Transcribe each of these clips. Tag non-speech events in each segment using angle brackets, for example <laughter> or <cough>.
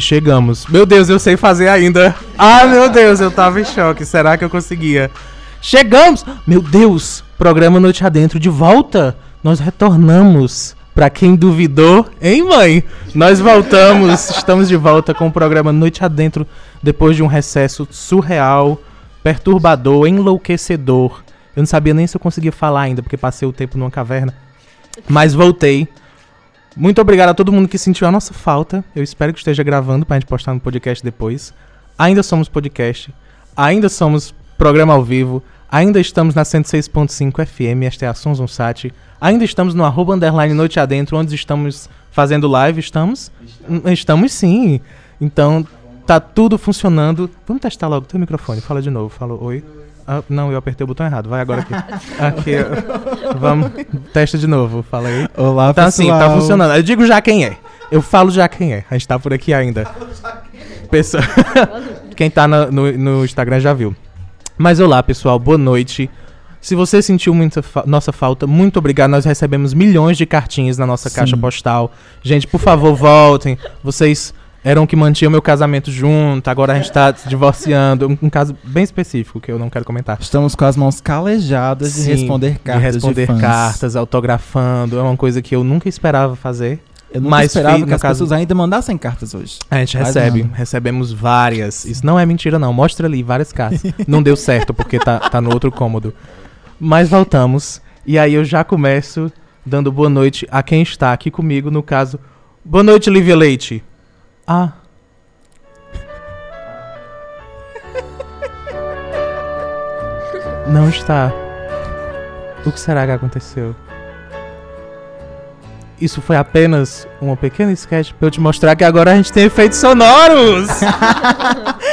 Chegamos. Meu Deus, eu sei fazer ainda. Ah, meu Deus, eu tava em choque. Será que eu conseguia? Chegamos! Meu Deus! Programa Noite Adentro de volta. Nós retornamos. Pra quem duvidou, hein, mãe? Nós voltamos. Estamos de volta com o programa Noite Adentro depois de um recesso surreal, perturbador, enlouquecedor. Eu não sabia nem se eu conseguia falar ainda, porque passei o tempo numa caverna. Mas voltei. Muito obrigado a todo mundo que sentiu a nossa falta. Eu espero que esteja gravando pra gente postar no podcast depois. Ainda somos podcast. Ainda somos programa ao vivo. Ainda estamos na 106.5 FM, esta é a Sons Sat. Ainda estamos no arroba underline Noite Adentro, onde estamos fazendo live. Estamos? Estamos, estamos sim. Então, tá tudo funcionando. Vamos testar logo o teu microfone. Fala de novo. Fala oi. Ah, não, eu apertei o botão errado. Vai agora aqui. <laughs> aqui. Vamos. Testa de novo. Fala aí. Olá, Tá pessoal. assim, tá funcionando. Eu digo já quem é. Eu falo já quem é. A gente tá por aqui ainda. Pessoa... <laughs> quem tá na- no, no Instagram já viu. Mas olá, pessoal. Boa noite. Se você sentiu muita fa- nossa falta, muito obrigado. Nós recebemos milhões de cartinhas na nossa caixa postal. Gente, por favor, voltem. Vocês eram que mantinham meu casamento junto. Agora a gente tá se divorciando. Um, um caso bem específico que eu não quero comentar. Estamos com as mãos calejadas de Sim, responder cartas. de responder fãs. cartas, autografando. É uma coisa que eu nunca esperava fazer. Eu nunca Mas esperava que as caso- pessoas ainda mandassem cartas hoje. A gente recebe, não. recebemos várias. Isso não é mentira, não. Mostra ali várias cartas. não deu certo, porque tá, tá no outro cômodo. Mas voltamos. E aí eu já começo dando boa noite a quem está aqui comigo, no caso. Boa noite, Lívia Leite. Ah. <laughs> Não está. O que será que aconteceu? Isso foi apenas uma pequena sketch pra eu te mostrar que agora a gente tem efeitos sonoros! <laughs>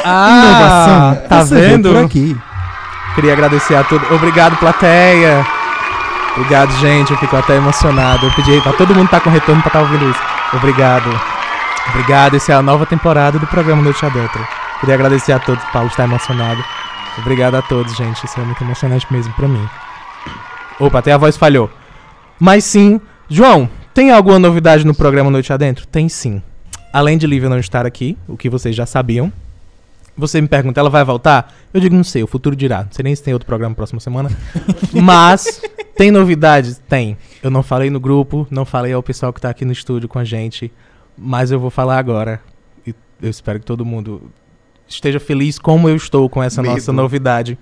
ah, Inovação. tá vendo? Por aqui. Queria agradecer a todos. Obrigado, plateia! Obrigado, gente. Eu fico até emocionado. Eu pedi pra todo mundo tá com retorno pra estar ouvindo isso. Obrigado. Obrigado. Essa é a nova temporada do programa Noite Adentro. Queria agradecer a todos. Paulo está emocionado. Obrigado a todos, gente. Isso é muito emocionante mesmo pra mim. Opa, até a voz falhou. Mas sim, João, tem alguma novidade no programa Noite Adentro? Tem sim. Além de Lívia não estar aqui, o que vocês já sabiam. Você me pergunta, ela vai voltar? Eu digo, não sei, o futuro dirá. Não sei nem se tem outro programa próxima semana. <laughs> Mas, tem novidades? Tem. Eu não falei no grupo, não falei ao pessoal que tá aqui no estúdio com a gente. Mas eu vou falar agora. E eu espero que todo mundo esteja feliz como eu estou com essa Medo. nossa novidade.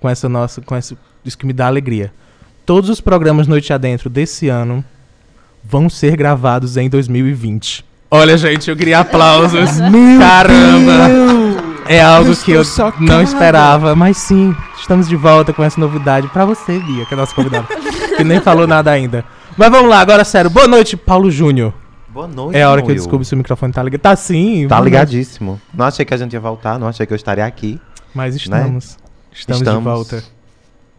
Com essa nossa. Com esse, isso que me dá alegria. Todos os programas Noite Adentro desse ano vão ser gravados em 2020. Olha, gente, eu queria aplausos. <laughs> Caramba! É algo Eu que eu não esperava, mas sim, estamos de volta com essa novidade pra você, Bia, que é nossa convidada, <laughs> que nem falou nada ainda. Mas vamos lá, agora sério. Boa noite, Paulo Júnior. Boa noite, É a hora que eu Will. descubro se o microfone tá ligado. Tá sim. Tá ligadíssimo. Não achei que a gente ia voltar, não achei que eu estaria aqui. Mas estamos. Estamos, de Estamos. volta.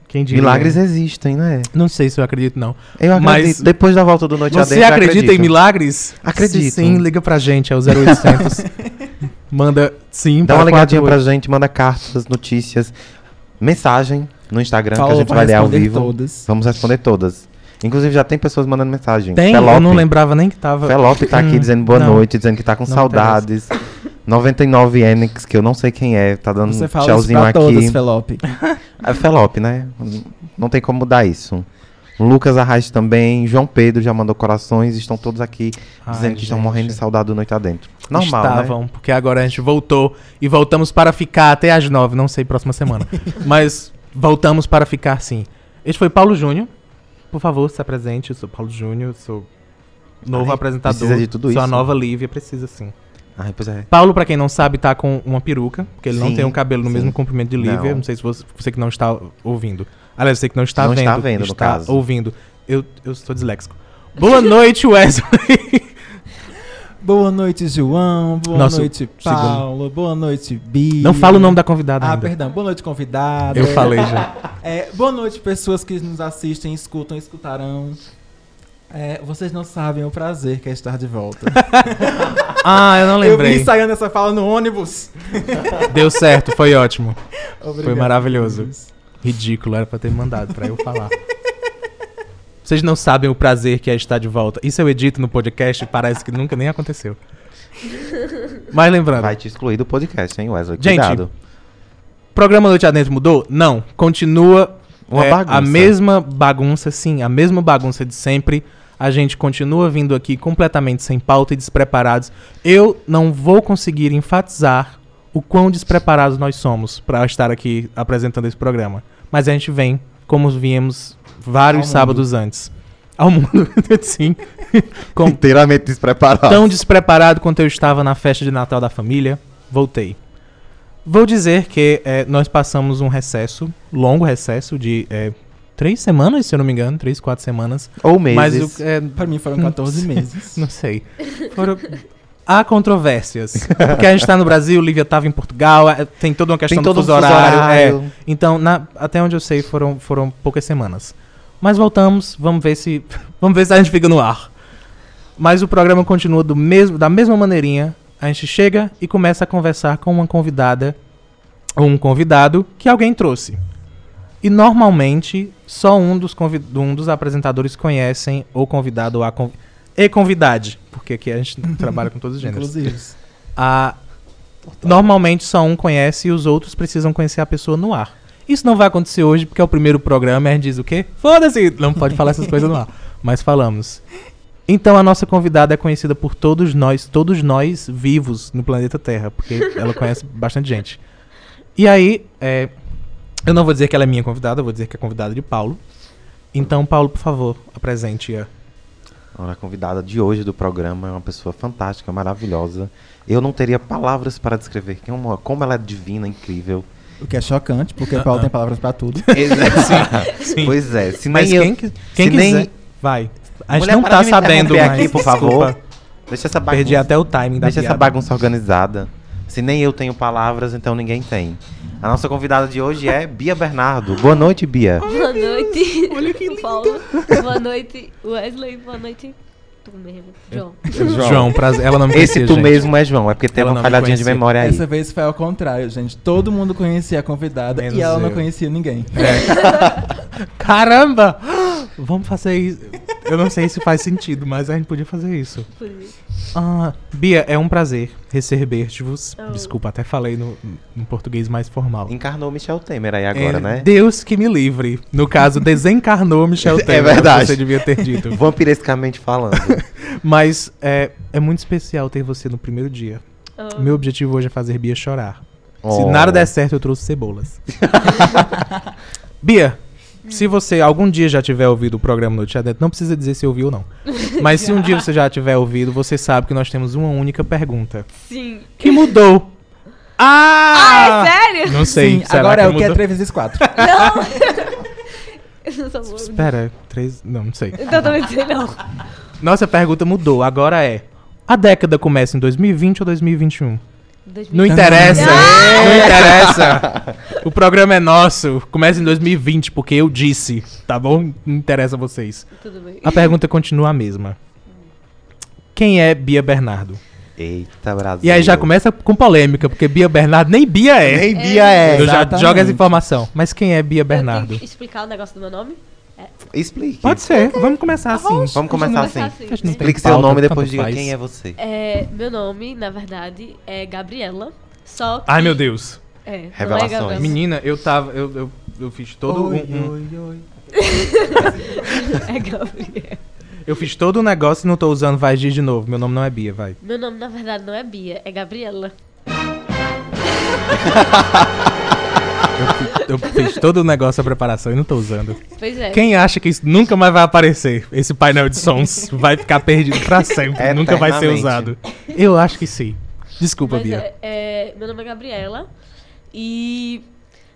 Quem diria? Milagres existem, né? Não sei se eu acredito, não. Eu Mas- acredito. Depois da volta do Noite Você Adentro, eu acredita em acredito. milagres? Acredito. Se sim, liga pra gente, é o 0800. <laughs> Manda sim Dá pra uma ligadinha pra 48. gente, manda cartas, notícias, mensagem no Instagram que a gente vai ler ao responder vivo. todas. Vamos responder todas. Inclusive já tem pessoas mandando mensagem. Tem? Felope, Eu não lembrava nem que tava. Felope tá aqui Hum, dizendo boa não. noite, dizendo que tá com Não saudades. 99 Enix, que eu não sei quem é, tá dando Você um fala tchauzinho pra aqui. todas, Felope. <laughs> É Felope, né? Não tem como mudar isso. Lucas Arraes também, João Pedro já mandou corações, estão todos aqui Ai, dizendo que estão morrendo de saudade do Noite Adentro. Normal, né? Estavam, porque agora a gente voltou e voltamos para ficar até às nove, não sei, próxima semana. <laughs> Mas voltamos para ficar sim. Este foi Paulo Júnior. Por favor, se apresente. Eu sou Paulo Júnior, sou novo Ai, apresentador. precisa de tudo sou a isso? nova Lívia, precisa sim. Ai, pois é. Paulo, pra quem não sabe, tá com uma peruca, porque ele não Sim, tem o cabelo no sim. mesmo comprimento de Lívia. Não, Não. sei se você, você que não está ouvindo. Aliás, você que não está Não vendo. está vendo, no está caso. ouvindo. Eu, eu sou disléxico. Boa noite, Wesley. <laughs> Boa noite, João. Boa noite, Paulo. Boa noite, Bia. não fala o nome da convidada Ah, ainda. perdão. Boa noite, convidado. Eu falei já. É, boa noite, pessoas que nos assistem, escutam, escutarão. É, vocês não sabem o prazer que é estar de volta. <laughs> Ah, eu não Eu vim lembrei. ensaiando essa fala no ônibus. Deu certo, foi ótimo. Obrigado, Foi maravilhoso. Jesus. Ridículo, era pra ter mandado pra eu falar. Vocês não sabem o prazer que é estar de volta. Isso eu edito no podcast e parece que nunca nem aconteceu. <laughs> Mas lembrando, Vai te excluir do podcast, hein, Wesley? Gente, Cuidado. programa Noite Adentro mudou? Não. Continua Uma é, bagunça. a mesma bagunça, sim, a mesma bagunça de sempre. A gente continua vindo aqui completamente sem pauta e despreparados. Eu não vou conseguir enfatizar o quão despreparados nós somos para estar aqui apresentando esse programa. Mas a gente vem como viemos vários Ao mundo. sábados antes. Ao mundo, <laughs> sim. Com, Inteiramente despreparado. tão despreparado quanto eu estava na festa de Natal da família, voltei. Vou dizer que eh, nós passamos um recesso, longo recesso de eh, três semanas, se eu não me engano, três, quatro semanas. Ou meses. Mas o, eh, Pra mim foram 14 <laughs> meses. não sei. Foram... Há controvérsias. Porque a gente tá no Brasil, Lívia tava em Portugal, eh, tem toda uma questão Tem do um fuso horário. é. horário. Então, na- até onde eu sei, foram, foram poucas semanas. Mas voltamos, vamos ver se. <laughs> Vamos ver se a gente fica no ar. Mas o programa continua do mesmo, da mesma maneirinha. A gente chega e começa a conversar com uma convidada ou um convidado que alguém trouxe. E normalmente só um dos, um dos apresentadores conhecem o convidado ou a conv... e convidade, porque aqui a gente <laughs> trabalha com todos os gêneros. Inclusive. Normalmente só um conhece e os outros precisam conhecer a pessoa no ar. Isso não vai acontecer hoje porque é o primeiro programa e a gente diz o quê? Foda-se! Não pode falar essas coisas no ar. <laughs> Mas falamos. Então a nossa convidada é conhecida por todos nós, todos nós vivos no planeta Terra, porque ela conhece <laughs> bastante gente. E aí, é, eu não vou dizer que ela é minha convidada, eu vou dizer que é convidada de Paulo. Então, Paulo, por favor, apresente-a. A convidada de hoje do programa é uma pessoa fantástica, maravilhosa. Eu não teria palavras para descrever como ela é divina, incrível. O que é chocante, porque o Ah, Paulo ah. tem palavras pra tudo. <laughs> <laughs> Sim. Pois é, se Mas nem eu... quem, quem se nem- quiser, vai. A gente Mulher, não para tá sabendo, mas, aqui, por favor. Deixa essa bagunça, perdi até o timing da deixa essa piada. bagunça organizada. Se nem eu tenho palavras, então ninguém tem. A nossa convidada de hoje é Bia Bernardo. Boa noite, Bia. Boa noite, <laughs> Paulo. Boa noite, Wesley. Boa noite, tu mesmo, <laughs> João. João, prazer. Ela não me Esse conhecia, tu gente. mesmo é João, é porque teve Ela uma não me falhadinha de memória aí. Essa vez foi ao contrário, gente. Todo mundo conhecia a convidada Menos e ela não eu. conhecia ninguém. <laughs> Caramba! <gasps> Vamos fazer isso. Eu não sei se faz sentido, mas a gente podia fazer isso. Ah, Bia, é um prazer receber-vos. Oh. Desculpa, até falei no, no português mais formal. Encarnou Michel Temer aí agora, É, né? Deus que me livre. No caso, desencarnou Michel <laughs> É Temer. verdade. Você devia ter dito. <laughs> Vampirescamente falando. <laughs> Mas é, é muito especial ter você no primeiro dia. Oh. Meu objetivo hoje é fazer Bia chorar. Se Oh. nada der certo, eu trouxe cebolas. Bia, se você algum dia já tiver ouvido o programa Noite Adentro, não precisa dizer se ouviu ou não. <laughs> Mas se um dia você já tiver ouvido, você sabe que nós temos uma única pergunta. Sim. Que mudou? Ah! <laughs> Ah, é sério? Não sei. Sim, será agora é o que é mudou? 3 vezes 4. Eu não sou boa. Espera, três... Não, não sei. Então também sei não. Nossa pergunta mudou. Agora é... A década começa em 2020 ou 2021? Não interessa. Ah! Não interessa. O programa é nosso. Começa em 2020, porque eu disse. Tá bom? Não interessa a vocês. Tudo bem. A pergunta continua a mesma. Quem é Bia Bernardo? Eita, Brasil. E aí já começa com polêmica, porque Bia Bernardo nem Bia é. Nem Bia é. Eu já Exatamente. jogo essa informação. Mas quem é Bia Eu tenho Bernardo? que explicar o negócio do meu nome? Explique. Pode ser. Vamos começar assim. Vamos começar Vamos assim. A gente não tem Explique seu pauta, nome e depois diga faz. quem é você. É, meu nome, na verdade, é Gabriela. Só que... Ai, meu Deus. É, é Revelações. Gabriela. Menina, eu tava. Eu, eu, eu fiz todo um- Oi, um, oi, oi. <laughs> É Gabriela. Eu fiz todo o negócio e não tô usando vai G de novo. Meu nome não é Bia, vai. Meu nome, na verdade, não é Bia, é Gabriela. <laughs> Eu fiz todo o negócio, a preparação e não tô usando. Pois é. Quem acha que isso nunca mais vai aparecer? Esse painel de sons vai ficar perdido pra sempre. <laughs> nunca vai ser usado. Eu acho que sim. Desculpa, Mas Bia. é, é, meu nome é Gabriela. E,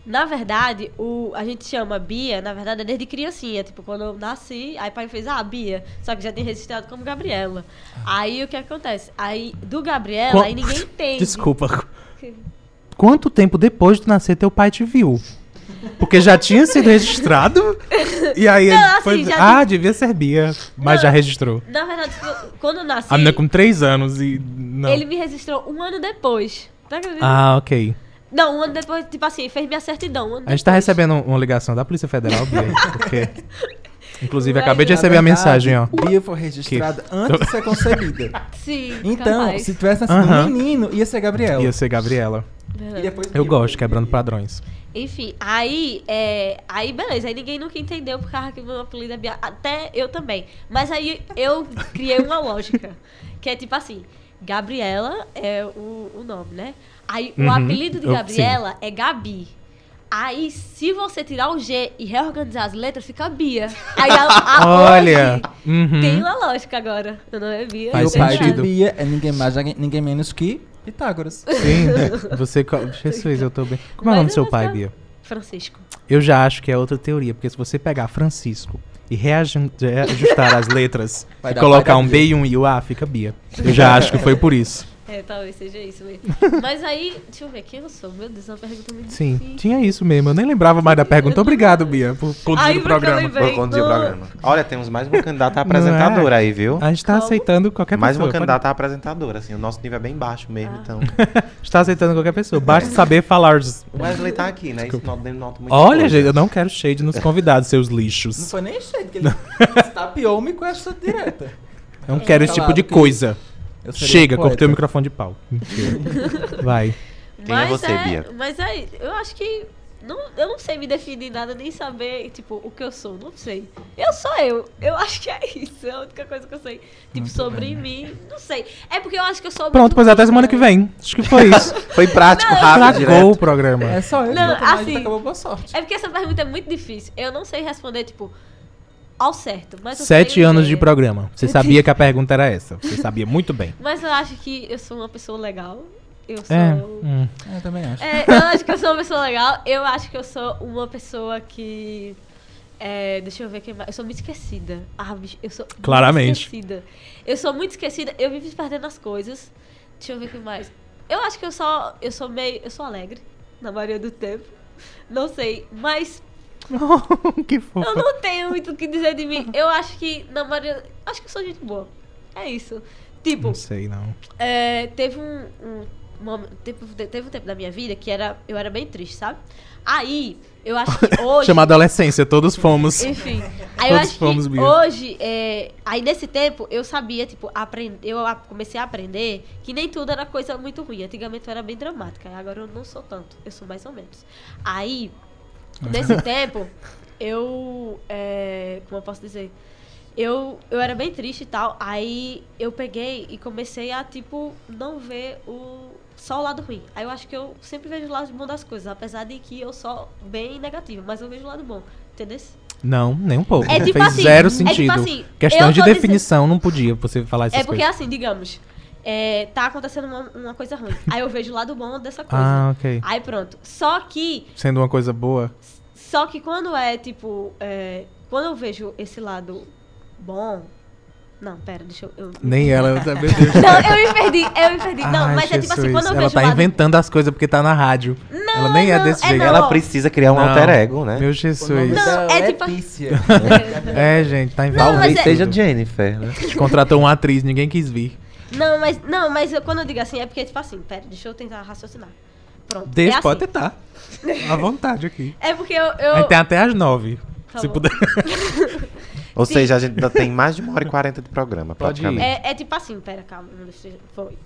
na verdade, o, a gente chama Bia, na verdade, é desde criancinha. Tipo, quando eu nasci, aí pai fez, ah, Bia. Só que já tem registrado como Gabriela. Aí o que acontece? Aí, do Gabriela, aí ninguém entende. Desculpa. <laughs> Quanto tempo depois de nascer teu pai te viu? Porque já tinha sido registrado. E aí Não, ele assim, foi. já Ah, devia ser Bia. Mas Não. já registrou. Na verdade, quando eu nasci, A menina com 3 anos e. Não. ele me registrou um ano depois. Tá? Ah, ok. Não, um ano depois, tipo assim, fez minha certidão. Um ano A gente tá depois. recebendo uma ligação da Polícia Federal, Bia, porque <laughs> Inclusive, Mas, acabei de receber a verdade, mensagem, ó. Bia foi registrada antes de ser concebida. Sim, Então, capaz. se tivesse nascido Aham. um menino, ia ser Gabriel. Ia ser Gabriela. E depois Eu gosto, quebrando padrões. Enfim, aí, é, aí beleza, aí ninguém nunca entendeu por causa que o meu apelido é Bia. Até eu também. Mas aí eu criei uma lógica. Que é tipo assim, Gabriela é o, o nome, né? Aí Uhum, o apelido de eu- Gabriela é Gabi. Aí, se você tirar o G e reorganizar as letras, fica Bia. Aí a, a <laughs> Olha! hoje Uhum. tem uma lógica agora. Meu nome é Bia. Faz o pai de sentido. Bia é ninguém mais, ninguém menos que Pitágoras. Sim, você. co- Jesus, eu tô bem. Como é o nome do seu eu pai. Bia? Francisco. Eu já acho que é outra teoria, porque se você pegar Francisco e reajustar as letras Vai e dar colocar um B e um I, o A, fica Bia. Eu já acho que foi por isso. É, talvez seja isso mesmo. <laughs> Mas aí, deixa eu ver quem eu sou. Meu Deus, é uma pergunta muito Sim, difícil. tinha isso mesmo. Eu nem lembrava mais da pergunta. Obrigado, Bia, por conduzir Ai, o programa. Vou conduzir o programa. Olha, temos mais uma candidata Não é? apresentadora aí, viu? A gente tá Como? aceitando qualquer Mais uma pessoa. pode- candidata a apresentadora, assim. O nosso nível é bem baixo mesmo, Ah. então. <laughs> A gente tá aceitando qualquer pessoa. Basta saber falar. O Wesley tá aqui, né? Isso não denota muito. Olha, gente, eu não quero shade nos convidados, seus Não lixos. foi nem cheio, que ele <laughs> estapeou-me com essa direta. Eu não quero esse tipo de que coisa. Eu seria Chega, um cortei o microfone de pau. <laughs> Vai. Quem é você, Bia? Mas aí, eu acho que. Não, eu não sei me definir nada, nem saber, tipo, o que eu sou. Não sei. Eu sou eu. Eu acho que é isso. É a única coisa que eu sei. Tipo, Muito sobre bem. mim. Não sei. É porque eu acho que eu sou. Pronto, pois até semana que vem. Acho que foi isso. <laughs> Foi prático, Não, rápido, Estragou o programa. É só eu, Não, assim- acabou boa sorte. É porque essa pergunta é muito difícil. Eu não sei responder, tipo, ao certo. Mas Sete anos de programa. Você sabia que a pergunta era essa. Você <laughs> sabia muito bem. Mas eu acho que eu sou uma pessoa legal. Eu sou. É. hum. Eu também acho. É, eu <laughs> acho que eu sou uma pessoa legal. Eu acho que eu sou uma pessoa que. é, deixa eu ver quem mais. Eu sou muito esquecida. Ah, bicho, eu sou. muito Claramente. esquecida. Eu sou muito esquecida. Eu vivo perdendo as coisas. Deixa eu ver quem mais. Eu acho que eu só. Eu sou meio. Eu sou alegre. Na maioria do tempo. Não sei. Mas <laughs> que eu fofa. não tenho muito o que dizer de mim. Eu acho que, na maioria. Acho que eu sou gente boa. É isso. Tipo, Não sei, não. é, teve um, um momen- teve, teve um tempo da minha vida que era, eu era bem triste, sabe? Aí, eu acho que <laughs> hoje. Chama adolescência, todos fomos. Enfim. <laughs> Aí eu Todos acho fomos, que Bia. hoje, é, aí nesse tempo, eu sabia, tipo, aprend, eu comecei a aprender que nem tudo era coisa muito ruim. Antigamente eu era bem dramática, agora eu não sou tanto, eu sou mais ou menos. Aí, nesse tempo, eu. é, como eu posso dizer? Eu, eu era bem triste e tal. Aí eu peguei e comecei a, tipo, não ver o. Só o lado ruim. Aí eu acho que eu sempre vejo o lado bom das coisas, apesar de que eu sou bem negativa, mas eu vejo o lado bom. Entendeu? Não, nem um pouco. É tipo Fez assim, zero é tipo sentido. assim, Questão de tô dizendo- definição, não podia você falar essas É porque coisas. assim, digamos, é, tá acontecendo uma, uma coisa ruim. Aí eu vejo o lado bom dessa <laughs> coisa. Ah, ok. Aí pronto. Só que, Sendo uma coisa boa. só que quando é tipo, é, quando eu vejo esse lado bom, não, pera, deixa eu. eu Nem ela. eu- <laughs> Meu Deus. Não, eu me perdi, eu me perdi. não, Ai, mas é tipo assim, Jesus, quando eu Ela vejo tá o lado inventando as coisas porque tá na rádio. Não, ela nem é não, desse é jeito. não. Ela precisa criar um Não. alter ego, né? Meu Jesus. Não, é é tipo- Letícia. É, gente, tá Não, inventando. Talvez é- seja Jennifer, né? A gente contratou uma atriz, ninguém quis vir. Não, mas não, mas eu- quando eu digo assim é porque tipo assim, pera, deixa eu tentar raciocinar. Pronto. Deixa, é pode assim. tentar. <laughs> À vontade aqui. É porque eu, eu A gente tem até às nove. Tá se bom. puder. <laughs> Ou Sim. seja, a gente ainda tem mais de uma hora e quarenta de programa, Pode ir. praticamente. É, é tipo assim, pera, calma, foi.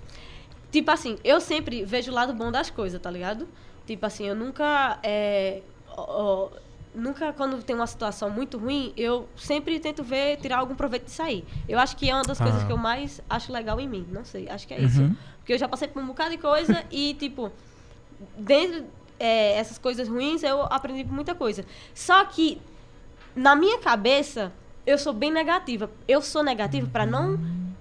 Tipo assim, eu sempre vejo o lado bom das coisas, tá ligado? Tipo assim, eu nunca. É, ó, ó, nunca, quando tem uma situação muito ruim, eu sempre tento ver, tirar algum proveito disso aí. Eu acho que é uma das coisas Ah. que eu mais acho legal em mim. Não sei, acho que é isso. Uhum. Porque eu já passei por um bocado de coisa <laughs> e, tipo, dentro é, essas coisas ruins, eu aprendi muita coisa. Só que, na minha cabeça, eu sou bem negativa. Eu sou negativa pra não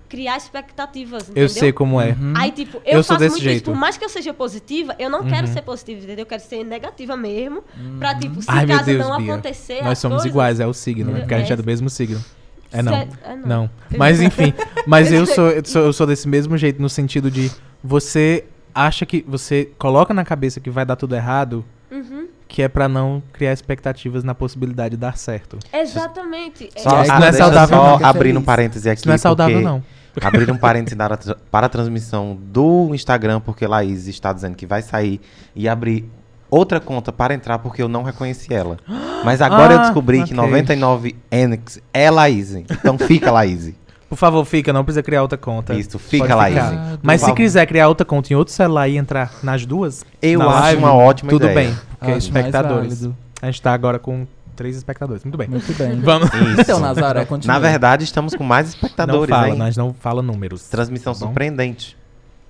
criar expectativas, entendeu? Eu sei como é. Uhum. Aí, tipo, Eu eu, sou faço desse muito jeito. isso. Por mais que eu seja positiva, eu não quero Uhum. ser positiva, entendeu? Eu quero ser negativa mesmo. Pra, tipo, se Ai, caso Deus, não Bia. acontecer. Nós as somos coisas- iguais, é o signo, né? Porque a gente é do É. mesmo signo. É não. Certo, é não. Não. Mas enfim. <laughs> Mas eu sou, eu sou, eu sou desse mesmo jeito, no sentido de você acha que. Você coloca na cabeça que vai dar tudo errado, Uhum. que é pra não criar expectativas na possibilidade de dar certo. Exatamente. É- Só, ah, não é saudável, só não. abrindo um parêntese aqui. Isso não é saudável, porque- não. Abrindo um parêntese para a tra- para a transmissão do Instagram, porque Laís está dizendo que vai sair e abrir outra conta para entrar porque eu não reconheci ela. Mas agora eu Ah, descobri que ok. 99 Enix é Laís. Então fica Laís. Por favor, fica, não precisa criar outra conta. Isso, fica lá. Izzy. Mas se quiser criar outra conta em outro celular e entrar nas duas, Eu na acho live, uma ótima tudo ideia. bem, porque espectadores. A gente tá agora com três espectadores. Muito bem. Muito bem. <laughs> Vamos. Isso. Então, Nazaré, continua. Na verdade, estamos com mais Não espectadores, fala, hein? nós não fala números. Transmissão Tá surpreendente.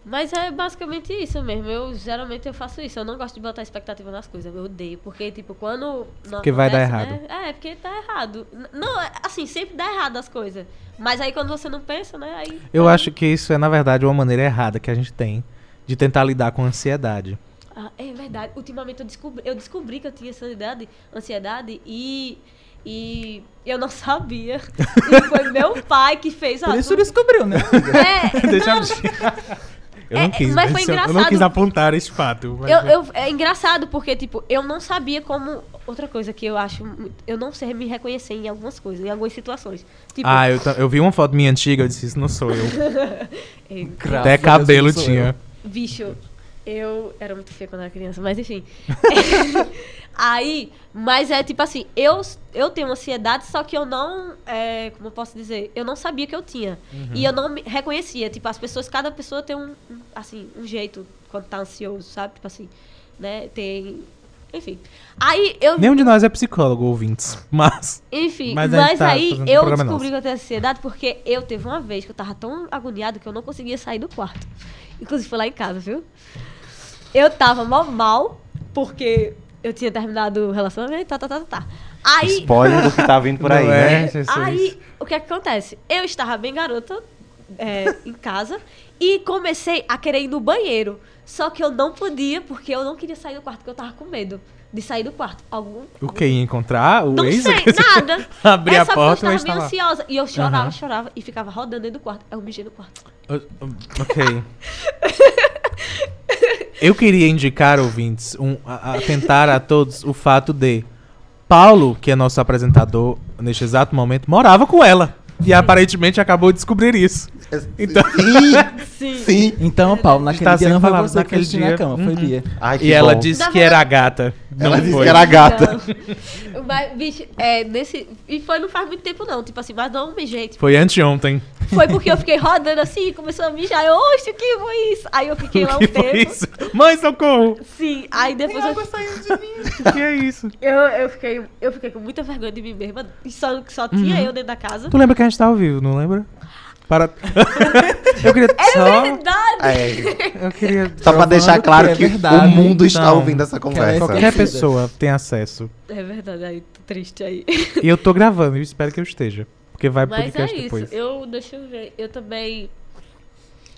Mas é basicamente isso mesmo. Eu geralmente eu faço isso. Eu não gosto de botar expectativa nas coisas. Eu odeio. Porque, tipo, quando. não Porque vai dar errado. né? É, porque tá errado. Não, é- assim, sempre dá errado as coisas. Mas aí quando você não pensa, né? Aí. Eu aí- acho que isso é, na verdade, uma maneira errada que a gente tem de tentar lidar com a ansiedade. Ah, é verdade. Ultimamente eu descobri, eu descobri que eu tinha ansiedade, ansiedade e. E eu não <laughs> sabia. E foi meu pai que fez. Por ó, isso tu- descobriu, né? <laughs> É, <laughs> Deixa não, eu Eu É, não quis, mas foi mencionar- eu não engraçado. quis apontar esse fato. mas- Eu, eu- é engraçado porque, tipo, eu não sabia como. Outra coisa que eu acho. Eu não sei me reconhecer em algumas coisas, em algumas situações. Tipo, Ah, eu, eu vi uma foto minha antiga, eu disse, isso não sou eu. a Até cabelo não tinha. bicho, eu era muito feia quando era criança, mas enfim. <laughs> Aí, mas é tipo assim, eu, eu tenho ansiedade, só que eu não. É, como eu posso dizer? Eu não sabia que eu tinha. E eu não me reconhecia. Tipo, as pessoas, cada pessoa tem um, um, assim, um jeito quando tá ansioso, sabe? Tipo assim, né? Tem. Enfim. Aí eu. Nenhum de nós é psicólogo, ouvintes. Mas. Enfim, Mas mas, tá aí eu descobri nosso. que eu tenho ansiedade porque eu teve uma vez que eu tava tão agoniada que eu não conseguia sair do quarto. Inclusive foi lá em casa, viu? Eu tava mal mal, porque eu tinha terminado o relacionamento, tá, tá, tá, tá, tá. Aí, Spoiler do que tá vindo por aí, Não é? né? Jesus. aí, o que é que acontece? Eu estava bem garota é, em casa e comecei a querer ir no banheiro. Só que eu não podia, porque eu não queria sair do quarto, porque eu tava com medo de sair do quarto. Algum, O que? Ia encontrar? O não ex? sei, <laughs> nada. Abrir é a porta e eu estava tá meio ansiosa. E eu chorava, Aham. chorava e ficava rodando dentro do quarto. Aí eu mijei no quarto. Ok. <laughs> Eu queria indicar, ouvintes, um, a, a a todos o fato de Paulo, que é nosso apresentador neste exato momento, morava com ela. E aparentemente acabou de descobrir isso. Então, Sim. Sim. Então, Paulo, naquele Está dia não foi falado você que naquele assistiu na dia. cama, foi Uhum. Bia. Ai, que e ela bom. disse Na que era gata. Não Ela disse foi. que era gata. Não. <laughs> Mas, bicho, é, nesse. E foi não faz muito tempo, não. Tipo assim, mas não. Tipo, Foi anteontem. foi porque eu fiquei rodando assim, começou a mijar. Eu, oxe, o que foi isso? Aí eu fiquei lá um O que foi tempo. isso? Mãe, socorro! Sim, aí depois eu, <laughs> O que é isso? eu, eu, fiquei, eu fiquei com muita vergonha de mim mesma. E só, só Uhum. tinha eu dentro da casa. Tu lembra que a gente tá ao vivo, não lembra? Para. <laughs> eu queria só. Verdade! É, Eu queria. só pra deixar que claro é que verdade. o mundo está Então, ouvindo essa conversa. Qualquer pessoa tem acesso. É verdade, aí tô triste aí. E eu tô gravando, eu espero que eu esteja. Porque vai Mas é podcast isso. depois. Eu, deixa eu ver. Eu também.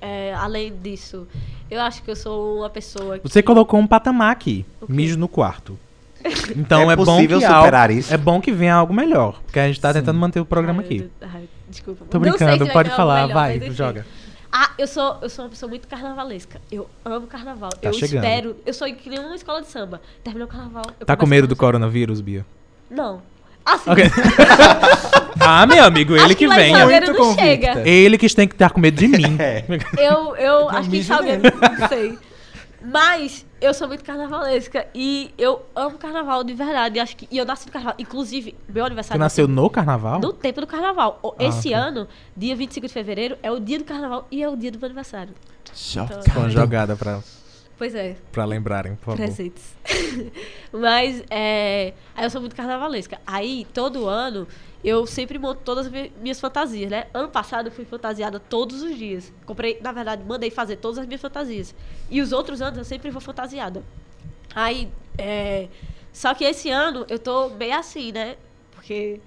é, além disso, eu acho que eu sou uma pessoa que. Você colocou um patamar aqui. Mijo no quarto. <laughs> Então É é, bom possível que superar algo, isso? É bom que venha algo melhor. Porque a gente tá Sim. tentando manter o programa Ai, aqui. Ai, desculpa. Tô Não sei se brincando, vai pode falar, melhor, vai, mas joga. Ah, eu sou, eu sou uma pessoa muito carnavalesca. Eu amo carnaval. Tá eu chegando. espero. Eu sou que nem uma escola de samba. Terminou o carnaval. eu Tá com medo do coronavírus, Bia? Não. Assim, Ok. <laughs> ah, meu amigo, ele Acho que que lá em vem. Salgueiro Muito não chega. Ele que tem que estar com medo de <laughs> mim. É. Eu, eu acho que Salgueiro, não sei. Mas eu sou muito carnavalesca e eu amo carnaval de verdade. Acho que, e eu nasci no carnaval. Inclusive, meu aniversário nasceu no carnaval? no tempo do carnaval. Ah, Esse ano, dia 25 de fevereiro, é o dia do carnaval e é o dia do meu aniversário. Chocado. Foi uma jogada pra, Pois é. pra lembrarem, por favor. presentes. <laughs> Mas, é. Aí eu sou muito carnavalesca. Aí, todo ano, eu sempre monto todas as mi- minhas fantasias, né? Ano passado eu fui fantasiada todos os dias. Comprei, na verdade, mandei fazer todas as minhas fantasias. E os outros anos eu sempre vou fantasiada. Aí, é. Só que esse ano eu tô bem assim, né? Porque.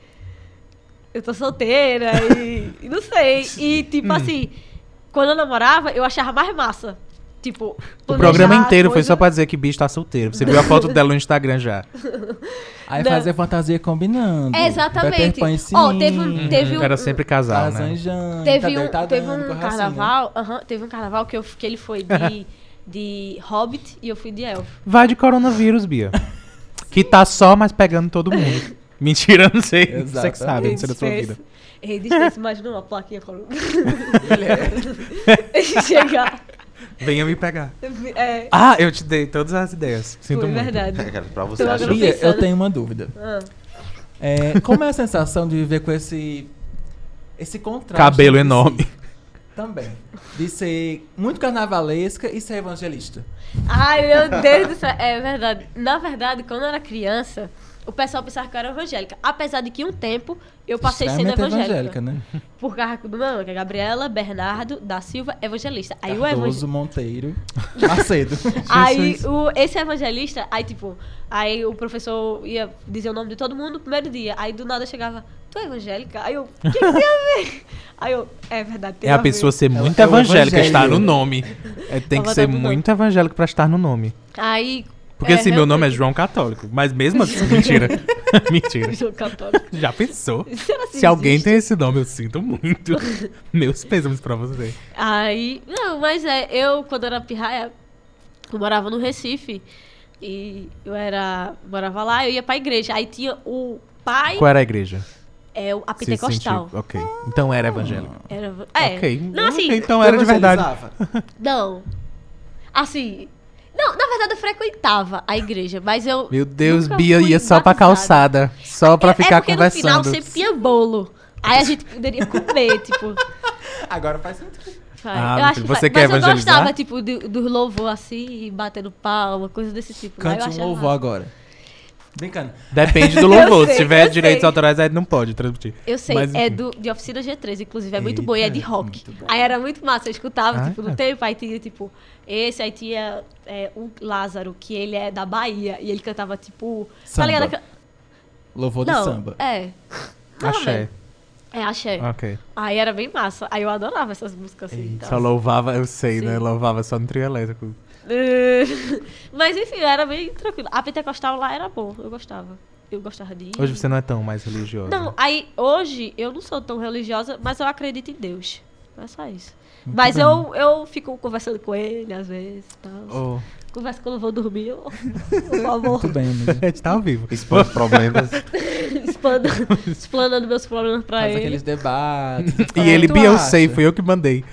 Eu tô solteira e, e não sei. E, tipo Hum. assim, quando eu namorava, eu achava mais massa. Tipo, O programa inteiro foi coisa- só pra dizer que bicho tá solteiro. Você viu a foto dela no Instagram já. <laughs> Aí Não. fazer fantasia combinando. É, exatamente. Ó, teve um- cima, teve um- Era sempre casal, né? Tarzanjando, Teve um, teve um com a racinha. carnaval, aham, teve um carnaval que, eu, que ele foi de, <laughs> de Hobbit e eu fui de Elfo. Vai de coronavírus, Bia. Que tá só mais pegando todo mundo. <laughs> Mentira, não sei. Você que sabe, não sei da sua vida. Despensa, imagina uma plaquinha falando. Chegar. Venha me pegar. É, Ah, eu te dei todas as ideias. Sinto foi muito. verdade. pra você Tô achar agora Bia, eu pensando. tenho uma dúvida. Ah. É, como é a sensação de viver com esse esse contraste Cabelo enorme. Também. De ser muito carnavalesca e ser evangelista. Ai, meu Deus do céu. É verdade. Na verdade, quando eu era criança, o pessoal pensava que eu era evangélica. Apesar de que um tempo eu passei sendo Extremamente evangélica. né? Por causa do meu nome, que é Gabriela Bernardo da Silva Evangelista. Aí o evangelista. Cardoso Monteiro Macedo. <laughs> Aí o, esse evangelista, aí tipo, aí o professor ia dizer o nome de todo mundo no primeiro dia. Aí do nada chegava, tu é evangélica? Aí eu, o que, que tem a ver? Aí eu, é verdade, tem É a ver." pessoa ser muito é evangélica, estar no nome. É, tem que ser muito evangélico pra estar no nome. Aí. Porque é, assim, meu nome é João Católico. Mas mesmo assim, mentira. <laughs> mentira. João Católico. Já pensou? Se alguém existe? tem esse nome, eu sinto muito. <laughs> Meus pêsames pra você. Aí. Não, mas é, eu, quando era pirraia, eu morava no Recife. E eu era. Morava lá, eu ia pra igreja. Aí tinha o pai, Qual era a igreja? é, o- a Se pentecostal. sentiu- Ok. Então era evangélico. Era, é. Ok. Não, assim. Então era de verdade. Não. Assim. Não, na verdade eu frequentava a igreja, mas eu. Meu Deus, nunca Bia fui ia só pra calçada. Só pra É- ficar é porque conversando. no final sempre tinha bolo. Aí a gente poderia comer, <laughs> tipo. Agora faz sentido. Ah, eu acho que você vai. quer Mas eu gostava, tipo, do, do louvor assim, batendo palma, coisa desse tipo. Eu Cante um louvor agora. Brincando. Depende do <laughs> louvor. sei, Se tiver direitos sei. autorais, aí não pode transmitir. Eu sei, Mas, é do, de Oficina G3, inclusive, é muito bom, e é de rock. Aí era muito massa, eu escutava, Ah, tipo, é. no tempo, aí tinha, tipo, esse, aí tinha é, o Lázaro, que ele é da Bahia, e ele cantava, tipo... Samba. Tá ligado? Louvor de Não, samba. é. Não, Axé. É, axé. Ok. Aí era bem massa, aí eu adorava essas músicas assim. e tal. Só louvava, eu sei, né? Sim. Louvava só no trio elétrico. <laughs> Mas enfim, era bem tranquilo. A pentecostal lá era bom, eu gostava. Eu gostava de ir. Hoje você não é tão mais religiosa. Não, aí hoje eu não sou tão religiosa, mas eu acredito em Deus. É só isso. Muito mas bem. eu, eu fico conversando com ele às vezes tal. Oh, Converso quando eu vou dormir, eu, <laughs> por favor, Muito bem, amiga. a gente tá ao vivo. Os problemas. <laughs> expanda, explanando meus problemas pra Faz ele. aqueles debates. E ele, eu sei, fui eu que mandei. <laughs>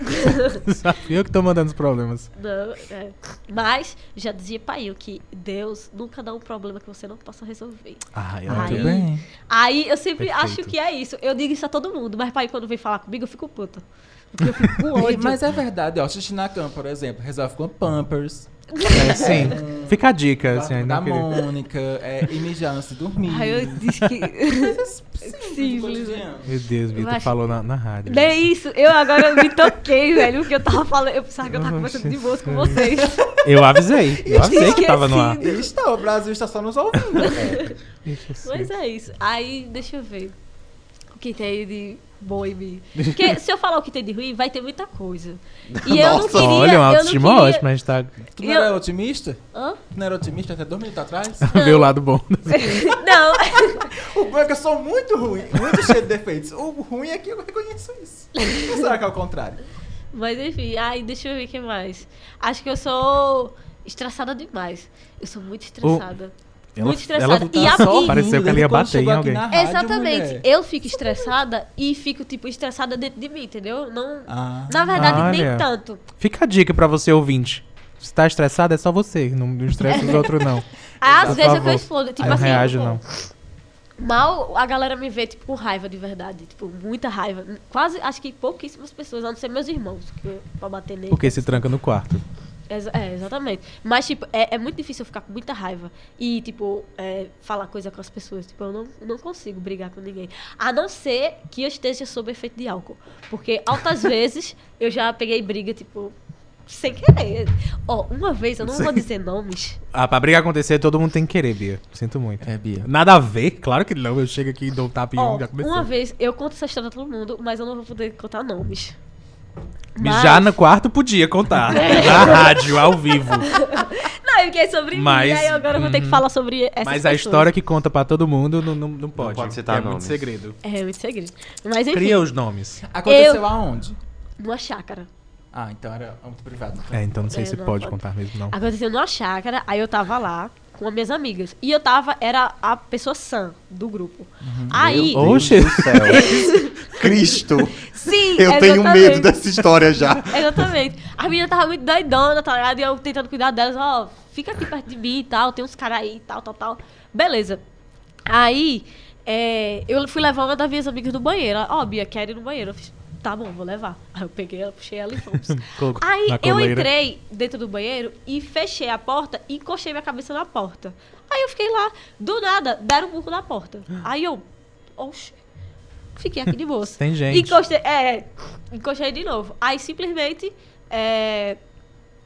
Fui eu que tô mandando os problemas. Não, é. Mas já dizia pai que Deus nunca dá um problema que você não possa resolver. Ai. Muito olha. bem. Aí eu sempre Perfeito. acho que é isso. Eu digo isso a todo mundo, mas pai, quando vem falar comigo, eu fico puta. Porque eu fico com ódio. Mas é verdade, ó. Xixi na cama, por exemplo, resolve com Pampers. É, sim. Fica a dica, assim, ainda da queria. Mônica, é, e mijar antes de dormir. Aí eu disse que. Simples. Meu Deus, Vitor acho- falou na, na rádio. Nem isso, eu agora me toquei, velho, porque eu tava falando, eu pensava que eu tava Oxe, conversando de boas com sério. vocês. Eu avisei. Eu avisei que tava no ar. Está, o Brasil está só nos ouvindo. É. Mas é isso. Aí, deixa eu ver. O que tem de mim. <laughs> Porque se eu falar o que tem de ruim, vai ter muita coisa. E eu não Nossa, queria. Olha, uma não autoestima queria... ótima, a gente tá. Tu não Eu- era otimista? Hã? Tu não era otimista até dois minutos atrás? <laughs> Ver o lado bom. <laughs> Não. O bom é que eu sou muito ruim, muito cheio de defeitos. O ruim é que eu reconheço isso. Ou será que é o contrário? Mas enfim, ai, deixa eu ver o que mais. Acho que eu sou estressada demais. Eu sou muito estressada. Ela- muito estressada. ela e a, só e- pareceu que ela ia bater em alguém. rádio, Exatamente. mulher. Eu fico estressada e fico, tipo, estressada dentro de mim, entendeu? Não. Ah. Na verdade, Olha. nem tanto. Fica a dica pra você, ouvinte. Se tá estressado, é só você. Não, não estressa os outros, não. <laughs> Às Por vezes é que eu favor. explodo. Tipo Não assim. reage, pô, não. Mal a galera me vê, tipo, com raiva de verdade. Tipo, muita raiva. Quase, acho que pouquíssimas pessoas, a não ser meus irmãos, que, pra bater nele. Porque se tranca no quarto. É, exatamente. Mas, tipo, é, é muito difícil eu ficar com muita raiva e, tipo, é, falar coisa com as pessoas. Tipo, eu não, não consigo brigar com ninguém. A não ser que eu esteja sob efeito de álcool. Porque altas <laughs> vezes eu já peguei briga, tipo, sem querer. Ó, uma vez, eu não vou dizer nomes. Ah, pra briga acontecer, todo mundo tem que querer, Bia. Sinto muito. É, Bia. Nada a ver? Claro que não. Eu chego aqui e dou um tapinha Ó, já começou. uma vez, eu conto essa história a todo mundo, mas eu não vou poder contar nomes. Já no quarto podia contar. Na rádio, ao vivo. <laughs> Não, porque é sobre Mas- mim, aí agora eu vou ter que uhum. falar sobre essa Mas a história que conta pra todo mundo não, não, não pode. pode citar é muito nomes. segredo. É, muito segredo. Mas enfim, Cria os nomes. Aconteceu Eu- aonde? numa chácara. Ah, então era âmbito privado. É, então não sei É, se não, pode pode. contar mesmo, não. Aconteceu numa chácara, aí eu tava lá. Com as minhas amigas. E eu tava, era a pessoa sã do grupo. Aí, Meu Deus Oxe. do céu. <laughs> Cristo. sim, Eu tenho exatamente. medo dessa história já. <laughs> Exatamente. A menina tava muito doidona, tá ligado? E eu tentando cuidar delas, ó, fica aqui perto de mim e tal, tem uns caras aí e tal, tal, tal. Beleza. Aí, é, eu fui levar uma das minhas amigas no banheiro. Ó, Bia, quer ir no banheiro? Eu fiz, tá bom, vou levar. Aí eu peguei ela, puxei ela e fomos. <laughs> Aí eu entrei dentro do banheiro e fechei a porta e encostei minha cabeça na porta. Aí eu fiquei lá, do nada, deram um burro na porta. Aí eu, oxe, fiquei aqui de boa. <laughs> Tem gente. Encostei, é, encostei de novo. Aí simplesmente é,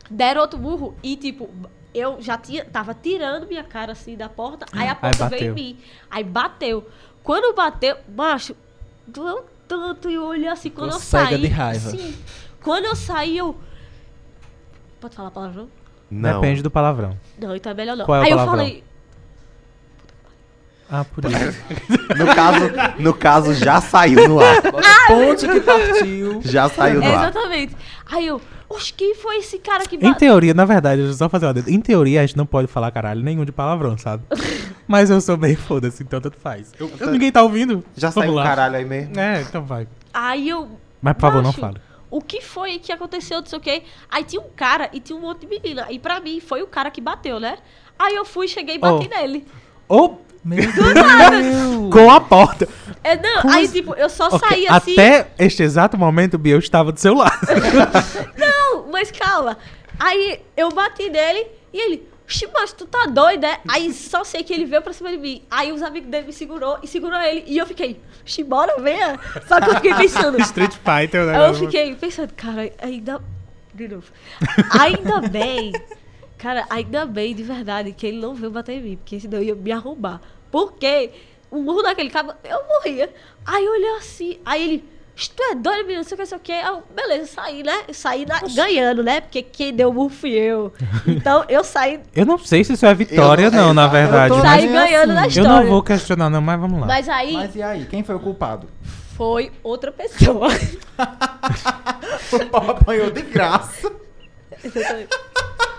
deram outro burro e tipo, eu já tinha, tava tirando minha cara assim da porta, aí a porta veio em mim. Aí bateu. Quando bateu, macho, doeu tanto e eu olhei assim, quando Ficou eu saí. de raiva. Sim. Quando eu saí, eu. Pode falar palavrão? Não. Depende do palavrão. Não, então é melhor não. Qual é o aí eu palavrão? falei, Ah, por <laughs> isso. No caso, no caso, já saiu no ar. Ponte que partiu. Já saiu no ar. exatamente. Aí eu, oxe, quem foi esse cara que Em teoria, na verdade, deixa eu só fazer uma. Em teoria, a gente não pode falar caralho nenhum de palavrão, sabe? <laughs> Mas eu sou meio foda-se, então tanto faz. Eu- eu- ninguém tá ouvindo? Já Vamos saiu lá. caralho aí mesmo. É, então vai. Aí eu. Mas por favor, não fale. O que foi que aconteceu, não sei o quê. Aí tinha um cara e tinha um monte de menina. E pra mim, foi o cara que bateu, né? Aí eu fui, cheguei e bati Oh. nele. Ou Meu Deus. com a porta. É, não, Como aí tipo, eu só Ok, saí assim. Até este exato momento, o Biel estava do seu lado. <laughs> Não, mas calma. Aí eu bati nele e ele, Oxi, mas tu tá doido, é? Aí só sei que ele veio pra cima de mim. Aí os amigos dele me segurou e segurou ele. E eu fiquei, Oxi, bora, venha. Só que eu fiquei pensando. <laughs> Street Fighter, né? Aí eu fiquei pensando, cara, ainda. De novo. Ainda bem. Cara, ainda bem, de verdade, que ele não veio bater em mim, porque senão ia me arrombar. Porque o murro daquele cabo, eu morria. Aí eu olhei assim, aí ele. "Ixi, Tu é doido, menino, não sei o que, não sei o que. Eu, beleza, saí, né? Eu saí na- ganhando, né? Porque quem deu o murro fui eu. <laughs> Então eu saí, Eu não sei se isso é vitória, Eu não- não, na verdade. Eu tô mas saí ganhando assim. na Eu história. não vou questionar, não, mas vamos lá. Mas aí Mas e aí, quem foi o culpado? foi outra pessoa. <laughs> O pau apanhou de graça. <laughs>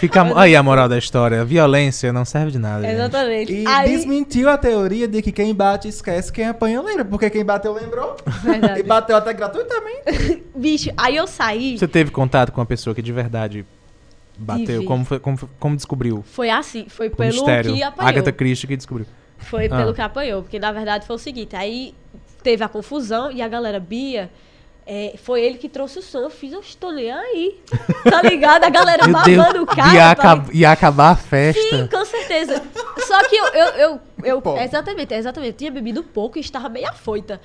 Fica a- aí a moral da história. Violência não serve de nada. gente. Exatamente. E aí, desmentiu a teoria de que quem bate esquece, quem apanha lembra. Porque quem bateu lembrou. Verdade. E bateu até gratuitamente. <laughs> bicho, aí eu saí. Você teve contato com uma pessoa que de verdade bateu? Tive. Como, foi- como, como descobriu? Foi assim, foi O pelo mistério. que apanhou. Agatha Christie que descobriu. Foi Ah. pelo que apanhou, porque na verdade foi o seguinte, aí teve a confusão e a galera Bia, é, foi ele que trouxe o som, eu fiz, eu estou nem aí, tá ligado? A galera Meu Deus, babando o cara. ia, acab- ia acabar a festa. Sim, com certeza. Só que eu, eu, eu, eu- exatamente, exatamente, eu tinha bebido pouco e estava meio afoita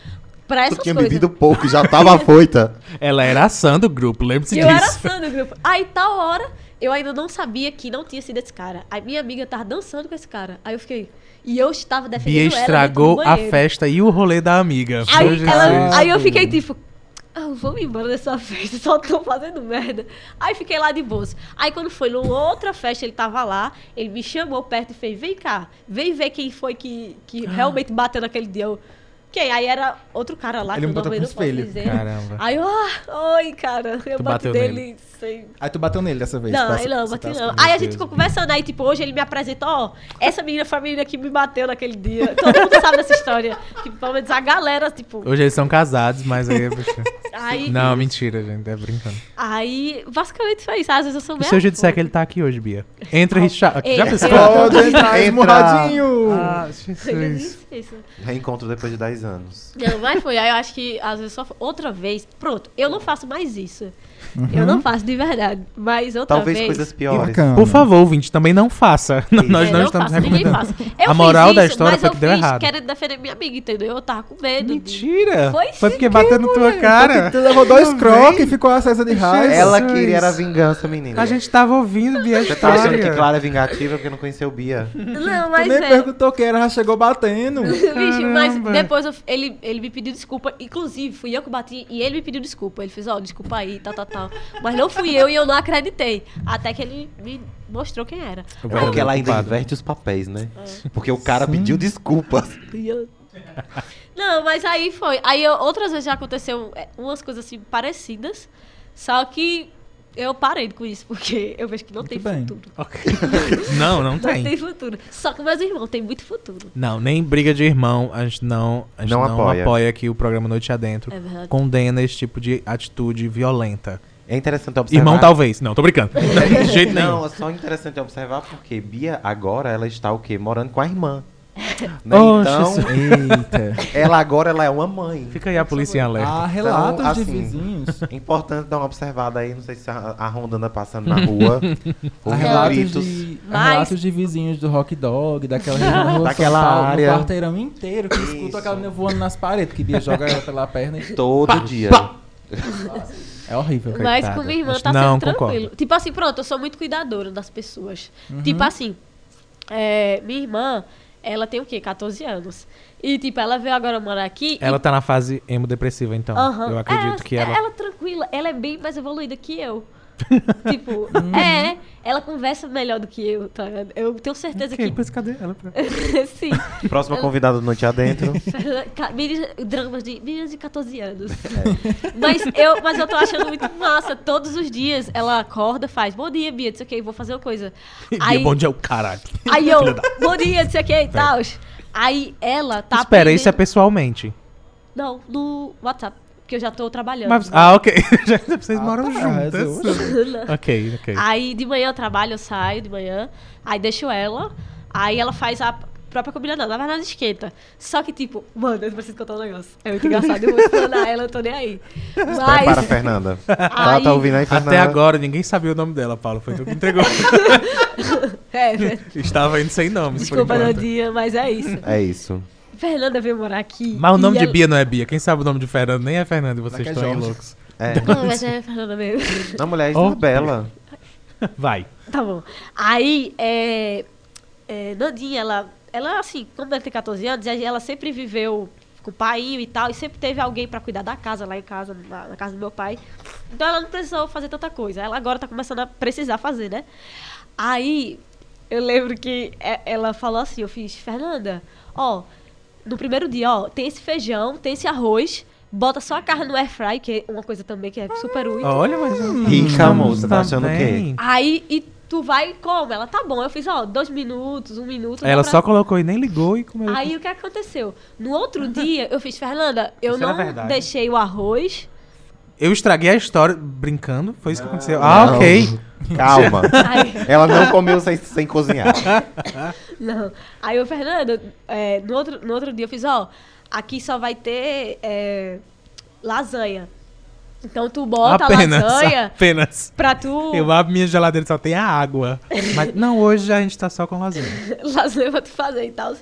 pra essas Tu tinha coisas. bebido pouco, já tava afoita. <laughs> Ela era a Sam do grupo, lembre-se Eu era disso. fã do grupo. Aí, tal hora, eu ainda não sabia que não tinha sido esse cara. Aí minha amiga tava dançando com esse cara. Aí eu fiquei... E eu estava defendendo Bia ela estragou a festa e o rolê da amiga. Aí, ela- aí eu fiquei tipo, ah, vamos embora dessa <laughs> festa, só tô fazendo merda. Aí fiquei lá de boas. Aí quando foi numa outra festa, ele tava lá, ele me chamou perto e fez, vem cá, vem ver quem foi que, que realmente bateu naquele dia. Eu, quem? Aí era outro cara lá, Ele que eu não posso espelho. dizer. Caramba. Aí eu, ah, oi, cara, eu Tu bati nele sem... Aí tu bateu nele dessa vez. Não, tá- aí não, bati tá não. Aí a gente ficou conversando, aí tipo, hoje ele me apresentou, ó, essa menina foi a menina que me bateu naquele dia. Todo mundo <laughs> sabe dessa história. Tipo, pelo menos a galera, tipo... Hoje eles são casados, mas aí... bicho. Aí, Não, mentira, gente. É brincando. aí, basicamente foi isso. Às vezes eu sou E meio... se eu te disser que ele tá aqui hoje, Bia? Entra e. Ei, Já pensou? Pode entrar Entra. esmurradinho. Ah, Eu Jesus. Isso. Reencontro depois de 10 anos. Não, mas foi. Aí eu acho que às vezes só outra vez. Pronto, eu não faço mais isso. Eu não faço de verdade. Mas outra Talvez vez. coisas piores. Por favor, ouvinte, também não faça. <laughs> Nós É, não não estamos faço, ninguém recomendando. faça. Eu A moral fiz da isso, história mas foi eu que deu fiz errado. querendo defender minha amiga, entendeu? Eu tava com medo. de- Mentira! Foi Foi porque bateu na tua cara. Tu levou dois croques e ficou acesa de raiva. Ela queria era vingança, menina. A gente tava ouvindo, Bia, Você tá achando que. Clara é vingativa porque não conheceu Bia? Não, Tu mas nem é. perguntou quem era, já chegou batendo. <laughs> Bicho, mas depois eu- ele, ele me pediu desculpa. Inclusive, fui eu que bati e ele me pediu desculpa. Ele fez, ó, desculpa aí, tal, tal, tal. Mas não fui eu e eu não acreditei. Até que ele me mostrou quem era. O É porque ela ainda inverte os papéis, né? Porque o cara pediu desculpas. Eu- Não, mas aí foi. Aí eu- outras vezes já aconteceu é, umas coisas assim parecidas. Só que eu parei com isso, porque eu vejo que não Muito tem bem. futuro. Ok. <laughs> não, não Não tem. tem futuro. Só que meus irmãos têm muito futuro. Não, nem briga de irmão, a gente não, a gente Não não, apoia. apoia. que o programa Noite Adentro É verdade. condena esse tipo de atitude violenta. É interessante observar. Irmão, talvez. Não, tô brincando. <laughs> De jeito nenhum. Não, é só interessante observar porque Bia agora ela está o quê? Morando com a irmã. <laughs> Né? Oh, então, <laughs> ela agora ela é uma mãe. Fica aí a polícia em alerta. Há relatos Então, de assim, vizinhos. É importante dar uma observada aí, não sei se a, a Ronda anda passando na rua. <laughs> Há ouvindo relatos gritos. de, Mas- relatos de vizinhos do Rock Dog, daquela região Daquela Paulo, área. do quarteirão inteiro, que escuta aquela menina voando nas paredes, que Bia joga ela pela perna e... Todo dia. É horrível. Mas Coitada. com minha irmã tá não, sendo concordo. tranquilo. Tipo assim, pronto, eu sou muito cuidadora das pessoas. Uhum. Tipo assim, é, minha irmã, ela tem o quê? 14 anos. E tipo, ela veio agora morar aqui. Ela tá na fase emo-depressiva, então. Aham. Eu acredito É, que ela... Ela tranquila, ela é bem mais evoluída que eu. <laughs> tipo, é, ela conversa melhor do que eu, tá? Eu tenho certeza Ok, que. pois cadê ela? <laughs> Sim. Próxima convidada do Noite Adentro. <laughs> Meninas- Dramas de meninas de 14 anos. Mas, eu, mas eu tô achando muito massa. Todos os dias ela acorda, faz bom dia, Bia, não sei o que, vou fazer uma coisa. Aí... Bom dia, o caralho. Aí eu, bom dia, não sei o que e tal. Aí ela tá. Espera, isso é aprendendo- pessoalmente. Não, no WhatsApp. Porque eu já tô trabalhando. Mas- né? ah, ok. <laughs> Já- Vocês Ah, moram tá, juntas. <laughs> Ok, ok. Aí de manhã eu trabalho, eu saio de manhã, aí deixo ela, aí ela faz a própria comida, não, na verdade esquenta. Só que, tipo, mano, eu preciso contar um negócio. É muito engraçado, eu vou explanar ela, eu tô nem aí. Mas, Fernanda. Ela Aí- tá ouvindo aí, Fernanda? Até agora ninguém sabia o nome dela, Paulo. Foi tu que entregou. <laughs> é, né? Estava indo sem nomes. por desculpa dia, mas é isso. É isso. Fernanda veio morar aqui. Mas o nome de ela- Bia não é Bia. Quem sabe o nome de Fernando nem é Fernando e vocês é estão aí loucos. É. Não, mas é Fernanda mesmo. <laughs> Não, mulher, é Oh. Isabela. <laughs> Vai. Tá bom. Aí, é, é, Nandinha, ela, ela, assim, como ela tem 14 anos, ela sempre viveu com o pai e tal, e sempre teve alguém pra cuidar da casa, lá em casa, na, na casa do meu pai. Então ela não precisou fazer tanta coisa. Ela agora tá começando a precisar fazer, né? Aí, eu lembro que é- ela falou assim, eu fiz, Fernanda, ó, no primeiro dia, ó, tem esse feijão, tem esse arroz, bota só a carne no air fry, que é uma coisa também que é super útil. Olha, mas. Rica, moça, tá achando o quê? Aí, e tu vai e come. Ela, tá bom. Eu fiz, ó, dois minutos, um minuto. Ela pra- só colocou e nem ligou e comeu. Aí, o que aconteceu? No outro <laughs> dia, eu fiz, Fernanda, eu Isso não deixei o arroz. Eu estraguei a história brincando. Foi isso que aconteceu. Ah, Não. ok. Calma. Ela não comeu sem, sem cozinhar. <laughs> não. Aí, eu, Fernanda, é, no, outro, no outro dia, eu fiz, ó, aqui só vai ter é, lasanha. Então, tu bota apenas. a lasanha Apenas. pra tu... Eu abro minha geladeira e só tem a água. Mas não, hoje a gente tá só com lasanha. <laughs> lasanha pra tu fazer e tal.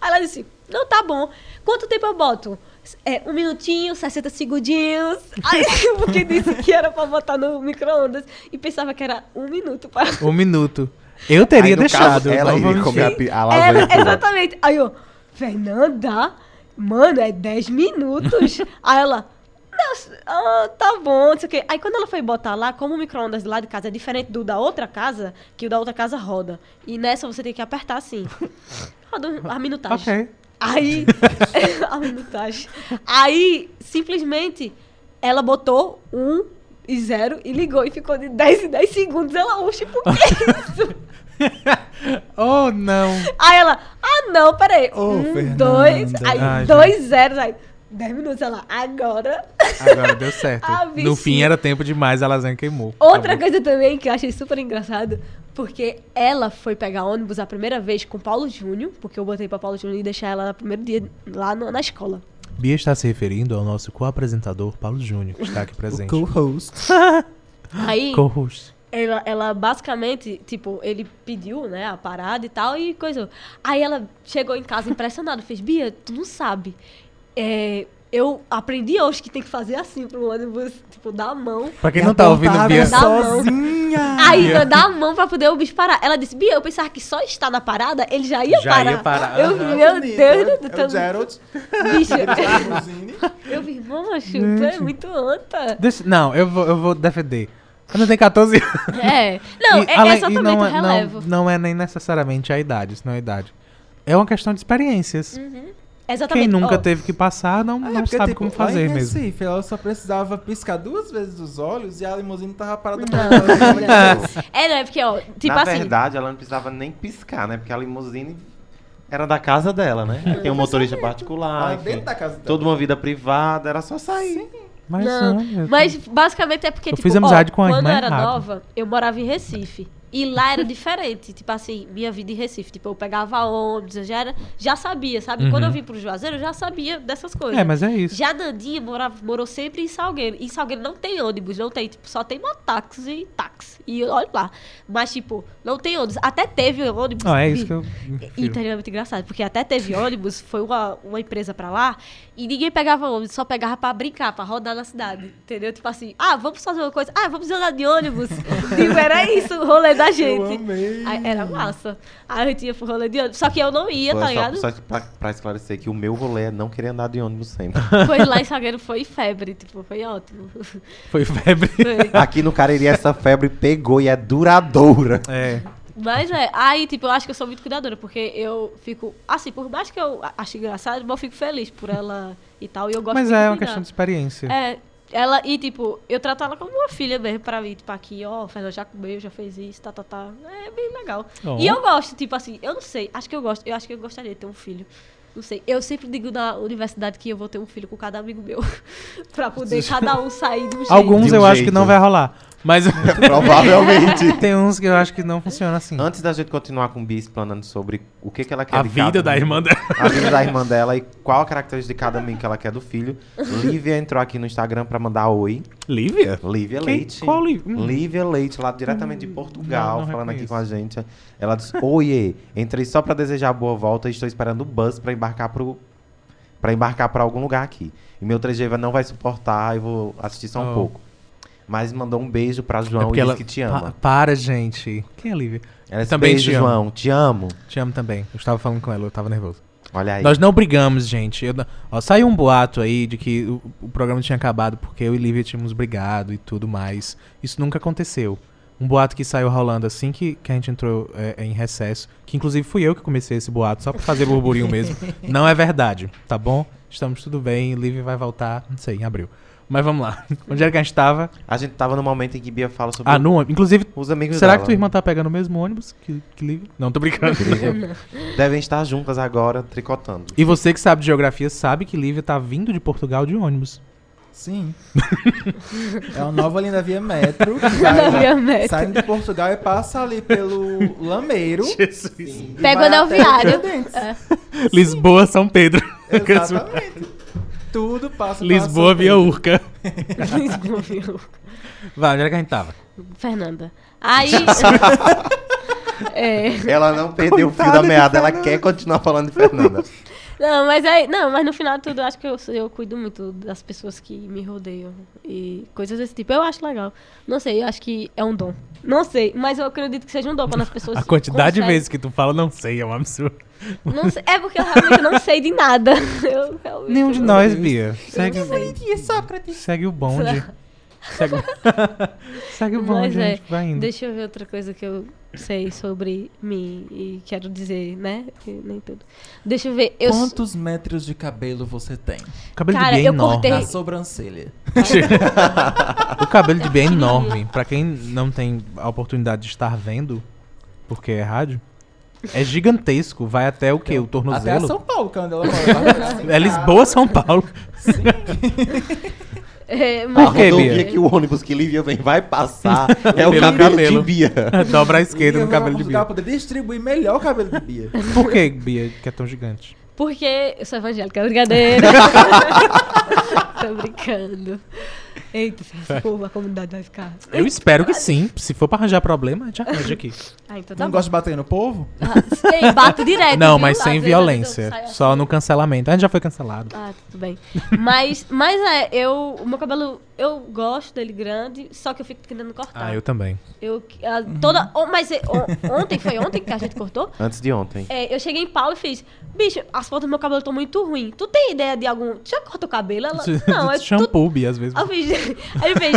Aí ela disse, não, tá bom. Quanto tempo eu boto? É, um minutinho, 60 segundinhos. <laughs> Aí, porque disse que era pra botar no micro-ondas. E pensava que era um minuto para... Um minuto. Eu teria Aí, deixado. caso, ela iria comer a, a lasanha pura. exatamente. Aí eu, Fernanda, mano, é 10 minutos. <laughs> Aí ela, "Nossa, ah, tá bom, não sei o quê. Aí quando ela foi botar lá, como o micro-ondas lá de casa é diferente do da outra casa, que o da outra casa roda. E nessa você tem que apertar assim. <laughs> Roda um- a minutagem. Ok. Aí, <laughs> a minutagem. Aí, simplesmente, ela botou um e zero e ligou e ficou de 10 em 10 segundos. Ela, oxe, por que isso? <laughs> Oh, não. Aí ela, ah não, peraí. Ô, um, Fernanda. dois, aí Ai, dois zeros, aí dez minutos, ela, agora. Agora deu certo. <laughs> Ah, no fim era tempo demais, a lasanha queimou. Outra Acabou. coisa também que eu achei super engraçado, porque ela foi pegar ônibus a primeira vez com Paulo Júnior, porque eu botei pra Paulo Júnior e deixar ela no primeiro dia lá no- na escola. Bia está se referindo ao nosso co-apresentador, Paulo Júnior, que está aqui presente. co-host. <laughs> Aí, Co-host. ela, ela basicamente, tipo, ele pediu, né, a parada e tal, e coisa. Aí ela chegou em casa impressionada, fez, Bia, tu não sabe. É, eu aprendi hoje que tem que fazer assim pro ônibus, tipo, dar a mão. Pra quem não tá ouvindo, Bia... Dá sozinha. Aí, dar a mão pra poder o bicho parar. Ela disse, Bia, eu pensava que só estar na parada, ele já ia Já parar. ia parar. Eu, Aham. meu Bonito, Deus é- do É céu. o Gerald. Bicho, Limousine. <laughs> eu vi, macho, tu é muito anta. Deixa- Não, eu vou, eu vou defender. Ela tem 14 anos. É. Não, E, é além- e exatamente não o é, relevo. não, não é nem necessariamente a idade, isso não é a idade. É uma questão de experiências. Uhum. Exatamente. Quem nunca Ó, teve que passar não, É, não porque, sabe tipo, como lá fazer em mesmo. Recife, ela só precisava piscar duas vezes os olhos e a limusine tava parada Não, pra ela. É, não, é porque, ó, tipo Na assim. verdade, ela não precisava nem piscar, né? Porque a limusine era da casa dela, né? Tem um motorista particular, Lá enfim, dentro da casa dela. toda uma vida privada, era só sair. Mas, Não, olha, mas basicamente é porque, Eu tipo, fiz amizade ó, com a quando eu era nova, eu morava em Recife. E lá era diferente, tipo assim, minha vida em Recife. Tipo, eu pegava ônibus, eu já, era, já sabia, sabe? Quando eu Uhum. vim pro Juazeiro, eu já sabia dessas coisas. É, mas é isso. Já Nandinha morava, morou sempre em Salgueiro. Em Salgueiro não tem ônibus, não tem, tipo, só tem mototáxi e táxi. E olha lá. Mas, tipo, não tem ônibus. Até teve ônibus. Não, é isso que eu. e então é muito engraçado, porque até teve ônibus, foi uma, uma empresa pra lá, e ninguém pegava ônibus, só pegava pra brincar, pra rodar na cidade. Entendeu? Tipo assim, ah, vamos fazer uma coisa, ah, vamos andar de ônibus. <laughs> tipo, era isso o rolê da Eu gente. amei. Aí, era massa. Aí a gente ia pro rolê de ônibus. Só que eu não ia, Foi tá só, ligado? só pra, pra esclarecer que o meu rolê é não querer andar de ônibus sempre. <laughs> Foi lá em Salgueiro, foi febre, tipo, foi ótimo. Foi febre. <laughs> Foi. Aqui no Cariri essa febre pegou e é duradoura. É. Mas é, aí, tipo, eu acho que eu sou muito cuidadora, porque eu fico, assim, por mais que eu ache engraçado, eu fico feliz por ela e tal, e eu gosto Mas muito é de uma cuidar. questão de experiência. É, ela, e tipo, eu trato ela como uma filha mesmo pra mim, tipo, aqui, ó, Fernanda já comeu, já fez isso, tá, tá, tá. É bem legal. Ó. E eu gosto, tipo assim, eu não sei, acho que eu gosto, eu acho que eu gostaria de ter um filho. Não sei, eu sempre digo na universidade que eu vou ter um filho com cada amigo meu. <laughs> pra poder cada um sair do jeito. Alguns um eu acho jeito. que não vai rolar. Mas <laughs> <laughs> Provavelmente. tem uns que eu acho que não funciona assim. Antes da gente continuar com Bia explanando sobre o que, que ela quer A de vida cada da irmã dela. A vida da irmã dela e qual a característica de cada amigo que ela quer do filho. Lívia entrou aqui no Instagram pra mandar oi. Lívia? Lívia Quem- Leite. qual Lívia? Hum. Lívia Leite, lá diretamente de Portugal, não, não falando aqui com a gente. Ela disse: Oiê, entrei só pra desejar boa volta e estou esperando o bus pra embarcar pro. Pra embarcar pra algum lugar aqui. E meu 3G não vai suportar, eu vou assistir só um Oh. pouco. Mas mandou um beijo pra É João e disse ela que te Pa- ama. para, gente. Quem é Lívia? Ela disse, também beijo, te amo." João, te amo. Te amo também. Eu estava falando com ela, eu tava nervoso. Olha aí. Nós não brigamos, gente. Eu ó, saiu um boato aí de que o, o programa tinha acabado porque eu e Lívia tínhamos brigado e tudo mais. Isso nunca aconteceu. Um boato que saiu rolando assim que, que a gente entrou é, em recesso. Que inclusive fui eu que comecei esse boato, só pra fazer burburinho mesmo. <laughs> Não é verdade, tá bom? Estamos tudo bem, Lívia vai voltar, não sei, em abril. Mas vamos lá. <laughs> Onde era que a gente tava? A gente tava no momento em que Bia fala sobre Ah, no ônibus. Inclusive, os amigos será dela. que tua irmã tá pegando o mesmo ônibus que, que Lívia? Não, tô brincando. <laughs> Devem estar juntas agora, tricotando. E você que sabe de geografia sabe que Lívia tá vindo de Portugal de ônibus. Sim. <laughs> é uma nova linha da Via Metro. vai- Via Metro. Sai de Portugal e passa ali pelo Lameiro. Jesus. Pega o vai anel até viário. Tiradentes. É. Lisboa, São Pedro. Exatamente. Tudo passa <laughs> Lisboa via Urca. Lisboa, viu? Vai, onde era que a gente tava? Fernanda. <laughs> Aí. é. Ela não perdeu o fio da meada, ela quer continuar falando de Fernanda. Não, mas aí. Não, mas no final de tudo, eu acho que eu, eu cuido muito das pessoas que me rodeiam. E coisas desse tipo. Eu acho legal. Não sei, eu acho que é um dom. Não sei, mas eu acredito que seja um dom quando as pessoas. <laughs> A quantidade de conseguem- vezes que tu fala, não sei, é um absurdo. Não sei, é porque eu realmente não sei de nada. <laughs> Eu realmente Nenhum de nós. Bia. Segue, segue o bonde. Segue, <laughs> segue o bonde, Mas é, gente. Vai indo. Deixa eu ver outra coisa que eu sei sobre mim e quero dizer, né? Que nem tudo. Deixa eu ver. Eu, Quantos metros de cabelo você tem? O cabelo Cara, de Bia é eu enorme. cortei- Na sobrancelha. <laughs> o cabelo de Bia é enorme. Pra quem não tem a oportunidade de estar vendo, porque é rádio, é gigantesco. Vai até o quê? O Até tornozelo? São Paulo, que é onde ela mora. <laughs> É Lisboa, São Paulo. É, A mas, quê, rodovia Bia? que o ônibus que Lívia vem vai passar <laughs> é o cabelo, cabelo. de Bia. <laughs> Dobra à esquerda E no cabelo de pra Bia. poder distribuir melhor o cabelo de Bia. <laughs> Por que, Bia, que é tão gigante? porque eu sou evangélica, brincadeira. Tô brincando. Eita, essa porra, a comunidade vai ficar. Eu espero que sim. Se for pra arranjar problema, a gente arranja aqui. Ah, então tá não bom. gosta de bater no povo? Ah, bato direto. Não, viu? mas Às sem vezes violência. saio Só assim. no cancelamento. A gente já foi cancelado. Ah, tudo bem. Mas, mas é, eu. O meu cabelo, eu gosto dele grande, só que eu fico tentando cortar. Ah, eu também. Eu, ah, toda, oh, mas oh, ontem, foi ontem que a gente cortou? <laughs> Antes de ontem. É, eu cheguei em Paulo e fiz, bicho, as fotos do meu cabelo estão muito ruins. Tu tem ideia de algum. Tu já cortou o cabelo? Ela, não, é tu. <laughs> Shampoo, Bia, às vezes. Aí eu fiz, <laughs> aí ele fez,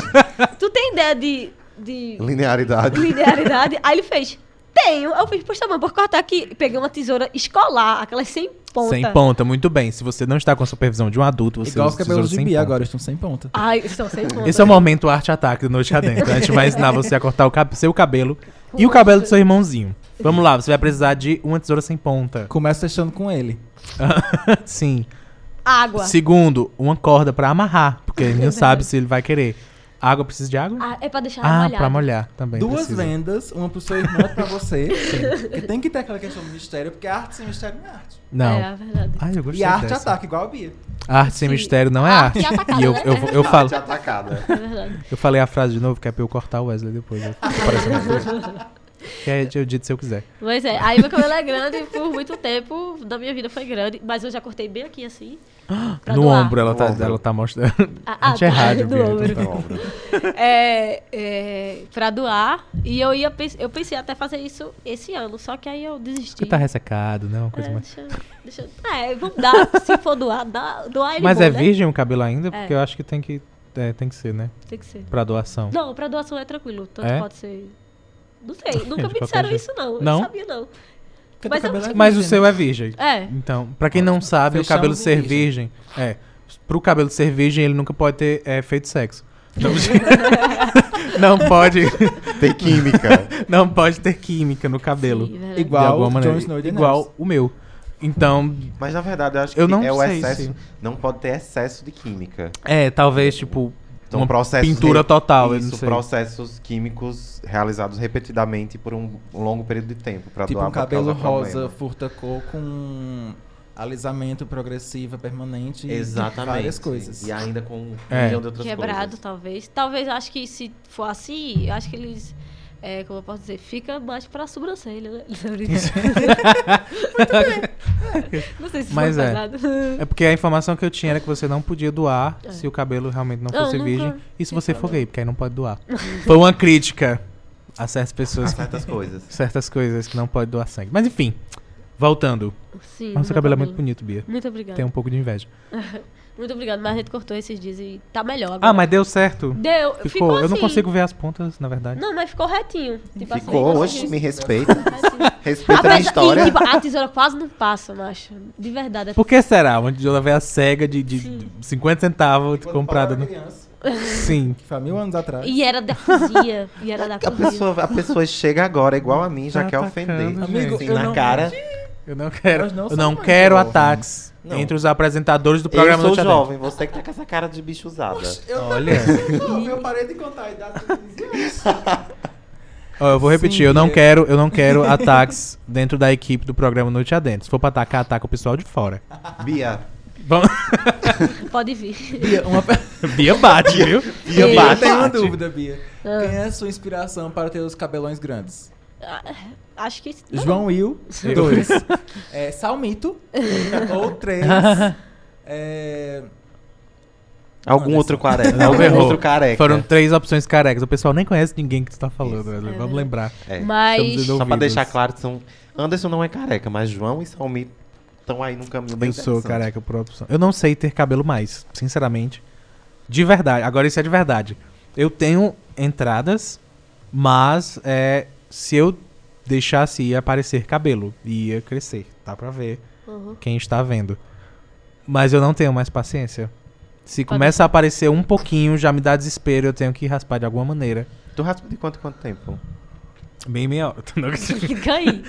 tu tem ideia de, de Linearidade. linearidade? Aí ele fez, Tenho. Eu fiz, poxa, mãe, por cortar aqui. Peguei uma tesoura escolar, aquelas sem ponta. Sem ponta, muito bem. Se você não está com a supervisão de um adulto, você Igual os cabelos tesoura de sem Bia ponta. agora, estão sem ponta. Ai, estão sem ponta. Esse é o momento arte-ataque do Noite Adentro. A gente vai ensinar você a cortar o cab- seu cabelo e o cabelo do seu irmãozinho. Vamos lá, você vai precisar de uma tesoura sem ponta. Começa fechando com ele. <laughs> Sim. Água. Segundo, uma corda pra amarrar, porque ele não <laughs> sabe se ele vai querer. Água precisa de água? Ah, é pra deixar Ah, molhado. pra molhar também. Duas precisa. vendas, uma pro seu irmão e outra pra você. <laughs> Porque tem que ter aquela questão do mistério, porque arte sem mistério não é arte. Não. É, é verdade. Ai, eu gostei E arte dessa. ataca, igual a Bia. Arte sem Sim. mistério não é Arte arte. atacada, <laughs> e eu, né? eu, eu, falo, Arte atacada. É verdade. eu falei a frase de novo, que é pra eu cortar o Wesley depois. <laughs> eu- coisa. Que é eu dito se eu quiser. Mas é, aí meu cabelo é grande e por muito tempo da minha vida foi grande. Mas eu já cortei bem aqui assim. Pra no doar. ombro, ela No tá, ombro. ela tá mostrando. Ah, <laughs> A gente é tá, rádio, do ombro. então Então, <laughs> É, é, pra doar. E eu ia eu pensei até fazer isso esse ano, só que aí eu desisti. Porque tá ressecado, né? Uma coisa É, mais... deixa, deixa, é, vamos dar, se for doar, dá, doar ele Mas bom, é né? virgem o cabelo ainda? É. Porque eu acho que tem que, é, tem que ser, né? Tem que ser. Pra doação. Não, pra doação é tranquilo, tanto É? pode ser... Não sei, <laughs> nunca me disseram jeito. isso não, eu Não? não sabia não. Porque Mas eu- é Mas o seu é virgem. É, Então, pra quem não sabe, o cabelo o ser virgem. virgem, é, pro cabelo ser virgem, ele nunca pode ter é, feito sexo. Então, <laughs> <laughs> não pode, Tem química. <laughs> não pode ter química no cabelo. sim, Igual alguma o maneira. Jon Snow Daenerys. Igual o meu. Então, Mas na verdade, eu acho Eu que não é o sei excesso. se- Não pode ter excesso de química. é, talvez, tipo, Então, uma processos pintura re- total, Isso, sei. processos químicos realizados repetidamente por um, um longo período de tempo. Pra Tipo doar um pra cabelo rosa, problema. furta cor com alisamento progressivo permanente. e Exatamente. Várias sim. coisas. E ainda com um É. milhão de outras Quebrado, coisas. talvez. Talvez, eu acho que se for assim, eu acho que eles... É, como eu posso dizer, fica mais pra sobrancelha, né? <laughs> <laughs> Não sei se Mas foi é. pesado. <laughs> É porque a informação que eu tinha era que você não podia doar É. se o cabelo realmente não Não, fosse nunca virgem. E se você for gay, porque aí não pode doar. Foi uma crítica a certas pessoas, Certas coisas. certas coisas que não pode doar sangue. Mas enfim, voltando. Sim, Mas seu meu cabelo é muito bonito, Bia. Muito obrigada. Tem um pouco de inveja. Muito obrigada, mas a gente cortou esses dias e tá melhor agora. Ah, mas deu certo. Deu, Ficou. ficou, Eu não assim. consigo ver as pontas, na verdade. Não, mas ficou retinho. Tipo assim, Ficou, consegui- hoje me respeita. retinho. Respeita a minha história. E, tipo, a tesoura quase não passa, macho. De verdade. é Por que será? Uma tesoura velha cega de, de Sim. 50 centavos comprada no. era criança, <laughs> Sim. que foi há mil anos atrás. E era da cozinha. E era da A cozinha. pessoa, a pessoa chega agora igual a mim, já Tá quer atacando, ofender. Amigo, assim, eu na não- cara. Eu não quero. Não eu não quero jovens. ataques Não. entre os apresentadores do Eu programa sou Noite Adentro. jovem, você que tá com essa cara de bicho usada. Eu Olha. <laughs> Não, eu parei de contar a idade com 15 anos. Ó, eu vou repetir, Sim, eu não é. quero, eu não quero ataques dentro da equipe do programa Noite Adentro. Se for pra atacar, ataca o pessoal de fora. Bia, Vamos... <laughs> Pode vir. Bia, uma <laughs> Bia bate, viu? Bia eu bate. tenho uma dúvida, Bia. Ah. Quem é a sua inspiração para ter os cabelões grandes? Ah, Acho que. João Will, dois. <laughs> É, Salmito, <laughs> ou três. É, algum outro careca. Algum errou. outro careca. Foram três opções carecas. O pessoal nem conhece ninguém que tu tá falando. Isso. É Vamos verdade. lembrar. É. Mas. Só pra deixar claro que são. Anderson não é careca, mas João e Salmito estão aí num caminho bem Eu sou careca por opção. Eu não sei ter cabelo mais, sinceramente. De verdade. Agora isso é de verdade. Eu tenho entradas, mas é, se eu deixasse ia aparecer cabelo. Ia crescer. Dá pra ver Uhum. quem está vendo. Mas eu não tenho mais paciência. Se Pode começa a aparecer um pouquinho, já me dá desespero. Eu tenho que raspar de alguma maneira. Tu raspa de quanto quanto tempo? Bem meia hora. <laughs> <laughs> Fica aí.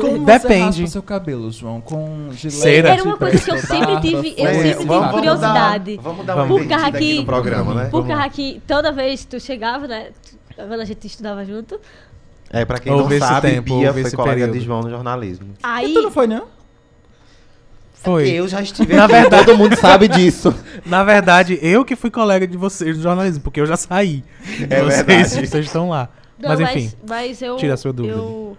Como Depende. você raspa seu cabelo, João? Com gilete? Cera. Era uma coisa que eu sempre tive- eu sempre tive vamos- curiosidade. dar- Vamos dar Vamos. uma Por causa que- no programa, né? Por causa que toda vez que tu chegava, né? Quando a gente estudava junto. É, pra quem Houve não sabe, tempo, Bia foi colega período. de João no jornalismo. Aí. E tu não foi, não? Foi. Eu já estive Na aqui, verdade- todo mundo sabe disso. <laughs> Na verdade, eu que fui colega de vocês no jornalismo, porque eu já saí. É vocês, verdade. <laughs> vocês estão lá. Não, mas enfim, mas eu. tira a sua dúvida. Eu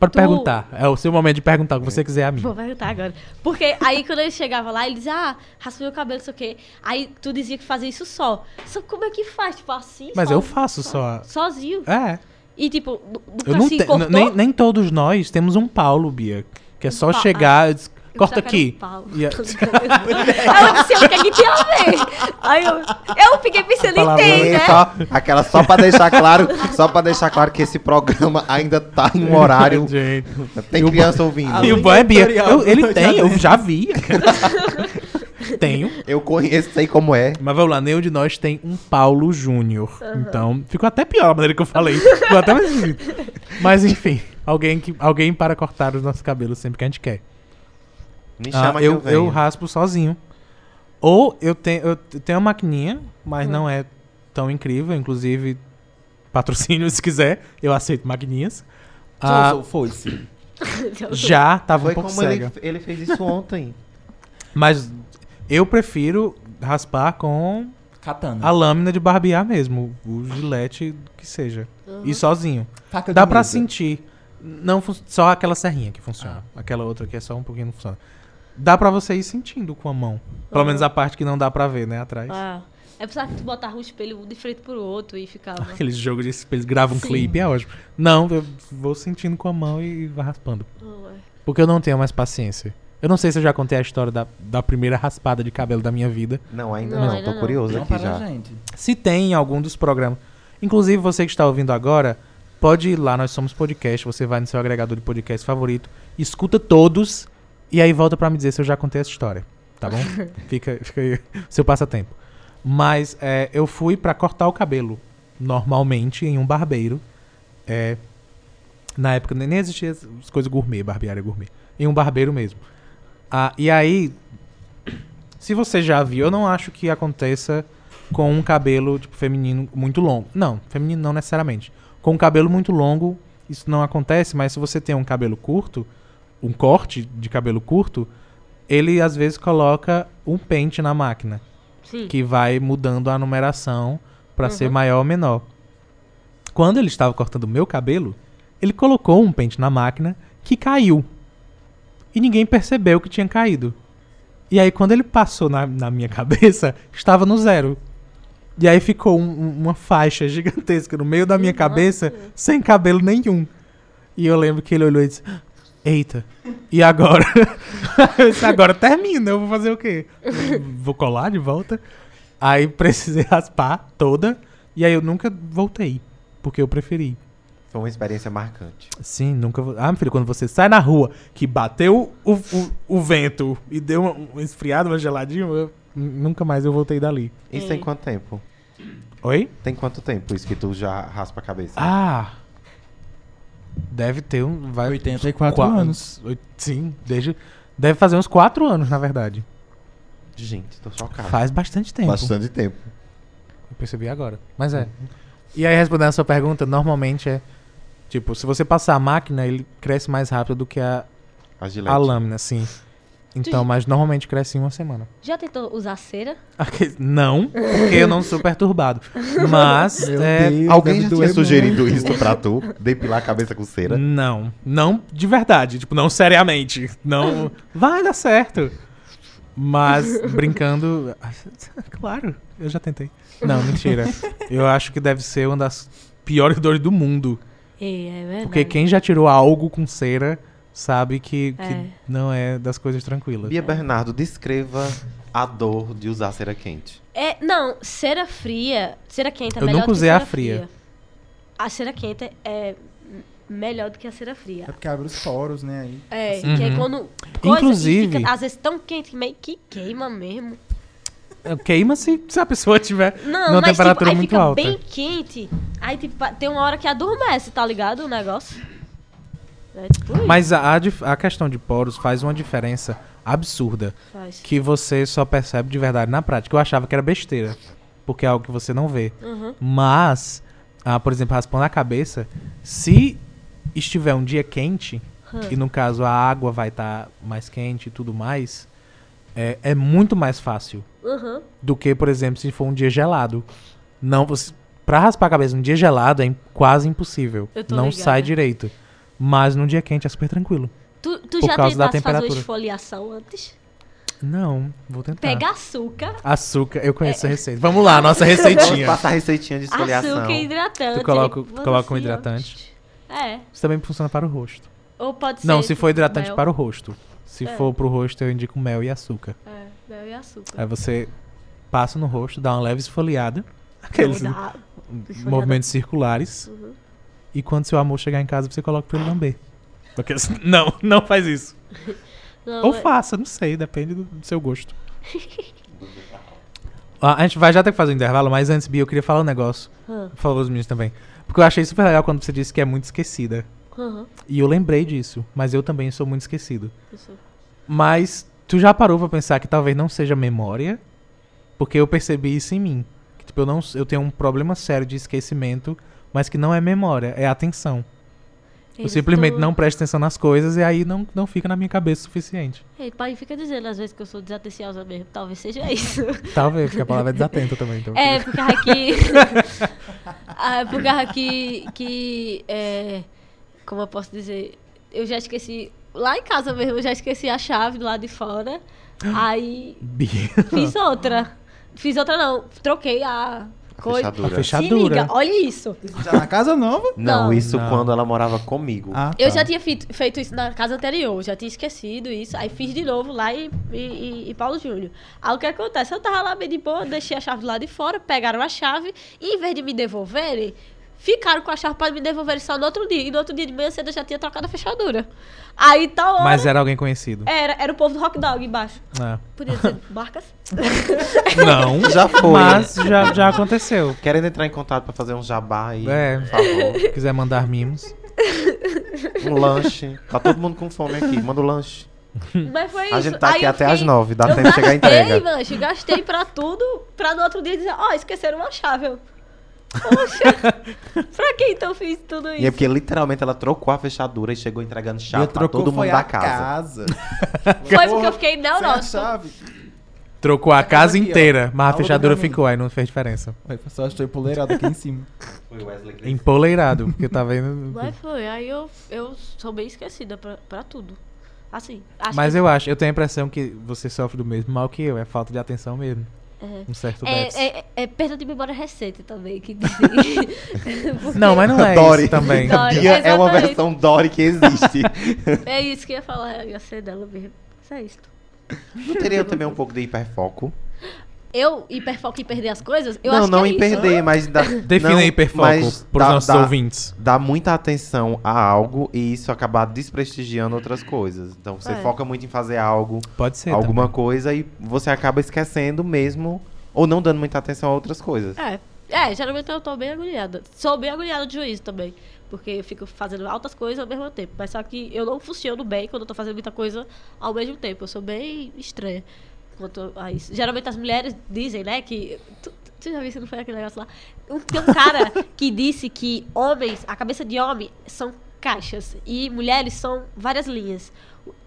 pode tu- perguntar. É o seu momento de perguntar o que você quiser a mim. Vou perguntar agora. Porque aí quando ele chegava lá, ele dizia, ah, raspei o cabelo, não sei o quê. Aí tu dizia que fazia isso só. Só como é que faz? Tipo assim? Mas só- eu faço só. Sozinho. É. E tipo, Eu não se tenho. cortou. Nem, nem todos nós temos um Paulo, Bia. Que é só Pa- chegar. des- Corta aqui. um pau. E a- Tô <laughs> brincando. Aí eu disse, o que é? Aí eu, eu fiquei pensando em tem, E né? só, aquela só pra deixar claro, só pra deixar claro que esse programa ainda tá em um horário. Gente. Tem criança ouvindo. E o linha bom é Bia. editorial Eu- ele tem, eu já vi. <laughs> Tenho. Eu conheço, sei como é. Mas vamos lá, nenhum de nós tem um Paulo Júnior. Então, ficou até pior a maneira que eu falei. Ficou até mais esquisito. Mas enfim, alguém, que, alguém para cortar os nossos cabelos sempre que a gente quer. Me Ah, chama que eu, eu, venho. eu raspo sozinho. Ou eu tenho, eu tenho uma maquininha, mas não é tão incrível. Inclusive, patrocínio se quiser, eu aceito maquininhas. Ah, Foi-se. já tava Foi um pouco como ele, cega. ele fez isso ontem. Mas eu prefiro raspar com Katana. a lâmina de barbear mesmo. O gilete que seja. E sozinho. Dá pra mesa. sentir. Não só aquela serrinha que funciona. Aquela outra que é só um pouquinho não funciona. Dá pra você ir sentindo com a mão. Pelo Aham. menos a parte que não dá pra ver, né, atrás. Ah, é pensar que tu botava um espelho de frente pro outro e ficava. Aqueles jogos de eles gravam um Sim. clipe, é ótimo. Não, eu vou sentindo com a mão e vou raspando. É. Porque eu não tenho mais paciência. Eu não sei se eu já contei a história da, da primeira raspada de cabelo da minha vida. Não, ainda Não, não. ainda Tô não. curioso Não aqui para já. gente. Se tem em algum dos programas. Inclusive, você que está ouvindo agora, pode ir lá, nós somos podcast. Você vai no seu agregador de podcast favorito, escuta todos e aí volta pra me dizer se eu já contei essa história. Tá bom? <laughs> fica, fica aí, seu passatempo. Mas é, eu fui pra cortar o cabelo, normalmente, em um barbeiro. É, na época nem existia as as coisas gourmet, barbearia gourmet. Em um barbeiro mesmo. Ah, e aí, se você já viu, eu não acho que aconteça com um cabelo tipo, feminino muito longo. Não, feminino não necessariamente. Com um cabelo muito longo, isso não acontece, mas se você tem um cabelo curto, um corte de cabelo curto, ele às vezes coloca um pente na máquina, Sim. que vai mudando a numeração pra Uhum. ser maior ou menor. Quando ele estava cortando o meu cabelo, ele colocou um pente na máquina que caiu. E ninguém percebeu que tinha caído. E aí, quando ele passou na, na minha <laughs> cabeça, estava no zero. E aí ficou um- um- uma faixa <laughs> gigantesca no meio da minha Nossa. cabeça, sem cabelo nenhum. E eu lembro que ele olhou e disse: Eita, e agora? <laughs> Agora termina, eu vou fazer o quê? Vou colar de volta? Aí precisei raspar toda. E aí eu nunca voltei. Porque eu preferi. Foi uma experiência marcante. Sim, nunca. vou- Ah, meu filho, quando você sai na rua que bateu o, o, o vento e deu um, esfriado, uma geladinha, eu- nunca mais eu voltei dali. Isso Ei. tem quanto tempo? Oi? Tem quanto tempo isso que tu já raspa a cabeça? Ah! Deve ter um. Vai, 84 qua- anos. Sim, desde. Deve fazer uns 4 anos, na verdade. Gente, tô chocado. Faz bastante tempo. Bastante tempo. Eu percebi agora. Mas é. E aí, respondendo a sua pergunta, normalmente é. Tipo, se você passar a máquina, ele cresce mais rápido do que a, A lâmina, sim. Então, mas normalmente cresce em uma semana. Já tentou usar cera? Não, porque eu não sou perturbado. Mas, é, Deus, Alguém já tinha sugerido muito. isso pra tu? Depilar a cabeça com cera? não. Não de verdade. Tipo, não seriamente. Não. Vai dar certo. Mas, brincando. <laughs> Claro, eu já tentei. Não, mentira. Eu acho que deve ser uma das piores dores do mundo. É, é verdade. Porque quem já tirou algo com cera sabe que, que É. não é das coisas tranquilas. Bia Bernardo, descreva a dor de usar cera quente. É, não, cera fria, cera quente é Eu melhor nunca que usei a cera fria. A cera quente é melhor do que a cera fria. É porque abre os poros, né? Aí. É, Uhum. que aí quando. coisa, Inclusive- e fica, às vezes tão quente que meio que queima mesmo. Queima se, se a pessoa tiver Não, numa mas temperatura tipo, aí muito fica alta. bem quente. Aí tipo, tem uma hora que adormece, tá ligado? O negócio. É tipo. Mas a, a questão de poros faz uma diferença absurda Faz. que você só percebe de verdade na prática. Eu achava que era besteira, porque é algo que você não vê. Uhum. Mas, ah, por exemplo, raspando a cabeça, se estiver um dia quente, Hum. e no caso a água vai estar mais quente e tudo mais, é, é muito mais fácil Uhum. do que, por exemplo, se for um dia gelado. Não, você, pra raspar a cabeça num dia gelado é quase impossível. Eu tô Não ligada. sai direito. Mas num dia quente é super tranquilo. Tu, tu Por já causa da tentaste fazer esfoliação antes? Não, vou tentar. Pega açúcar, Açúcar, eu conheço a receita. Vamos lá, nossa <laughs> receitinha. Passa a receitinha de esfoliação. açúcar e hidratante. Tu coloca- bota coloca um assim, hidratante? É. Isso também funciona para o rosto. Ou pode ser. Não, se for hidratante mel. para o rosto. Se É. for pro rosto, eu indico mel e açúcar. É, mel e açúcar. Aí você passa no rosto, dá uma leve esfoliada. Aqueles Dá- movimentos circulares. Uhum. E quando seu amor chegar em casa, você coloca pra ele lamber. Porque, <laughs> não, não faz isso. Não, Ou é- faça, não sei, depende do, do seu gosto. <laughs> Ah, a gente vai já ter que fazer um intervalo, mas antes, Bia, eu queria falar um negócio. Ah, Por favor, os meninos também. Porque eu achei super legal quando você disse que é muito esquecida. Aham, E eu lembrei disso, mas eu também sou muito esquecido. Mas tu já parou pra pensar que talvez não seja memória? Porque eu percebi isso em mim. Que, tipo, eu, não, eu tenho um problema sério de esquecimento, mas que não é memória, é atenção. Eu Eles simplesmente tão- não presto atenção nas coisas e aí não, não fica na minha cabeça o suficiente. Ei, pai, fica dizendo às vezes que eu sou desatenciosa mesmo. Talvez seja <laughs> isso. Talvez, porque a palavra é desatenta também. Então É, por causa que. ah, por causa que. que é, como eu posso dizer? Eu já esqueci. Lá em casa mesmo, eu já esqueci a chave do lado de fora. <gasps> Aí Bia. fiz outra. Fiz outra não. Troquei a coisa. Fechadura. A fecha- Se Fechadura. liga, olha isso. Já na casa nova? Não, Não. isso Não. quando ela morava comigo. Ah, Eu tá. já tinha feito, feito isso na casa anterior, já tinha esquecido isso. Aí fiz de novo lá em, em, em- em Paulo Júnior. Aí o que acontece? Eu tava lá bem de boa, deixei a chave do lado de fora, pegaram a chave e em vez de me devolverem, ficaram com a chave para me devolverem só no outro dia. E no outro dia de manhã cedo eu já tinha trocado a fechadura. Aí tá hora. Mas era alguém conhecido. Era, era o povo do hot dog embaixo. É. Podia dizer <laughs> marcas. Não, <laughs> Já foi. mas já, já aconteceu. Querendo entrar em contato pra fazer um jabá aí, É. por favor. Se <laughs> quiser mandar mimos. Um lanche. Tá todo mundo com fome aqui. Manda o lanche. Mas foi isso. A gente tá Aí aqui até fiquei- às nove. Dá eu tempo de chegar a gastei, entrega. mancho, gastei pra tudo, pra no outro dia dizer, ó, esqueceram uma chave. Eu, Poxa, <laughs> pra que então fiz tudo isso? E é porque literalmente ela trocou a fechadura e chegou entregando chave pra trocou todo mundo foi da a casa. <laughs> Foi porque eu fiquei a neurótica. chave. Trocou a casa aqui, ó. inteira, mas a do fechadura ficou, aí não fez diferença. Aí só estou empoleirado aqui em cima. Foi o Wesley que Empoleirado, porque eu tava indo. Mas foi, aí eu, eu sou bem esquecida pra, pra tudo. Assim, acho Mas que eu acho, eu tenho a impressão que você sofre do mesmo mal que eu, é falta de atenção mesmo. É. Um certo é, é, é perda de memória recente também, que <laughs> Não, mas não é Dory. isso também. Dory. Bia é uma versão Dory que existe. <laughs> É isso que eu ia falar, ia ser dela mesmo. Isso é isso. não teria também um pouco de hiperfoco? Eu, hiperfoco em perder as coisas, eu não, acho não que é em isso. perder, mas dá, <laughs> Defina não, hiperfoco pros dá- nossos dá- ouvintes. Dá muita atenção a algo e isso acabar desprestigiando outras coisas. Então você É. foca muito em fazer algo, Pode ser. alguma também. coisa e você acaba esquecendo mesmo ou não dando muita atenção a outras coisas. É, é, geralmente eu tô bem agoniada. Sou bem agoniada de juízo também. Porque eu fico fazendo altas coisas ao mesmo tempo. Mas só que eu não funciono bem quando eu tô fazendo muita coisa ao mesmo tempo. Eu sou bem estranha quanto a isso. Geralmente as mulheres dizem, né, que. Tu, tu já viu se não foi aquele negócio lá? Tem um cara que disse que homens, a cabeça de homem são caixas e mulheres são várias linhas.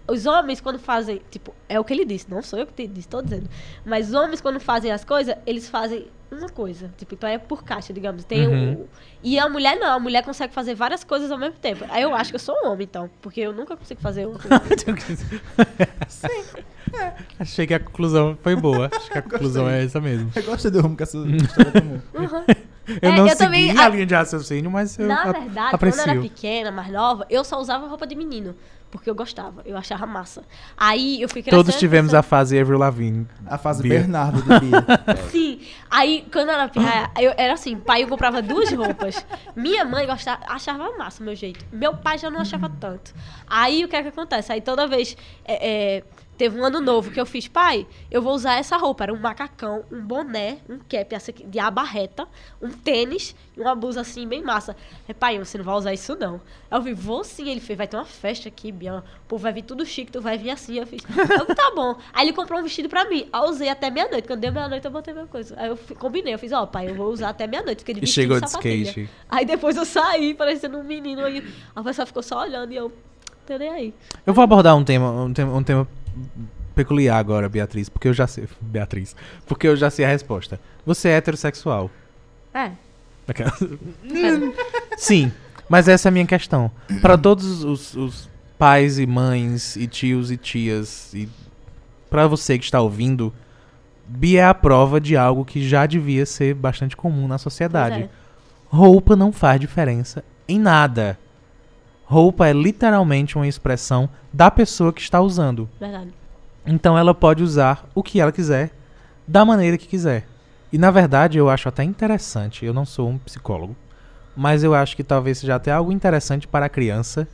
Os homens, quando fazem, tipo, é o que ele disse, não sou eu que disse, tô dizendo. Mas os homens, quando fazem as coisas, eles fazem uma coisa. Tipo, então é por caixa, digamos. Tem Uhum. o. E a mulher não, a mulher consegue fazer várias coisas ao mesmo tempo. Aí eu acho que eu sou um homem, então. Porque eu nunca consigo fazer uma coisa. <laughs> Achei que a conclusão foi boa. Acho que a <laughs> conclusão é essa mesmo. Eu gosto do rumo que essa história tomou. Uhum. Eu É, não eu segui também- a a- linha de raciocínio, mas eu Na a- verdade, aprecio. quando eu era pequena, mais nova, eu só usava roupa de menino. Porque eu gostava, eu achava massa. Aí eu fui crescendo. Todos tivemos a fase Avril Lavigne. A fase Bia. Bernardo de Bia. <laughs> Sim. Aí, quando eu era pirraia, eu era assim, pai eu comprava duas roupas. Minha mãe gostava, achava massa o meu jeito. Meu pai já não achava tanto. Aí, o que é que acontece? Aí, toda vez, é, é, teve um ano novo que eu fiz, pai, eu vou usar essa roupa. Era um macacão, um boné, um cap de aba reta, um tênis e uma blusa assim, bem massa. É, pai, você não vai usar isso, não. Aí eu vi, vou sim. Ele fez, vai ter uma festa aqui, Bian. O povo vai vir tudo chique, tu vai vir assim. Eu fiz, eu, tá bom. Aí ele comprou um vestido pra mim. Aí eu usei até meia-noite. Quando deu meia-noite, eu botei minha coisa. Aí eu combinei, eu fiz, ó, pai, eu vou usar até meia-noite. Fiquei de E chegou e de skate. Aí depois eu saí, parecendo um menino. Aí a pessoa ficou só olhando e eu, tô nem aí. Eu vou abordar um tema, um tema, um tema peculiar agora, Beatriz, porque eu já sei. <laughs> Beatriz. Porque eu já sei a resposta. Você é heterossexual. É. <laughs> Sim, mas essa é a minha questão. Para todos os, os pais e mães e tios e tias e para você que está ouvindo, Bia é a prova de algo que já devia ser bastante comum na sociedade. é. Roupa não faz diferença em nada. Roupa é literalmente uma expressão da pessoa que está usando. Verdade. Então ela pode usar o que ela quiser, da maneira que quiser. E na verdade eu acho até interessante, eu não sou um psicólogo, mas eu acho que talvez seja até algo interessante para a criança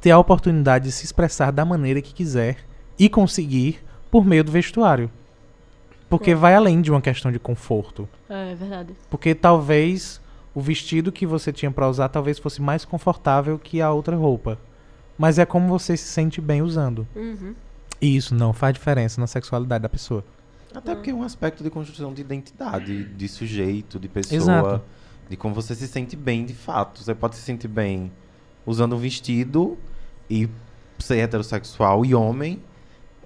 ter a oportunidade de se expressar da maneira que quiser e conseguir por meio do vestuário. Porque vai além de uma questão de conforto. É verdade. Porque talvez o vestido que você tinha pra usar talvez fosse mais confortável que a outra roupa. Mas é como você se sente bem usando. Uhum. E isso não faz diferença na sexualidade da pessoa. Até porque é um aspecto de construção de identidade, de sujeito, de pessoa, Exato. de como você se sente bem de fato. Você pode se sentir bem usando um vestido e ser heterossexual e homem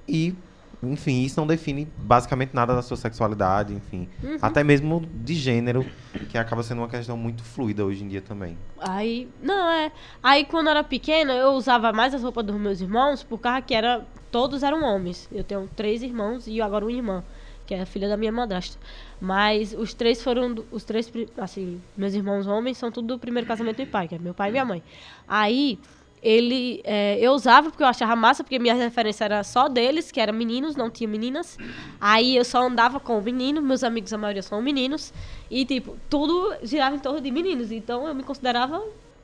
e enfim, isso não define basicamente nada da sua sexualidade, enfim. Uhum. Até mesmo de gênero, que acaba sendo uma questão muito fluida hoje em dia também. Aí, não, é. Aí quando eu era pequena, eu usava mais as roupas dos meus irmãos, por causa que era, todos eram homens. Eu tenho três irmãos e agora uma irmã, que é a filha da minha madrasta. Mas os três foram, os três, assim, meus irmãos homens são tudo do primeiro casamento do meu pai, que é meu pai e minha mãe. Aí, ele, é, eu usava porque eu achava massa, porque minha referência era só deles, que eram meninos, não tinha meninas. Aí eu só andava com o menino, meus amigos, a maioria são meninos. E, tipo, tudo girava em torno de meninos. Então eu me considerava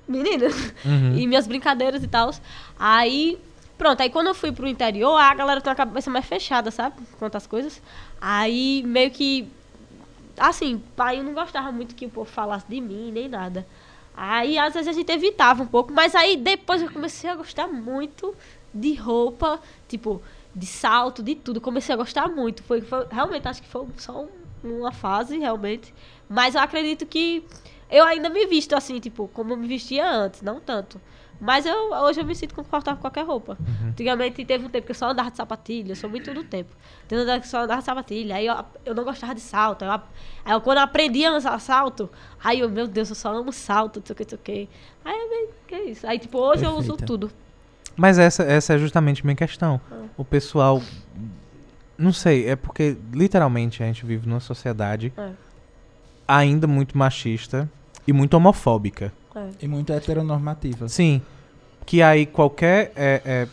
menina. Uhum. <laughs> E minhas brincadeiras e tal. Aí, pronto. Aí quando eu fui pro interior, a galera tem uma cabeça mais fechada, sabe? Quanto às coisas. Aí meio que. Assim, pai, eu não gostava muito que o povo falasse de mim, nem nada. Aí às vezes a gente evitava um pouco, mas aí depois eu comecei a gostar muito de roupa, tipo, de salto, de tudo. Comecei a gostar muito. Foi, foi- realmente, acho que foi só um- uma fase, realmente. Mas eu acredito que eu ainda me visto assim, tipo, como eu me vestia antes, não tanto. Mas eu, hoje eu me sinto confortável com qualquer roupa. Antigamente teve um tempo que eu só andava de sapatilha, eu sou muito do tempo. Teve um tempo que eu só andava de sapatilha, aí eu, eu não gostava de salto. Aí, eu, aí eu, quando eu aprendi a usar salto, aí eu, meu Deus, eu só amo salto, não sei o que, não sei o que. Aí é que é isso. Aí, tipo, hoje eu uso Perfeita. tudo. Mas essa, essa é justamente a minha questão. O pessoal. Não sei, é porque literalmente a gente vive numa sociedade É. ainda muito machista e muito homofóbica. É. E muito heteronormativa. Sim. Que aí qualquer é, é,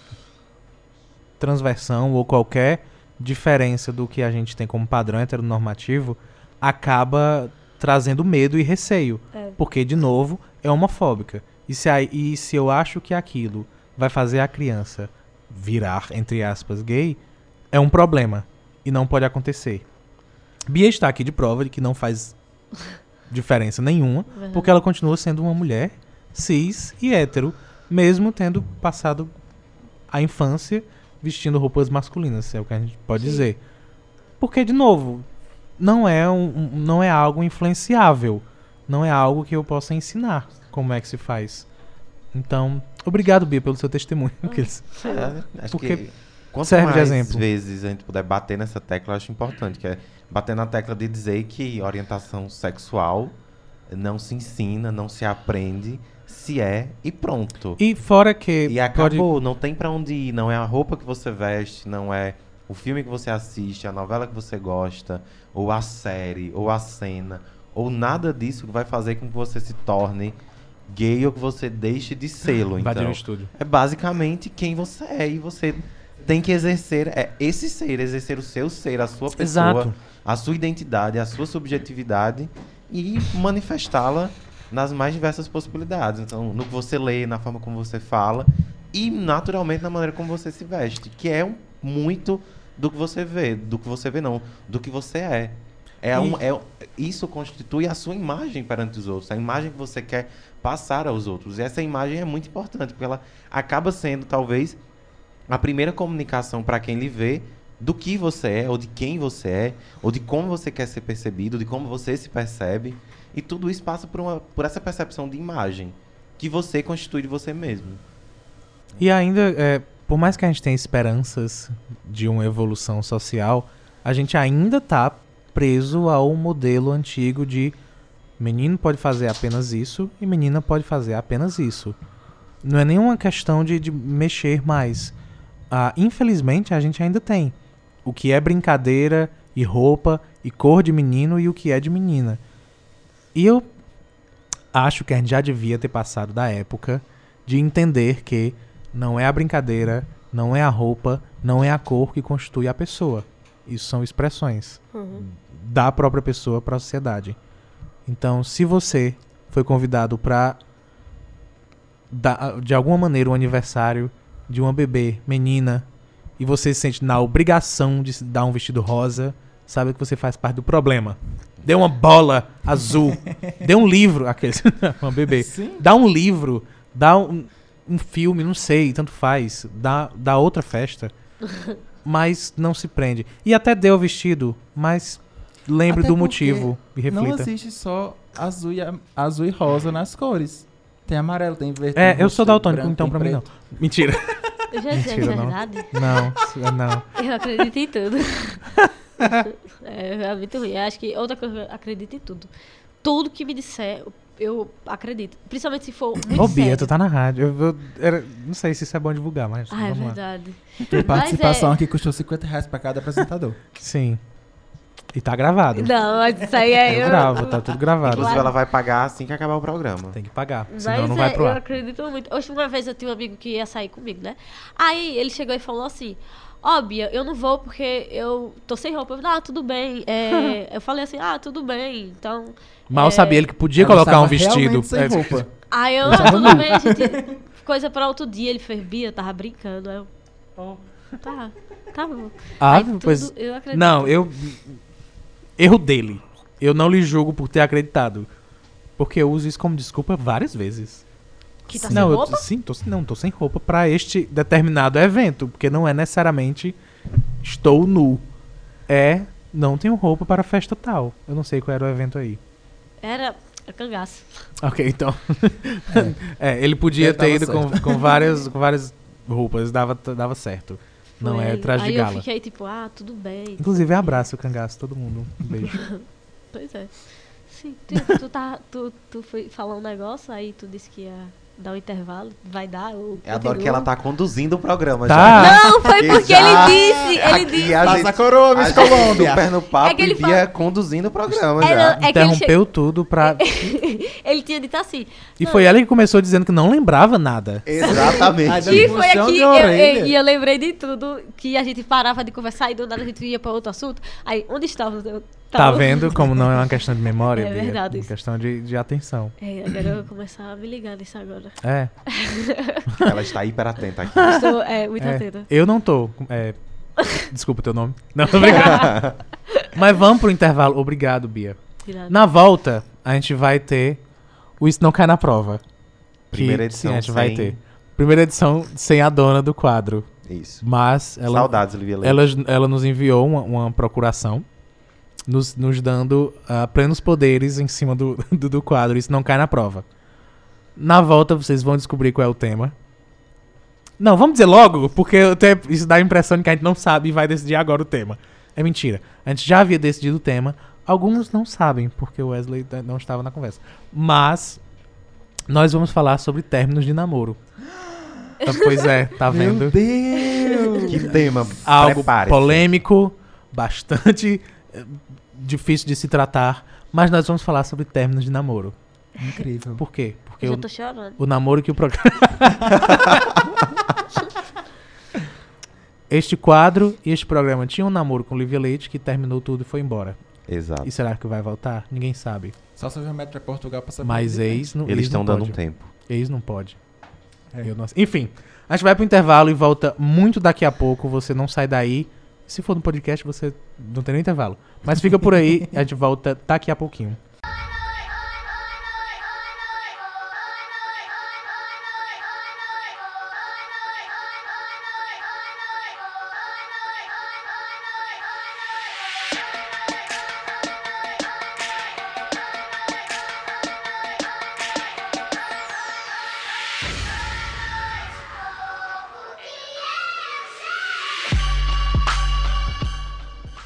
transversão ou qualquer diferença do que a gente tem como padrão heteronormativo acaba trazendo medo e receio. É. Porque, de novo, é homofóbica. E se, aí- e se eu acho que aquilo vai fazer a criança virar, entre aspas, gay, é um problema. E não pode acontecer. Bia está aqui de prova de que não faz diferença nenhuma, Verdade. porque ela continua sendo uma mulher cis e hétero, mesmo tendo passado a infância vestindo roupas masculinas, é o que a gente pode Sim. dizer. Porque, de novo, não é, um, não é algo influenciável. Não é algo que eu possa ensinar como é que se faz. Então, obrigado, Bia, pelo seu testemunho. <laughs> É, acho Porque que quanto serve de mais exemplo. vezes a gente puder bater nessa tecla, eu acho importante, que é bater na tecla de dizer que orientação sexual não se ensina, não se aprende, se é e pronto. E fora que E pode... acabou, não tem pra onde ir, não é a roupa que você veste, não é o filme que você assiste, a novela que você gosta, ou a série, ou a cena, ou nada disso que vai fazer com que você se torne gay ou que você deixe de sê-lo. Invadir Então, o estúdio. é basicamente quem você é e você tem que exercer é esse ser, exercer o seu ser, a sua pessoa, Exato. a sua identidade, a sua subjetividade e manifestá-la nas mais diversas possibilidades. Então, no que você lê, na forma como você fala e naturalmente na maneira como você se veste, que é um, muito do que você vê, do que você vê não, do que você é. É, um, é isso constitui a sua imagem perante os outros, a imagem que você quer passar aos outros. E essa imagem é muito importante, porque ela acaba sendo talvez a primeira comunicação para quem lhe vê do que você é, ou de quem você é, ou de como você quer ser percebido, de como você se percebe. E tudo isso passa por, uma, por essa percepção de imagem que você constitui de você mesmo. E ainda, é, por mais que a gente tenha esperanças de uma evolução social, a gente ainda tá preso ao modelo antigo de menino pode fazer apenas isso e menina pode fazer apenas isso. Não é nenhuma questão de, de mexer mais. Ah, infelizmente, a gente ainda tem o que é brincadeira e roupa e cor de menino e o que é de menina. E eu acho que a gente já devia ter passado da época de entender que não é a brincadeira, não é a roupa, não é a cor que constitui a pessoa. Isso são expressões Uhum. da própria pessoa para a sociedade. Então, se você foi convidado para de alguma maneira o aniversário de uma bebê, menina, e você se sente na obrigação de se dar um vestido rosa, sabe que você faz parte do problema. Dê uma bola azul, <laughs> dê um livro, aqueles, <laughs> uma bebê. Sim. Dá um livro, dá um, um filme, não sei, tanto faz. Dá, dá outra festa. <laughs> mas não se prende. E até dê o vestido, mas lembre Até do motivo e Não reflita. existe só azul e, azul e rosa nas cores. Tem amarelo, tem verde. É, tem eu roxo, sou daltônico, então pra mim não. preto. Mentira. Eu já disse, é Mentira, não. verdade. Não, não. Eu acredito em tudo. <laughs> é, é muito ruim. Eu acho que outra coisa, eu acredito em tudo. Tudo que me disser, eu- eu acredito. Principalmente se for muito Ô, Bia, sério. tu tá na rádio. Eu, eu- era- não sei se isso é bom divulgar, mas Ah, é vamos lá. verdade. Tua participação é- aqui custou 50 reais pra cada apresentador. Sim. E tá gravado. Não, mas isso aí é... Eu gravo, tá tudo gravado. Inclusive, ela vai pagar assim que acabar o programa. Tem que pagar, Mas senão não é, vai pro eu ar. acredito muito. Hoje, uma vez, eu tinha um amigo que ia sair comigo, né? Aí, ele chegou e falou assim... Ó, Bia, eu não vou porque eu tô sem roupa. Eu falei, ah, tudo bem. É, <laughs> eu falei assim, ah, tudo bem. Então... Mal é, sabia ele que podia Ela colocar um vestido. Sem É, roupa. <laughs> Aí eu, Eu ah, tudo bem, gente. Coisa pra outro dia. Ele fez, Bia, tava brincando. Aí eu, tá, tá bom. Ah, Aí tudo- pois. eu acredito. Não, eu. Erro dele. Eu não lhe julgo por ter acreditado. Porque eu uso isso como desculpa várias vezes. Que tá não, sem eu roupa? tô, sim, tô, não, tô sem roupa pra este determinado evento. Porque não é necessariamente estou nu. É não tenho roupa para festa tal. Eu não sei qual era o evento aí. Era a cangaço. Ok, então. <laughs> é, ele podia Eu ter ido com, com, várias, com várias roupas, dava, dava certo. Não Foi é ele. traje de Aí eu gala. fiquei tipo, ah, tudo bem. Inclusive, abraço, cangaço, todo mundo. Um beijo. <laughs> Pois é. Sim, tu, tu, tá, tu, tu foi falar um negócio, aí tu disse que ia dar um intervalo. Vai dar? Eu Eu adoro continuo. que ela tá conduzindo o programa Tá. já. Não, foi porque ele disse. Ele aqui disse. a Passa gente- a coroa, a Miss gente Colômbia. super no papo É que ele e Bia conduzindo o programa É, já. não, é Interrompeu tudo pra. che... <laughs> ele tinha dito assim. E Não. foi ela que começou dizendo que não lembrava nada. Exatamente. Que foi aqui, eu, eu, e eu lembrei de tudo, que a gente parava de conversar e do nada a gente ia pra outro assunto. Aí, onde estava? Eu Tá tava- vendo como não é uma questão de memória, É Bia? verdade É uma isso. questão de, de atenção. É, agora eu vou começar a me ligar nisso agora. É. <laughs> Ela está hiper atenta aqui. Estou é, muito é. atenta. Eu não tô. é, Desculpa o teu nome. Não, tô brincando. <laughs> Mas vamos pro intervalo. Obrigado, Bia. Na volta, a gente vai ter o Isso Não Cai na Prova. Que, Primeira edição Sim, a gente vai sem- ter. Primeira edição sem a dona do quadro. Isso. Mas ela, Saudades, Olivia Leite. ela, ela nos enviou uma, uma procuração, nos, nos dando ah, plenos poderes em cima do, <laughs> do, do quadro. Isso não cai na prova. Na volta, vocês vão descobrir qual é o tema. Não, vamos dizer logo, porque eu tenho- isso dá a impressão de que a gente não sabe e vai decidir agora o tema. É mentira. A gente já havia decidido o tema. Alguns não sabem, porque o Wesley não estava na conversa. Mas nós vamos falar sobre términos de namoro. <gasps> Ah, Pois é, tá vendo? Meu Deus! Que tema. algo polêmico, bastante difícil de se tratar, mas nós vamos falar sobre términos de namoro. Incrível. Por quê? Porque Eu já o, tô chorando. o namoro que o programa. <laughs> este quadro e este programa tinham um namoro com Olivia Leite que terminou tudo e foi embora. Exato. E será que vai voltar? Ninguém sabe. Só se eu vier metro Portugal pra saber. Mas é. ex não Eles ex estão não dando um tempo. Ex não pode. É. Eu não- Enfim, a gente vai pro intervalo e volta muito daqui a pouco. Você não sai daí. Se for no podcast, você não tem nem intervalo. Mas fica por aí, a gente volta daqui a pouquinho.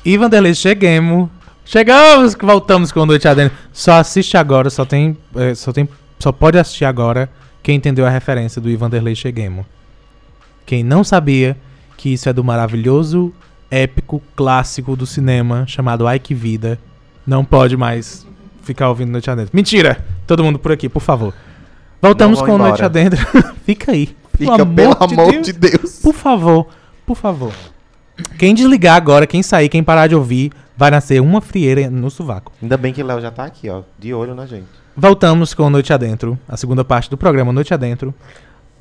E Vanderlei, cheguemos. Chegamos, que voltamos com Noite Adentro. Só assiste agora, só tem, é, só tem, só pode assistir agora quem entendeu a referência do Ivan Derlei Cheguemos. Quem não sabia que isso é do maravilhoso, épico, clássico do cinema chamado Ai Que Vida, não pode mais ficar ouvindo Noite Adentro. Mentira! Todo mundo por aqui, por favor. Voltamos com vão Noite embora. Adentro. <laughs> Fica aí. Fica, pelo amor de Deus. Por favor, por favor. Quem desligar agora, quem sair, quem parar de ouvir, vai nascer uma frieira no sovaco. Ainda bem que Léo já tá aqui, ó. De olho na gente. Voltamos com Noite Adentro, a segunda parte do programa Noite Adentro,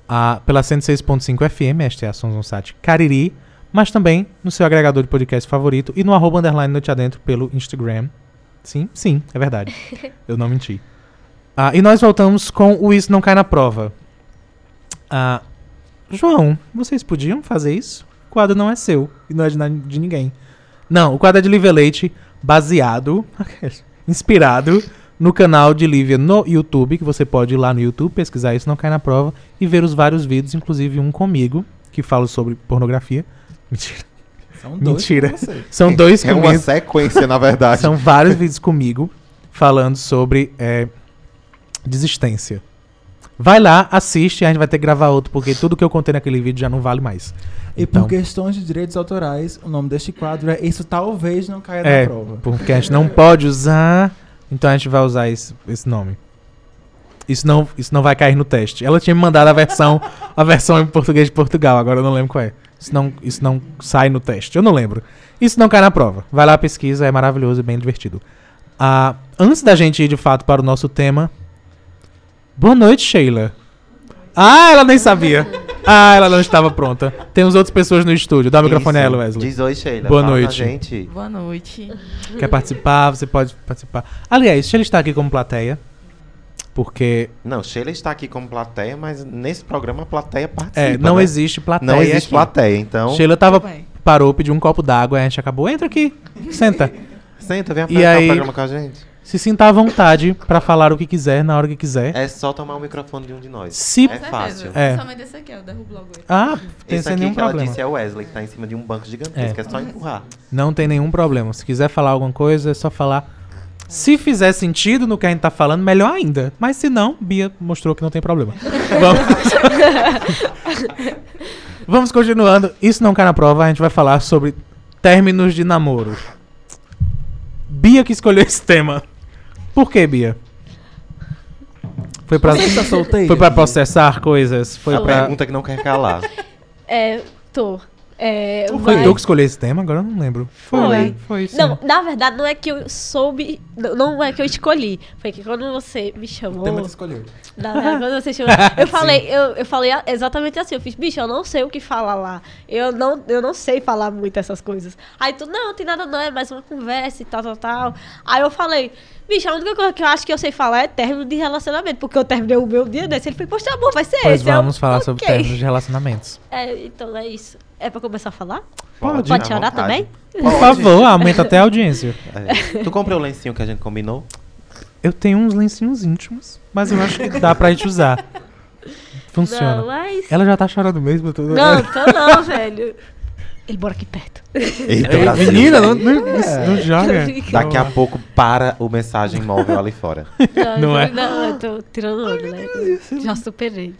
a, pela 106.5 FM, esta é a Sons no site Cariri, mas também no seu agregador de podcast favorito e no arroba underline Noite Adentro pelo Instagram. Sim, sim, é verdade. <laughs> Eu não menti. Ah, e nós voltamos com o Isso Não Cai na Prova. Ah, João, vocês podiam fazer isso? O quadro não é seu e não é de, de ninguém. Não, o quadro é de Lívia Leite, baseado, <laughs> inspirado no canal de Lívia no YouTube, que você pode ir lá no YouTube, pesquisar isso, não cai na prova, e ver os vários vídeos, inclusive um comigo, que fala sobre pornografia. Mentira. São dois Mentira. com você. São dois É uma comigo. sequência, na verdade. São vários vídeos comigo falando sobre é, desistência. Vai lá, assiste, a gente vai ter que gravar outro, porque tudo que eu contei naquele vídeo já não vale mais. E Então- por questões de direitos autorais, o nome deste quadro é Isso Talvez Não Caia É, na Prova. porque a gente não pode usar, então a gente vai usar esse, esse nome. Isso não, isso não vai cair no teste. Ela tinha me mandado a versão, a versão em português de Portugal, agora eu não lembro qual é. Isso não, isso não sai no teste, eu não lembro. Isso não cai na prova. Vai lá, pesquisa, é maravilhoso e bem divertido. Ah, antes da gente ir de fato para o nosso tema. Boa noite, Sheila. Ah, ela nem sabia. Ah, ela não estava pronta. Temos outras pessoas no estúdio. Dá o microfone a ela, Wesley. Diz oi, Sheila. Boa Fala noite. gente. Boa noite. Quer participar? Você pode participar. Aliás, Sheila está aqui como plateia. Porque Não, Sheila está aqui como plateia, mas nesse programa a plateia participa. é, não né? existe plateia. Não existe aqui. plateia, então. Sheila tava, parou, pediu um copo d'água, a gente acabou. Entra aqui, senta. <laughs> Senta, vem E apresentar aí- o programa com a gente. Se sinta à vontade pra falar o que quiser, na hora que quiser. É só tomar o microfone de um de nós. Se- É fácil. É. Principalmente esse aqui, ó. Derrubo logo ele. Ah, tem Esse sem aqui nenhum que ela problema. disse é o Wesley, que tá em cima de um banco gigantesco. É, só empurrar. Não tem nenhum problema. Se quiser falar alguma coisa, é só falar. Se fizer sentido no que a gente tá falando, melhor ainda. Mas se não, Bia mostrou que não tem problema. <laughs> Vamos, Vamos continuando. Isso não cai na prova, a gente vai falar sobre términos de namoro. Bia que escolheu esse tema. Por que, Bia? Foi pra, Você está solteira? foi pra processar coisas? Foi a pra. pergunta que não quer calar. É, tô. É, Foi mas- tu que escolheu esse tema? Agora eu não lembro. Foi. Foi, sim. Não, na verdade, não é que eu soube. Não, é que eu escolhi. Foi que quando você me O chamou. tema que escolheu. Na verdade, quando você chamou. <laughs> Eu falei, eu, eu falei exatamente assim. Eu fiz, bicho, eu não sei o que falar lá. Eu não, eu não sei falar muito essas coisas. Aí tu, não, tem nada não, é mais uma conversa e tal, tal, tal. Aí eu falei, bicho, a única coisa que eu acho que eu sei falar é término de relacionamento. Porque eu terminei o meu dia desse. Ele falou, poxa, amor, vai ser Pois esse. Eu, vamos falar sobre "Ok." términos de relacionamentos. É, então é isso. É pra começar a falar? Pode. Pode chorar também? Por favor, aumenta até a audiência. É. Tu comprou o lencinho que a gente combinou? Eu tenho uns lencinhos íntimos, mas eu acho que dá pra gente usar. Funciona. Não, mas. Ela já tá chorando mesmo. Tudo. Não, tô não, velho. Ele mora aqui perto. Eita, Ei, Brasil. menina, não, não, não joga. Daqui a pouco para o mensagem móvel ali fora. Não, Não é? Não, eu tô tirando onda, né? Já superei.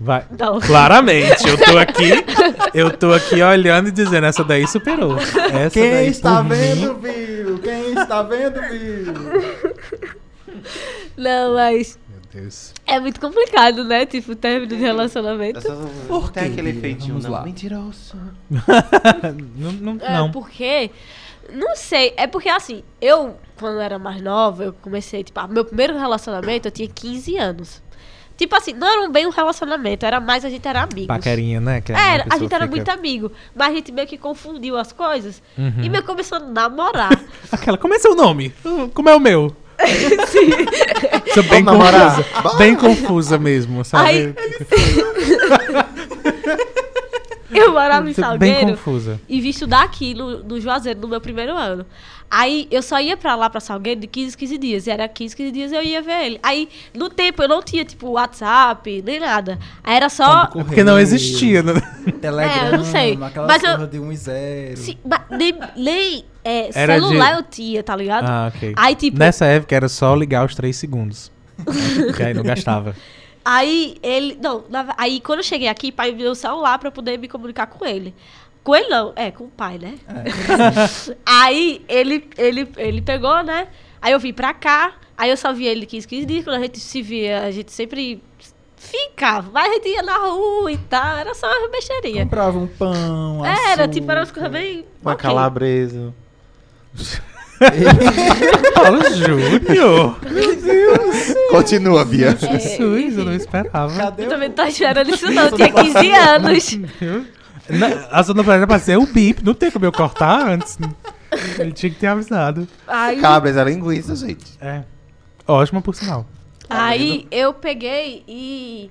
Vai. Não. Claramente, eu tô aqui, <laughs> eu tô aqui olhando e dizendo, essa daí superou. Essa Quem daí, está vendo, mim- viu? Quem está vendo, viu? <laughs> Não, mas Meu Deus. é muito complicado, né? Tipo, término de relacionamento. Por Tem quê, aquele Bia? feitinho, Vamos não. lá. Mentiroso. <laughs> Não, não, É, não. porque. Não sei, é porque assim, eu, quando era mais nova, eu comecei, tipo, ah, meu primeiro relacionamento eu tinha 15 anos. Tipo assim, não era um bem um relacionamento, era mais a gente era amigos. Paquerinha, né? que Era, a gente era fica- muito amigo, mas a gente meio que confundiu as coisas Uhum. e meio que começou a namorar. <laughs> Aquela, como é seu nome? Uh, Como é o meu? <laughs> Sim. <laughs> Sou bem Vamos namorar? confusa. Bem confusa mesmo, sabe? Aí- <laughs> Eu morava em bem Salgueiro confusa. e vim estudar aqui no, no Juazeiro no meu primeiro ano. Aí eu só ia pra lá, pra Salgueiro, de 15, 15 dias. E era 15, 15 dias eu ia ver ele. Aí, no tempo, eu não tinha, tipo, WhatsApp, nem nada. Aí era só. Porque não existia, né? <laughs> Telegram, É, eu não sei. Mas eu- de 1 e 0. Se, mas nem nem é, celular de- eu tinha, tá ligado? Ah, ok. Aí, tipo, Nessa época era só ligar os 3 segundos. <laughs> que aí não gastava. Aí ele. Não, na- aí quando eu cheguei aqui, pai me deu o celular pra eu poder me comunicar com ele. Com ele não, é, com o pai, né? <laughs> aí ele, ele, ele pegou, né? Aí eu vim pra cá, aí eu só vi ele 15, 15 dias. Quando a gente se via, a gente sempre ficava. Mas a gente ia na rua e tal, era só uma besteirinha. Comprava um pão, Era, açúcar. tipo, era umas coisas bem. Uma ok. calabresa. <laughs> <laughs> Paulo Júnior. Continua, Bia. Jesus, eu não esperava. Cadê Eu o... também não tava esperando isso, não. Eu tinha 15 anos. Na- A sonoplastia pra ser o bip, não tem como eu cortar antes. Ele tinha que ter avisado. Aí, Calabresa é linguiça, gente. É. Ótima por sinal. aí eu peguei e.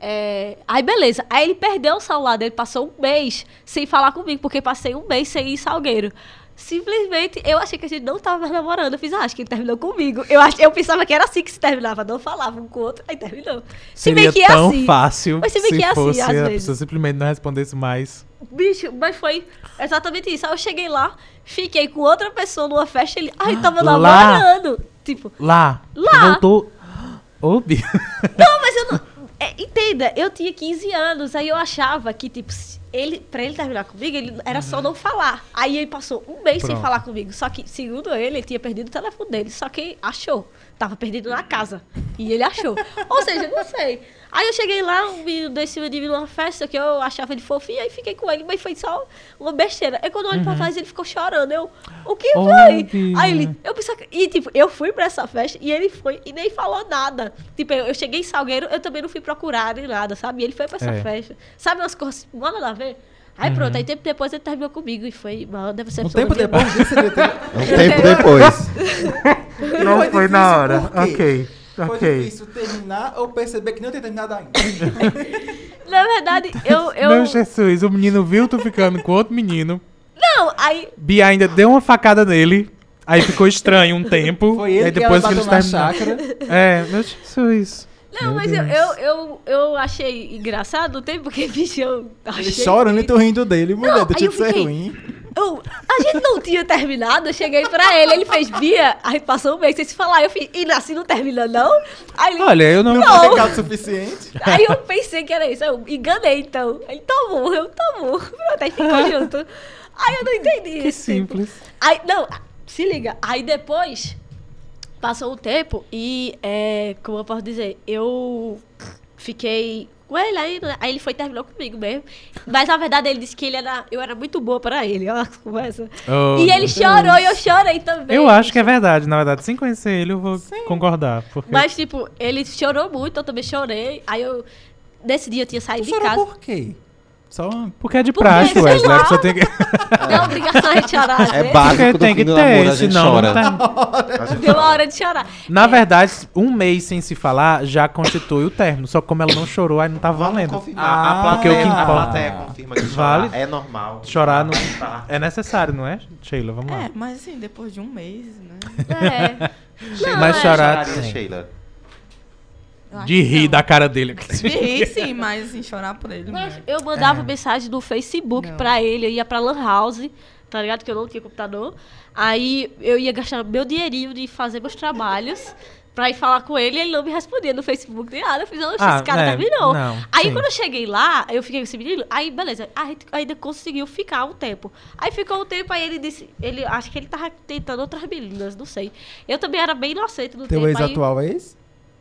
é, Aí beleza. Aí ele perdeu o celular dele, passou um mês sem falar comigo, porque passei um mês sem ir em Salgueiro. Simplesmente eu achei que a gente não tava mais namorando. Eu fiz, ah, acho que ele terminou comigo. Eu, ach... eu pensava que era assim que se terminava, não falava um com o outro, aí terminou. Se Seria bem que é tão assim. fácil Mas se bem que é assim, fosse às a vezes. pessoa simplesmente não respondesse mais. Bicho, mas foi exatamente isso. Aí eu cheguei lá, fiquei com outra pessoa numa festa, ele, ai, tava Lá. namorando. Tipo, Lá. Lá. Voltou. <gasps> Ô, Bi. não, mas eu não. É, entenda, eu tinha 15 anos, aí eu achava que, tipo, ele, pra ele terminar comigo, ele era só não falar. Aí ele passou um mês sem Pronto. falar comigo. Só que, segundo ele, ele tinha perdido o telefone dele. Só que achou. Tava perdido na casa. E ele achou. Ou seja, não sei. Aí eu cheguei lá, um menino desse de mim numa festa que eu achava ele fofinho, aí fiquei com ele, mas foi só uma besteira. Aí quando eu olho pra trás, ele ficou chorando. Eu, o que Oh, foi? Aí ele, eu pensava. E tipo, eu fui pra essa festa e ele foi e nem falou nada. Tipo, eu, eu cheguei em Salgueiro, eu também não fui procurar nem nada, sabe? E ele foi pra essa É. festa. Sabe umas coisas, nada a ver? Aí pronto, aí tempo depois ele terminou comigo e foi uma decepção. Um tempo depois disso, ele <laughs> teve... Um tempo depois. <laughs> Não foi na hora. Ok. Foi Ok. difícil terminar ou perceber que não tinha terminado ainda? <laughs> Na verdade, eu. eu... Meu Jesus, o menino viu tu ficando com outro menino. Não, aí. Bia ainda deu uma facada nele. Aí ficou estranho um tempo. Foi e ele aí que ela depois que bateu eles na terminaram. chácara. É, meu Jesus. Não, Meu mas eu, eu, eu, eu achei engraçado, não tem porque, <laughs> bicho, eu achei... Ele chorando e tu rindo dele. Mulher, Não, deixa de ser fiquei- ruim. Eu, a gente não tinha terminado, eu cheguei pra ele, ele fez Bia, aí passou um mês sem se falar, eu fiz, e assim não termina não? Aí ele, Olha, eu não. Não Não. pecado suficiente. aí eu pensei que era isso, eu enganei então. Ele tomou, eu tomou, pronto, aí ficou <laughs> junto. Aí eu não entendi Que isso. tipo. simples. Aí, não, se liga. Aí depois, passou um tempo e, é, como eu posso dizer, eu fiquei com ele aí, né? aí ele foi e terminou comigo mesmo. Mas na verdade ele disse que ele era, eu era muito boa pra ele, <laughs> a conversa. Oh, e ele chorou Deus. e eu chorei também. Eu acho que é verdade, na verdade. Sem conhecer ele, eu vou concordar. Porque... Mas, tipo, ele chorou muito, eu também chorei. Aí eu, nesse dia eu tinha saído de Chorou casa. por quê? Só. Porque é de sei Wesley. lá. A pessoa tem que. <laughs> Não, obrigação é chorar. É vezes. básico tem fim que do namoro, ter, a gente senão não chora. tem. <laughs> Deu a hora de chorar. Na verdade, um mês sem se falar já constitui o término. Só que como ela não chorou, aí não tá valendo. Ah, a plateia, porque o que a importa- plateia confirma que chorar Vale. é normal. Chorar não Tá. é necessário, não é, Sheila? Vamos lá. É, mas assim, depois de um mês, né? É. Sheila, Mas é. chorar choraria. Sheila. De rir não. da cara dele. <laughs> De rir, sim, mas assim, chorar por ele. Mas eu mandava mensagem no Facebook Não. pra ele, eu ia pra Lan House, tá ligado? Que eu não tinha computador. Aí eu ia gastar meu dinheirinho de fazer meus trabalhos pra ir falar com ele e ele não me respondia no Facebook nem nada. Eu fiz, oxe, Ah, esse cara é, terminou. não, aí sim. quando eu cheguei lá, eu fiquei com esse menino, aí beleza, a gente ainda conseguiu ficar um tempo. Aí ficou um tempo, aí ele disse, ele, acho que ele tava tentando outras meninas, não sei. Eu também era bem inocente no Teu tempo. ex aí- atual é esse?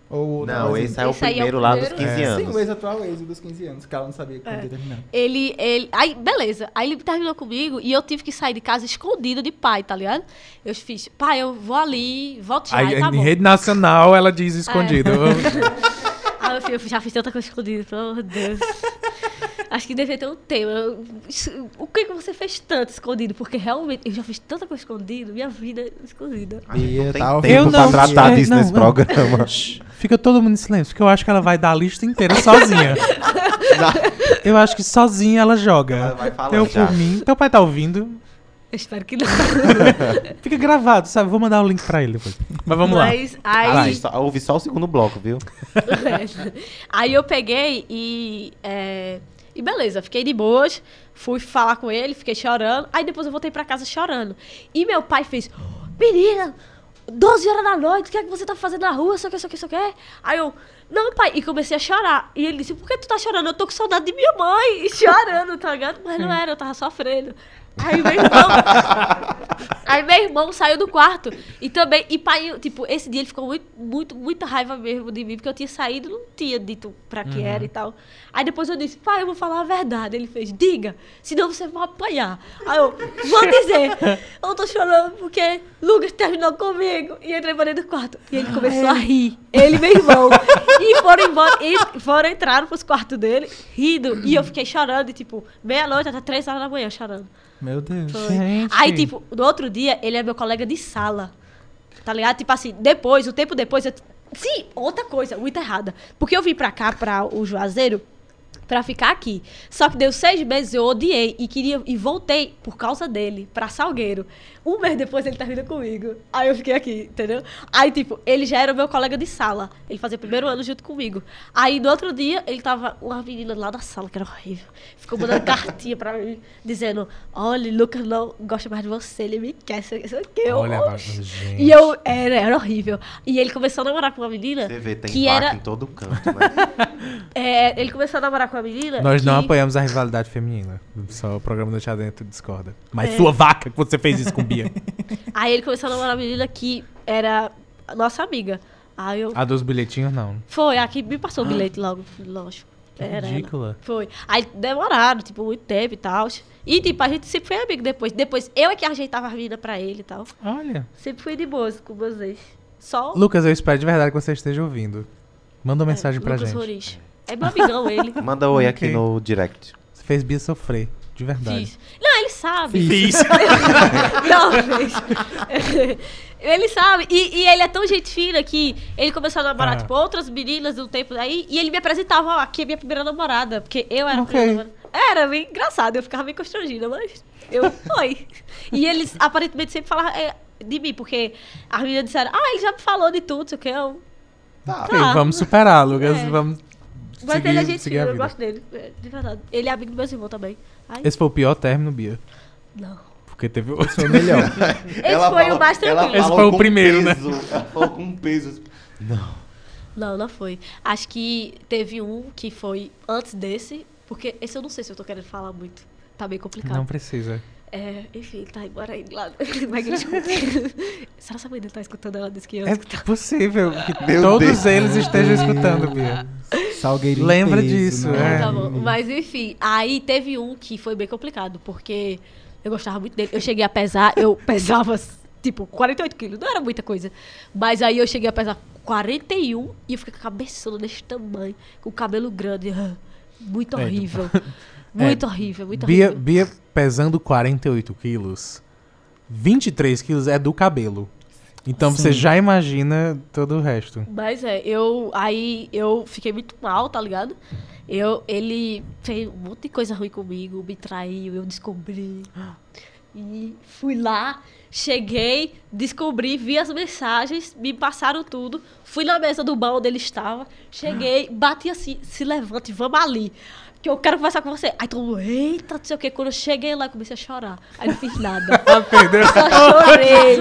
Ou Não, esse é o Esse aí é o primeiro lá dos primeiro. 15 É. Sim, o anos. ex é dos 15 anos, que ela não sabia que É. tinha terminado. Ele, ele. Aí, beleza. Aí ele terminou comigo e eu tive que sair de casa escondido de pai, tá ligado? Eu fiz, pai, eu vou ali, volto já. Aí, tá em bom. rede nacional, ela diz escondido. Ah, <laughs> eu já fiz tanta coisa escondida, pelo amor de Deus. Acho que devia ter um tema. O que, que você fez tanto escondido? Porque realmente eu já fiz tanta coisa escondida, minha vida é escondida. A gente não tem tá tempo pra Eu não tratar sei, disso não, nesse não. programa. <laughs> Fica todo mundo em silêncio, porque eu acho que ela vai dar a lista inteira sozinha. <laughs> Eu acho que sozinha ela joga. Ela vai falando eu já. por mim. Teu pai tá ouvindo. Eu espero que não. <laughs> Fica gravado, sabe? Vou mandar o link pra ele depois. Mas vamos lá. Mas Ah, aí. só- ouvi só o segundo bloco, viu? <laughs> Aí eu peguei e. é, e beleza, fiquei de boas, fui falar com ele, fiquei chorando. Aí depois eu voltei pra casa chorando. E meu pai fez: Menina, 12 horas da noite, o que é que você tá fazendo na rua? Isso aqui, isso aqui, isso aqui. Aí eu. não, pai. E comecei a chorar. E ele disse, por que tu tá chorando? Eu tô com saudade de minha mãe. E chorando, tá ligado? Mas não era, eu tava sofrendo. Aí meu irmão. <laughs> aí meu irmão saiu do quarto. E também. E pai, tipo, esse dia ele ficou muito, muito, muita raiva mesmo de mim, porque eu tinha saído e não tinha dito pra que era e tal. Aí depois eu disse, pai, eu vou falar a verdade. Ele fez, diga, senão você vai apanhar. Aí eu, vou dizer. Eu tô chorando porque Lucas terminou comigo. E entrei pra dentro do quarto. E ele começou a rir. Ele e meu irmão. E foram embora. E foram entrar pros quartos dele, rindo. E eu fiquei chorando, e, tipo, meia-noite até três horas da manhã chorando. Meu Deus. Aí, tipo, no outro dia, ele é meu colega de sala. Tá ligado? Tipo assim, depois, o tempo depois, eu... Sim, outra coisa, muito errada. Porque eu vim pra cá, pra o Juazeiro, pra ficar aqui. Só que deu seis meses, eu odiei e queria e voltei por causa dele, pra Salgueiro. Um mês depois ele termina comigo. Aí eu fiquei aqui, entendeu? Aí, tipo, ele já era o meu colega de sala. Ele fazia o primeiro ano junto comigo. Aí, no outro dia, ele tava uma menina lá da sala, que era horrível. Ficou mandando <laughs> cartinha pra mim, dizendo: Olha, Lucas não gosta mais de você, ele me quer, isso aqui. Eu, Olha, gente. E eu, era, era horrível. E ele começou a namorar com uma menina Você vê, tem que era. em todo canto, né? <laughs> é, ele começou a namorar com uma menina. Nós não que- apoiamos a rivalidade feminina. Só o programa do Tia Dentro discorda. Mas É. sua vaca que você fez isso com Bia. <laughs> Aí ele começou a namorar uma menina que era nossa amiga. Aí eu. A dos bilhetinhos, não. Foi, a que me passou o bilhete logo, lógico. Era ela. Ridícula. Foi. Aí demoraram, tipo, muito tempo e tal. E, tipo, a gente sempre foi amigo depois. Depois, eu é que ajeitava a vida pra ele e tal. Olha. Sempre fui de boas com vocês. Só Lucas, eu espero de verdade que você esteja ouvindo. Manda uma é, mensagem pra Lucas gente. Roriz. É meu amigão ele. <laughs> Manda oi Ok. aqui no direct. Você fez Bia sofrer. De verdade. Fiz. Não, ele sabe. Fiz. <laughs> Não, fez. <laughs> ele sabe. E, e ele é tão gente fina que ele começou a namorar, Ah. tipo, outras meninas um tempo aí. E ele me apresentava, ó, aqui é minha primeira namorada. Porque eu era a Ok. primeira namorada. Era bem engraçado, eu ficava bem constrangida, mas eu foi. E eles aparentemente sempre falavam é, de mim, porque as meninas disseram, ah, ele já me falou de tudo, sei o que. Eu, Tá. Ok, Tá. vamos superar, Lucas. É. Vamos mas seguir, ele é a eu vida. gosto dele. é, De verdade. Ele é amigo do meu irmão também. Ai, Esse foi o pior término, Bia. não. Porque teve o Foi o melhor. Esse foi o <laughs> mais tranquilo. Esse foi o primeiro, né? Ela falou com peso. Não. Não, não foi. Acho que teve um que foi antes desse, porque esse eu não sei se eu tô querendo falar muito. Tá bem complicado. Não precisa. É, enfim, ele tá embora aí lá. <laughs> Vai ele escuta. Será que a mãe dele <laughs> tá escutando ela disse que eu É possível que <laughs> Meu todos Deus. eles estejam escutando, Bia. Salgueirinho Lembra peso, disso, né? é. Tá bom. Mas enfim, aí teve um que foi bem complicado, porque eu gostava muito dele. Eu cheguei a pesar, eu pesava tipo 48 quilos, não era muita coisa. Mas aí eu cheguei a pesar 41 e eu fiquei com a cabeçona desse tamanho, com o cabelo grande. Muito É, Muito horrível, muito Bia, horrível. Bia pesando 48 quilos, 23 quilos é do cabelo. Então você Sim. já imagina todo o resto. Mas é, eu aí eu fiquei muito mal, tá ligado? Eu, ele fez um monte de coisa ruim comigo, me traiu, eu descobri. E fui lá, cheguei, descobri, vi as mensagens, me passaram tudo. Fui na mesa do bar onde ele estava, cheguei, bati assim, se levante, vamos ali. Que eu quero conversar com você. Aí todo mundo, eita, não sei o que. Quando eu cheguei lá, eu comecei a chorar. Aí não fiz nada. <laughs> Ah, perdeu. Só chorei.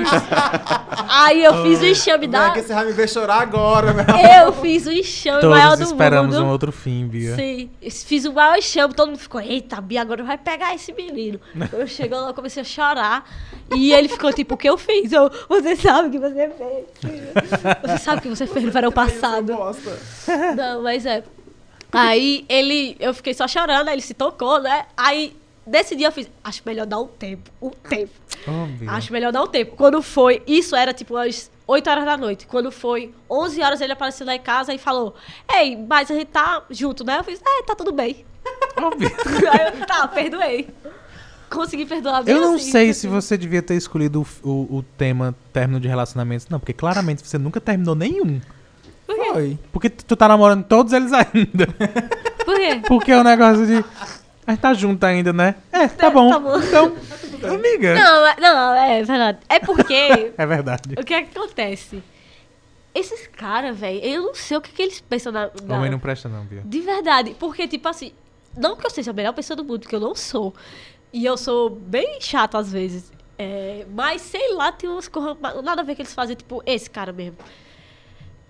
<laughs> Aí eu fiz o enxame Não é da. que você vai me ver chorar agora, meu Eu fiz o enxame maior Todos do esperamos mundo. um outro fim, Bia. Sim, fiz o maior enxame, todo mundo ficou, eita, Bia, agora vai pegar esse menino. <laughs> Eu chegou lá, eu comecei a chorar. E ele ficou tipo, o que eu fiz? Eu, você sabe o que você fez. Você sabe o que você fez no verão passado. Não, mas é. Aí ele, eu fiquei só chorando, aí ele se tocou, né? Aí, desse dia eu fiz, acho melhor dar um tempo, um tempo. Oh. Acho melhor dar um tempo. Quando foi, isso era tipo às 8 horas da noite. Quando foi 11 horas, ele apareceu lá em casa e falou: Ei, mas a gente tá junto, né? Eu fiz: É, tá tudo bem. Bia. <laughs> Aí eu, tá, perdoei. Consegui perdoar bem Eu não assim. sei se você devia ter escolhido o, o, o tema término de relacionamentos. Não, porque claramente você nunca terminou nenhum. Foi. Porque tu tá namorando todos eles ainda. Por quê? Porque é o negócio de. A gente tá junto ainda, né? É, tá bom. tá bom. Então, amiga. Não, é- não, é verdade. É porque. <laughs> É verdade. o que é que acontece? Esses caras, velho, eu não sei o que, que eles pensam na. na- Homem não presta, não, Bia. De verdade. Porque, tipo assim, não que eu seja a melhor pessoa do mundo, porque eu não sou. E eu sou bem chato às vezes. É, mas sei lá, tem umas coisas. Nada a ver que eles fazem, tipo, esse cara mesmo.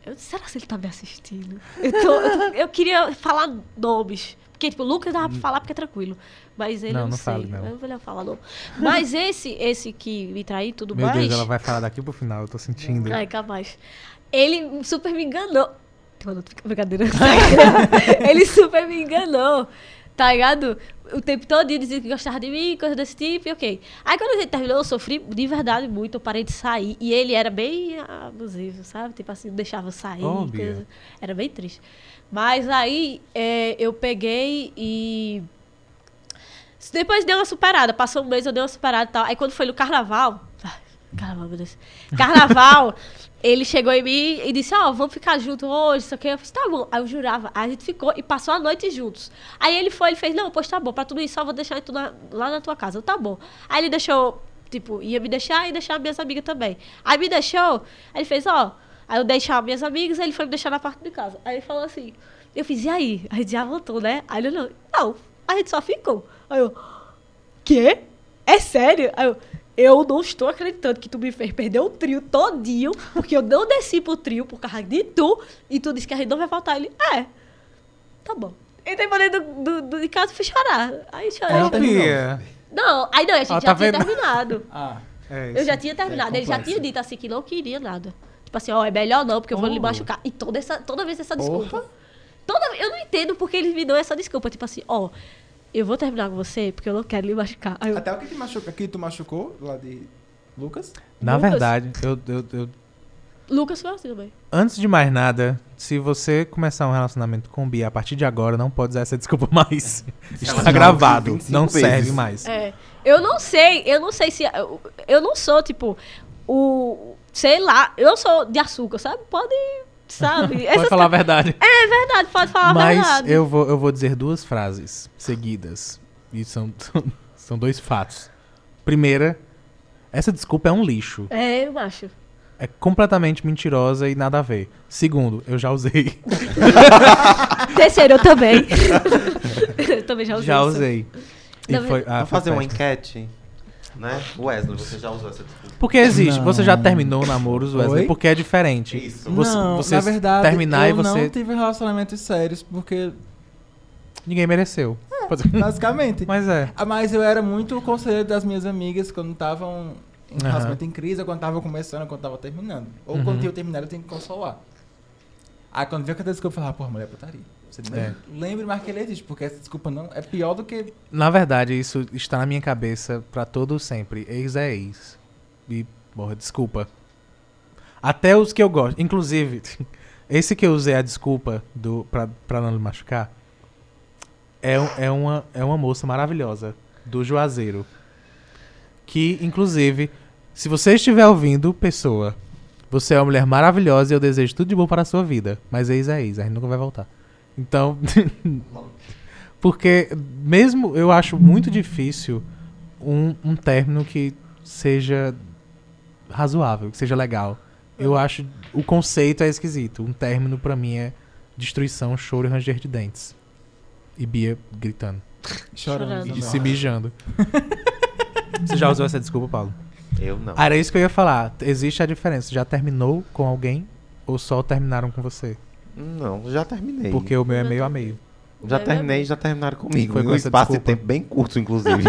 Eu disse, será que ele tá me assistindo? Eu, tô- eu, tô- eu queria falar nomes. Porque, tipo, o Lucas dava pra falar porque é tranquilo. Mas ele Não, eu não, não sei. fale, não. Eu não vou falar, não. Mas esse, esse que me traiu tudo Meu mais. Deus, ela vai falar daqui pro final, eu tô sentindo. Ai, capaz. Ele super me enganou. Brincadeira. <laughs> ele super me enganou. Tá ligado? O tempo todo dizia que gostava de mim, coisa desse tipo, e ok. Aí quando a gente terminou, eu sofri de verdade muito, eu parei de sair. E ele era bem abusivo, sabe? Tipo assim, não deixava eu sair. Coisa. Era bem triste. Mas aí é, eu peguei e. Depois deu uma superada. Passou um mês, eu dei uma superada e tal. Aí quando foi no carnaval. ai, Carnaval, meu Deus. <laughs> Carnaval, ele chegou em mim e disse: Ó, vamos ficar juntos hoje, isso aqui. Eu fiz: tá bom. Aí eu jurava. Aí a gente ficou e passou a noite juntos. Aí ele foi, ele fez: não, pois tá bom, pra tudo isso, só vou deixar tu na- lá na tua casa. Eu, tá bom. Aí ele deixou, tipo, ia me deixar e deixar minhas amigas também. Aí me deixou, aí ele fez: ó. Aí eu deixava minhas amigas, aí ele foi me deixar na parte de casa. Aí ele falou assim: eu fiz: e aí? A gente já voltou, né? Aí ele: não, não, a gente só ficou. Aí eu: quê? É sério? Aí eu, eu não estou acreditando que tu me fez perder o trio todinho, porque eu não desci pro trio por causa de tu, e tu disse que a gente não vai faltar. Ele, é, tá bom. Entrei pra dentro do, do, do- de casa e fui chorar. Aí chorei. Terminou. Bia. Não, aí não, a gente Ó, já tá tinha vendo? terminado. <laughs> Ah, É Eu isso. já tinha terminado. É ele já tinha dito assim que não queria nada. Tipo assim, ó, é melhor não, porque eu vou lhe Oh. machucar. E toda, essa, toda vez essa desculpa. Toda, eu não entendo porque eles me dão essa desculpa. Tipo assim, ó, eu vou terminar com você porque eu não quero lhe machucar. Eu, até o que, te machuca, que tu machucou lá de Lucas? Na Lucas? verdade, eu, eu- eu- Lucas foi assim também. antes de mais nada, se você começar um relacionamento com Bia a partir de agora, não pode usar essa desculpa mais. <laughs> Está gravado, ouviu 25 não vezes. serve mais. É. Eu não sei, eu não sei se. Eu, eu não sou, tipo, o. Sei lá, eu sou de açúcar, sabe? Pode. Sabe? Pode Essas falar a verdade. É verdade, pode falar a Mas verdade. eu vou, eu vou dizer duas frases seguidas. E são, são dois fatos. Primeira, essa desculpa é um lixo. É, macho. É completamente mentirosa e nada a ver. Segundo, eu já usei. <laughs> Terceiro, eu também. <laughs> eu também já usei. já isso. usei. E foi, ah, Vamos fazer uma péssimo. enquete, né? Wesley, você já usou essa desculpa? Porque existe. Não. Você já terminou namoros, Wesley? Oi? Porque é diferente. Isso. Você, não, você na verdade, terminar eu e você. não tive relacionamentos sérios, porque, Ninguém mereceu. basicamente... Mas é. Ah, Mas eu era muito conselheiro das minhas amigas quando estavam em Aham. relacionamento em crise, ou quando estavam começando, ou quando estavam terminando. Ou Uhum. quando tinha terminado, eu tinha que consolar. Aí quando veio aquela desculpa, eu falava, porra, mulher, putaria. Você É. lembre mais que ele existe, porque essa desculpa não é pior do que. Na verdade, isso está na minha cabeça pra todo sempre. Ex é ex. E, porra, desculpa. Até os que eu gosto. Inclusive, <laughs> esse que eu usei a desculpa do, pra, pra não lhe machucar é, é, uma, é uma moça maravilhosa do Juazeiro. Que, inclusive, se você estiver ouvindo, pessoa, você é uma mulher maravilhosa e eu desejo tudo de bom para a sua vida. Mas ex é ex, a gente nunca vai voltar. Então, <laughs> porque mesmo eu acho muito difícil um, um término que seja razoável, que seja legal. Eu acho o conceito é esquisito. Um término pra mim é destruição, choro e ranger de dentes. E Bia gritando <laughs> Chorando. Chorando. e se mijando. <laughs> Você já usou essa desculpa, Paulo? Eu não. Ah, era isso que eu ia falar. Existe a diferença. Já terminou com alguém ou só terminaram com você? Não, já terminei. Porque o meu é meio a meio. Já É terminei e já terminaram comigo. Foi com um espaço desculpa. de tempo bem curto, inclusive.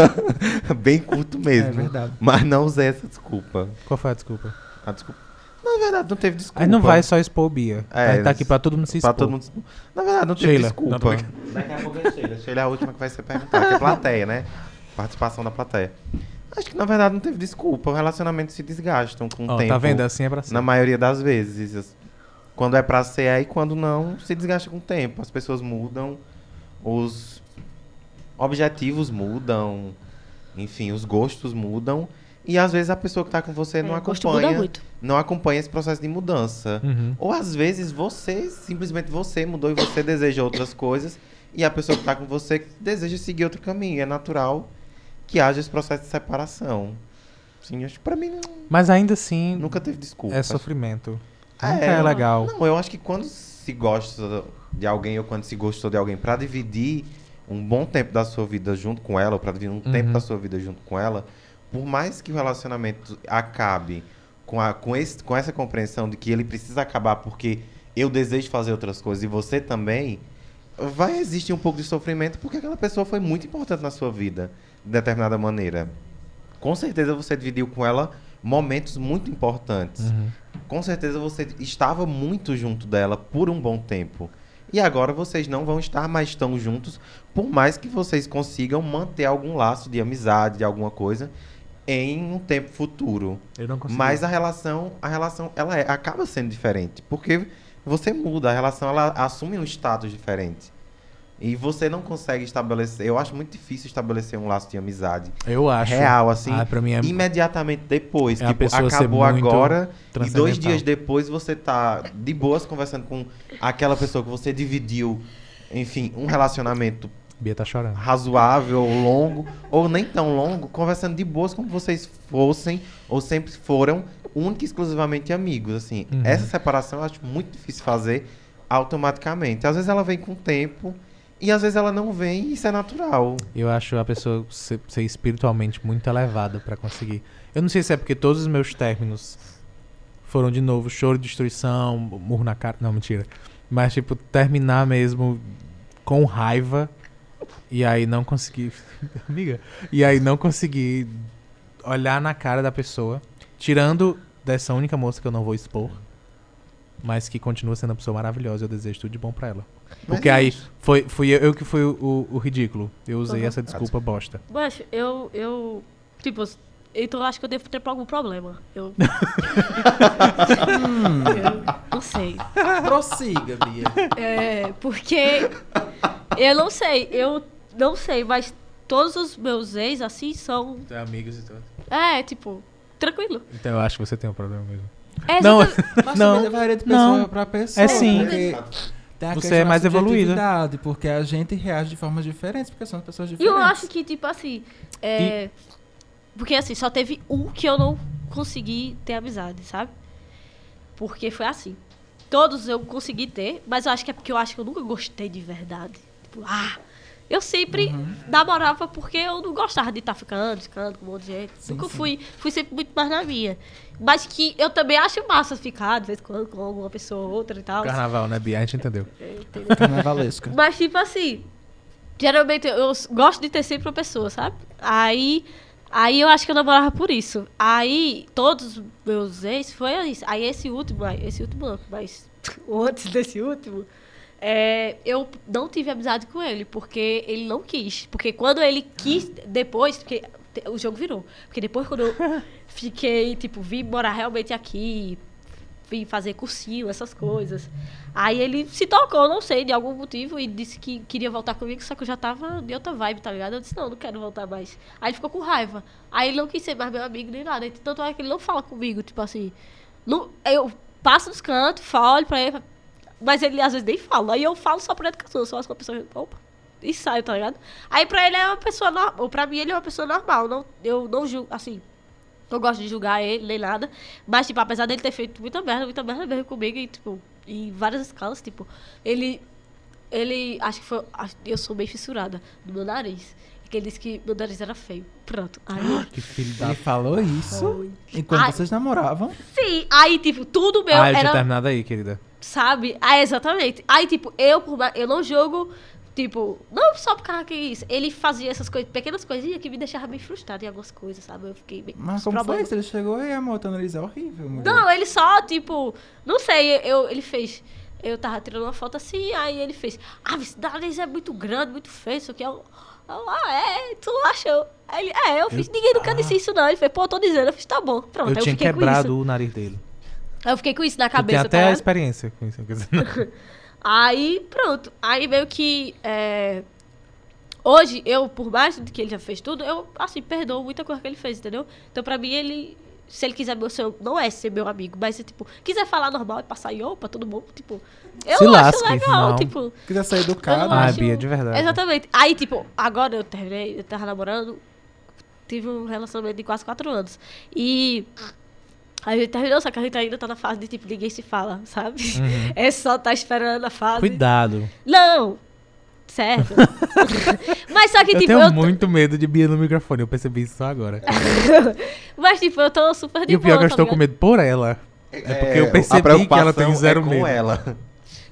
<laughs> bem curto É mesmo. verdade. Mas não usei essa desculpa. Qual foi a desculpa? A desculpa. Na verdade, não teve desculpa. Aí não vai só expor Bia. É, tá aqui pra todo mundo se Pra expor. todo mundo... Na verdade, não teve Sheila. desculpa. Não, Daqui a pouco é Sheila. Sheila é a última que vai ser perguntada, que é plateia, né? Participação da plateia. Acho que, na verdade, não teve desculpa. Os relacionamentos se desgastam com o Ó, tempo. tá vendo? Assim é pra ser. Na maioria das vezes. Quando é pra ser, é e quando não, se desgasta com o tempo. As pessoas mudam, os objetivos mudam, enfim, os gostos mudam. E às vezes a pessoa que tá com você não É, muda acompanha, muito. não acompanha esse processo de mudança. Uhum. Ou às vezes você, simplesmente você mudou e você deseja outras coisas. E a pessoa que tá com você deseja seguir outro caminho. É natural que haja esse processo de separação. Sim, acho que pra mim não- Mas ainda assim, nunca teve desculpa. é sofrimento. É, Nunca é legal. Não, eu acho que quando se gosta de alguém ou quando se gostou de alguém pra dividir um bom tempo da sua vida junto com ela, ou pra dividir um tempo Uhum. da sua vida junto com ela, por mais que o relacionamento acabe com, a, com, esse, com essa compreensão de que ele precisa acabar porque eu desejo fazer outras coisas e você também, vai existir um pouco de sofrimento porque aquela pessoa foi muito importante na sua vida, de determinada maneira. Com certeza você dividiu com ela momentos muito importantes. Uhum. Com certeza você estava muito junto dela por um bom tempo. E agora vocês não vão estar mais tão juntos, por mais que vocês consigam manter algum laço de amizade, de alguma coisa, em um tempo futuro. Eu não consigo. Mas a relação, a relação, ela é- acaba sendo diferente, porque você muda, a relação ela assume um status diferente. E você não consegue estabelecer, eu acho muito difícil estabelecer um laço de amizade Eu acho. real assim, Ah, pra mim é. imediatamente depois, É tipo, acabou agora e dois dias depois você tá de boas conversando com aquela pessoa que você dividiu, enfim, um relacionamento Bia tá chorando. razoável, ou longo, ou nem tão longo, conversando de boas como vocês fossem ou sempre foram única e exclusivamente amigos, assim. Uhum. Essa separação eu acho muito difícil fazer automaticamente. Às vezes ela vem com o tempo e às vezes ela não vem e isso é natural. Eu acho a pessoa ser, ser espiritualmente muito elevada pra conseguir. Eu não sei se é porque todos os meus términos foram de novo choro, destruição, murro na cara. Não, mentira. Mas, tipo, terminar mesmo com raiva e aí não conseguir. <laughs> Amiga. E aí não conseguir olhar na cara da pessoa, tirando dessa única moça que eu não vou expor, mas que continua sendo uma pessoa maravilhosa. Eu desejo tudo de bom pra ela. Porque é aí foi, fui eu, eu que fui o, o- ridículo. Eu usei Uhum. essa desculpa bosta. Mas eu, eu. Tipo, então eu acho que eu devo ter algum problema. Eu. <laughs> eu não sei. Prossiga, Bia. É, porque. Eu não sei, eu não sei, mas todos os meus ex, assim, são. Tem amigos e tudo. É, tipo, tranquilo. Então eu acho que você tem um problema mesmo. É, Não, Não, também varia de pessoa não. pra pessoa. É sim. Tem a Você é mais evoluída. subjetividade, Porque a gente reage de formas diferentes, porque são pessoas E diferentes. eu acho que, tipo assim. É, Porque assim, só teve um que eu não consegui ter amizade, sabe? Porque foi assim. Todos eu consegui ter, mas eu acho que é porque eu acho que eu nunca gostei de verdade. Tipo, ah, eu sempre Uhum. namorava porque eu não gostava de estar ficando, ficando com um monte de gente. Sim, nunca sim. fui, fui sempre muito mais na minha. Mas que eu também acho massa ficar de vez em quando com alguma pessoa ou outra e tal. Carnaval, né, Bia? A gente entendeu. Entendeu? Carnavalesca. <laughs> Mas, tipo assim, geralmente eu gosto de ter sempre uma pessoa, sabe? Aí, aí eu acho que eu namorava por isso. Aí, todos os meus ex foi isso. Aí, esse último, esse último não, mas <laughs> antes desse último, é, eu não tive amizade com ele, porque ele não quis. Porque quando ele quis, depois, porque o jogo virou. Porque depois, quando eu <laughs> fiquei, tipo, vim morar realmente aqui, vim fazer cursinho, essas coisas. Aí ele se tocou, não sei, de algum motivo, e disse que queria voltar comigo, só que eu já tava de outra vibe, tá ligado? Eu disse, não, não quero voltar mais. Aí ele ficou com raiva. Aí ele não quis ser mais meu amigo nem nada. Tanto é que ele não fala comigo, tipo assim. Não, eu passo nos cantos, falo pra ele, mas ele às vezes nem fala. Aí eu falo só por educação, eu sou uma pessoa. Opa, e saio, tá ligado? Aí pra ele é uma pessoa normal. Pra mim ele é uma pessoa normal. Não, eu não julgo, assim. Não gosto de julgar ele, nem nada. Mas, tipo, apesar dele ter feito muita merda, muita merda mesmo comigo, e, tipo, em várias escalas, tipo, ele. Ele. Acho que foi. acho- Eu sou bem fissurada no meu nariz. Porque ele disse que meu nariz era feio. Pronto. Aí. Que filho da. Ele falou isso Foi. enquanto Ai. vocês namoravam. Sim, aí, tipo, tudo meu Ah, ele tinha era. terminado aí, querida. Sabe? Ah, exatamente. Aí, tipo, eu, eu não jogo, tipo, não só por causa que isso. Ele fazia essas coisas, pequenas coisinhas que me deixavam bem frustrada em algumas coisas, sabe? Eu fiquei bem. Mas com como foi problema. isso? Ele chegou e amor, teu nariz é horrível, mulher. Não, ele só, tipo, não sei, eu, ele fez. Eu tava tirando uma foto assim, aí ele fez. Ah, esse nariz é muito grande, muito feio, isso aqui é. um-" Eu, ah, é, tu achou? Aí ele, é, eu fiz, ninguém nunca disse isso, não. Ele fez, pô, tô dizendo, eu fiz, tá bom. Pronto, eu aí eu tinha quebrado o nariz dele. Aí eu fiquei com isso na Tu tem cabeça, até tá a experiência com isso. quer dizer, não. <laughs> Aí, pronto. Aí meio que. é, Hoje, eu, por mais de que ele já fez tudo, eu, assim, perdoo muita coisa que ele fez, entendeu? Então, pra mim, ele. Se ele quiser meu seu. Não é ser meu amigo, mas se, tipo, quiser falar normal e passar iô pra todo mundo, tipo. Eu Se acho lasque, legal, não. tipo. Quiser sair do Eu cara, não Ah, acho- Bia, de verdade. Exatamente. Aí, tipo, agora eu terminei, eu tava namorando, tive um relacionamento de quase quatro anos. E. A gente terminou, só que a gente ainda tá na fase de, tipo, ninguém se fala, sabe? Uhum. É só tá esperando a fase. Cuidado. Não! Certo. <laughs> Mas só que, eu tipo, tenho eu. muito medo de Bia no microfone, eu percebi isso só agora. <laughs> Mas, tipo, eu tô super de E o pior é boa, que eu tá estou com medo por ela. É porque eu a percebi que ela tem zero é com medo. ela.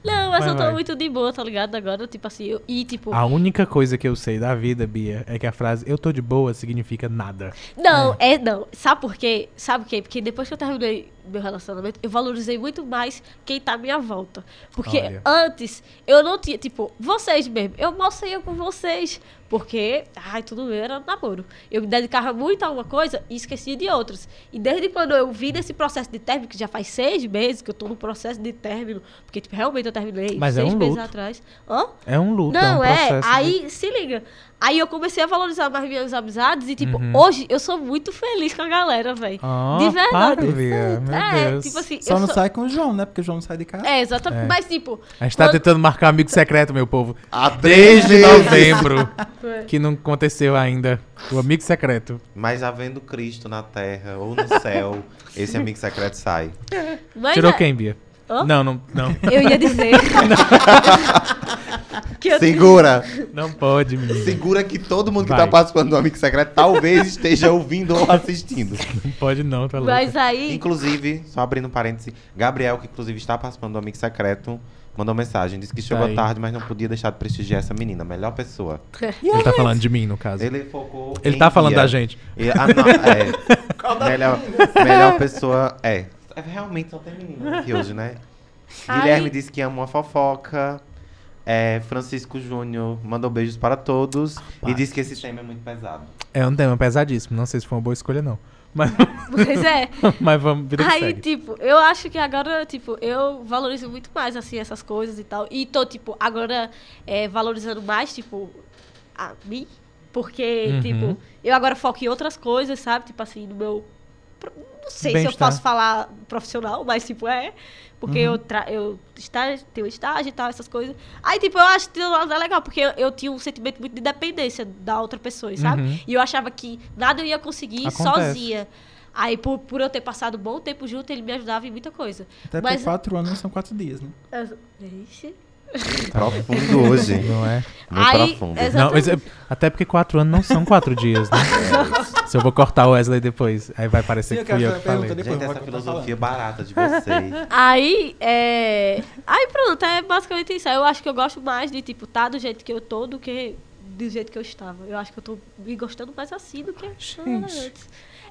Não, mas Vai, eu tô vai. muito de boa, tá ligado? Agora, tipo assim, eu- e tipo... A única coisa que eu sei da vida, Bia, é que a frase eu tô de boa significa nada. Não, é. não. Sabe por quê? Sabe por quê? Porque depois que eu terminei meu relacionamento, eu valorizei muito mais quem tá à minha volta. Porque Olha. antes, eu não tinha, tipo, vocês mesmo. Eu mal saía com vocês. Porque, ai, tudo era namoro. Eu me dedicava muito a uma coisa e esquecia de outras. E desde quando eu vi nesse processo de término, que já faz seis meses que eu tô no processo de término, porque, tipo, realmente eu terminei Mas é seis um meses luto. atrás. Hã? É um luto, é Não, um é. processo. de- Aí, se liga. Aí eu comecei a valorizar mais minhas amizades e, tipo, Uhum. hoje eu sou muito feliz com a galera, velho. Ah, de verdade. para, Bia, meu é, Deus. tipo assim, Só eu não sou... sai com o João, né? Porque o João não sai de casa. É, exatamente. É. Mas, tipo, A gente tá quando- tentando marcar amigo secreto, meu povo. Há Desde novembro. que não aconteceu ainda. O amigo secreto. Mas havendo Cristo na terra ou no céu, esse amigo secreto sai. mas Tirou é- quem, Bia? Não, não, não. <laughs> Eu ia dizer. <laughs> eu... Segura! Não pode, menino. Segura que todo mundo que Vai. tá participando do Amigo Secreto talvez esteja ouvindo ou assistindo. Não pode não, tá louco. Mas aí. Inclusive, só abrindo um parêntese, Gabriel, que inclusive está participando do Amigo Secreto, mandou mensagem, disse que chegou Tá aí. tarde, mas não podia deixar de prestigiar essa menina, melhor pessoa. <laughs> Ele tá falando de mim, no caso. Ele, Ele focou em tá falando da gente. E- ah, não, é. melhor, melhor pessoa é. É, Realmente só tem menina <laughs> aqui hoje, né? Aí- Guilherme disse que ama uma fofoca. É, Francisco Júnior mandou beijos para todos e disse que esse tema é muito pesado. É um tema pesadíssimo. Não sei se foi uma boa escolha, não. Mas, <laughs> Pois é. <laughs> mas vamos, vida que Aí, segue. tipo, eu acho que agora, tipo, eu valorizo muito mais, assim, essas coisas e tal. E tô, tipo, agora é, valorizando mais, tipo, a mim. Porque, Uhum. tipo, eu agora foco em outras coisas, sabe? Tipo assim, no meu. Não sei se eu posso falar profissional, mas, tipo, é. Porque Uhum. eu, tra eu estágio, tenho estágio e tal, essas coisas. Aí, tipo, eu acho que é legal, porque eu, eu tinha um sentimento muito de dependência da outra pessoa, sabe? Uhum. E eu achava que nada eu ia conseguir Acontece. sozinha. Aí, por, por eu ter passado um bom tempo junto, ele me ajudava em muita coisa. Até Mas- quatro anos são quatro dias, né? Ixi. <laughs> Profundo hoje. Não é? Muito Aí, profundo. Não, mas é- até porque quatro anos não são quatro dias, né? <laughs> Se eu vou cortar o Wesley depois, aí vai parecer Sim, que fui eu que falei. Gente, essa filosofia barata de vocês. <laughs> Aí, é... Aí pronto, é basicamente isso. Aí Eu acho que eu gosto mais de, tipo, estar do jeito que eu tô do que do jeito que eu estava. Eu acho que eu tô me gostando mais assim do que eu antes.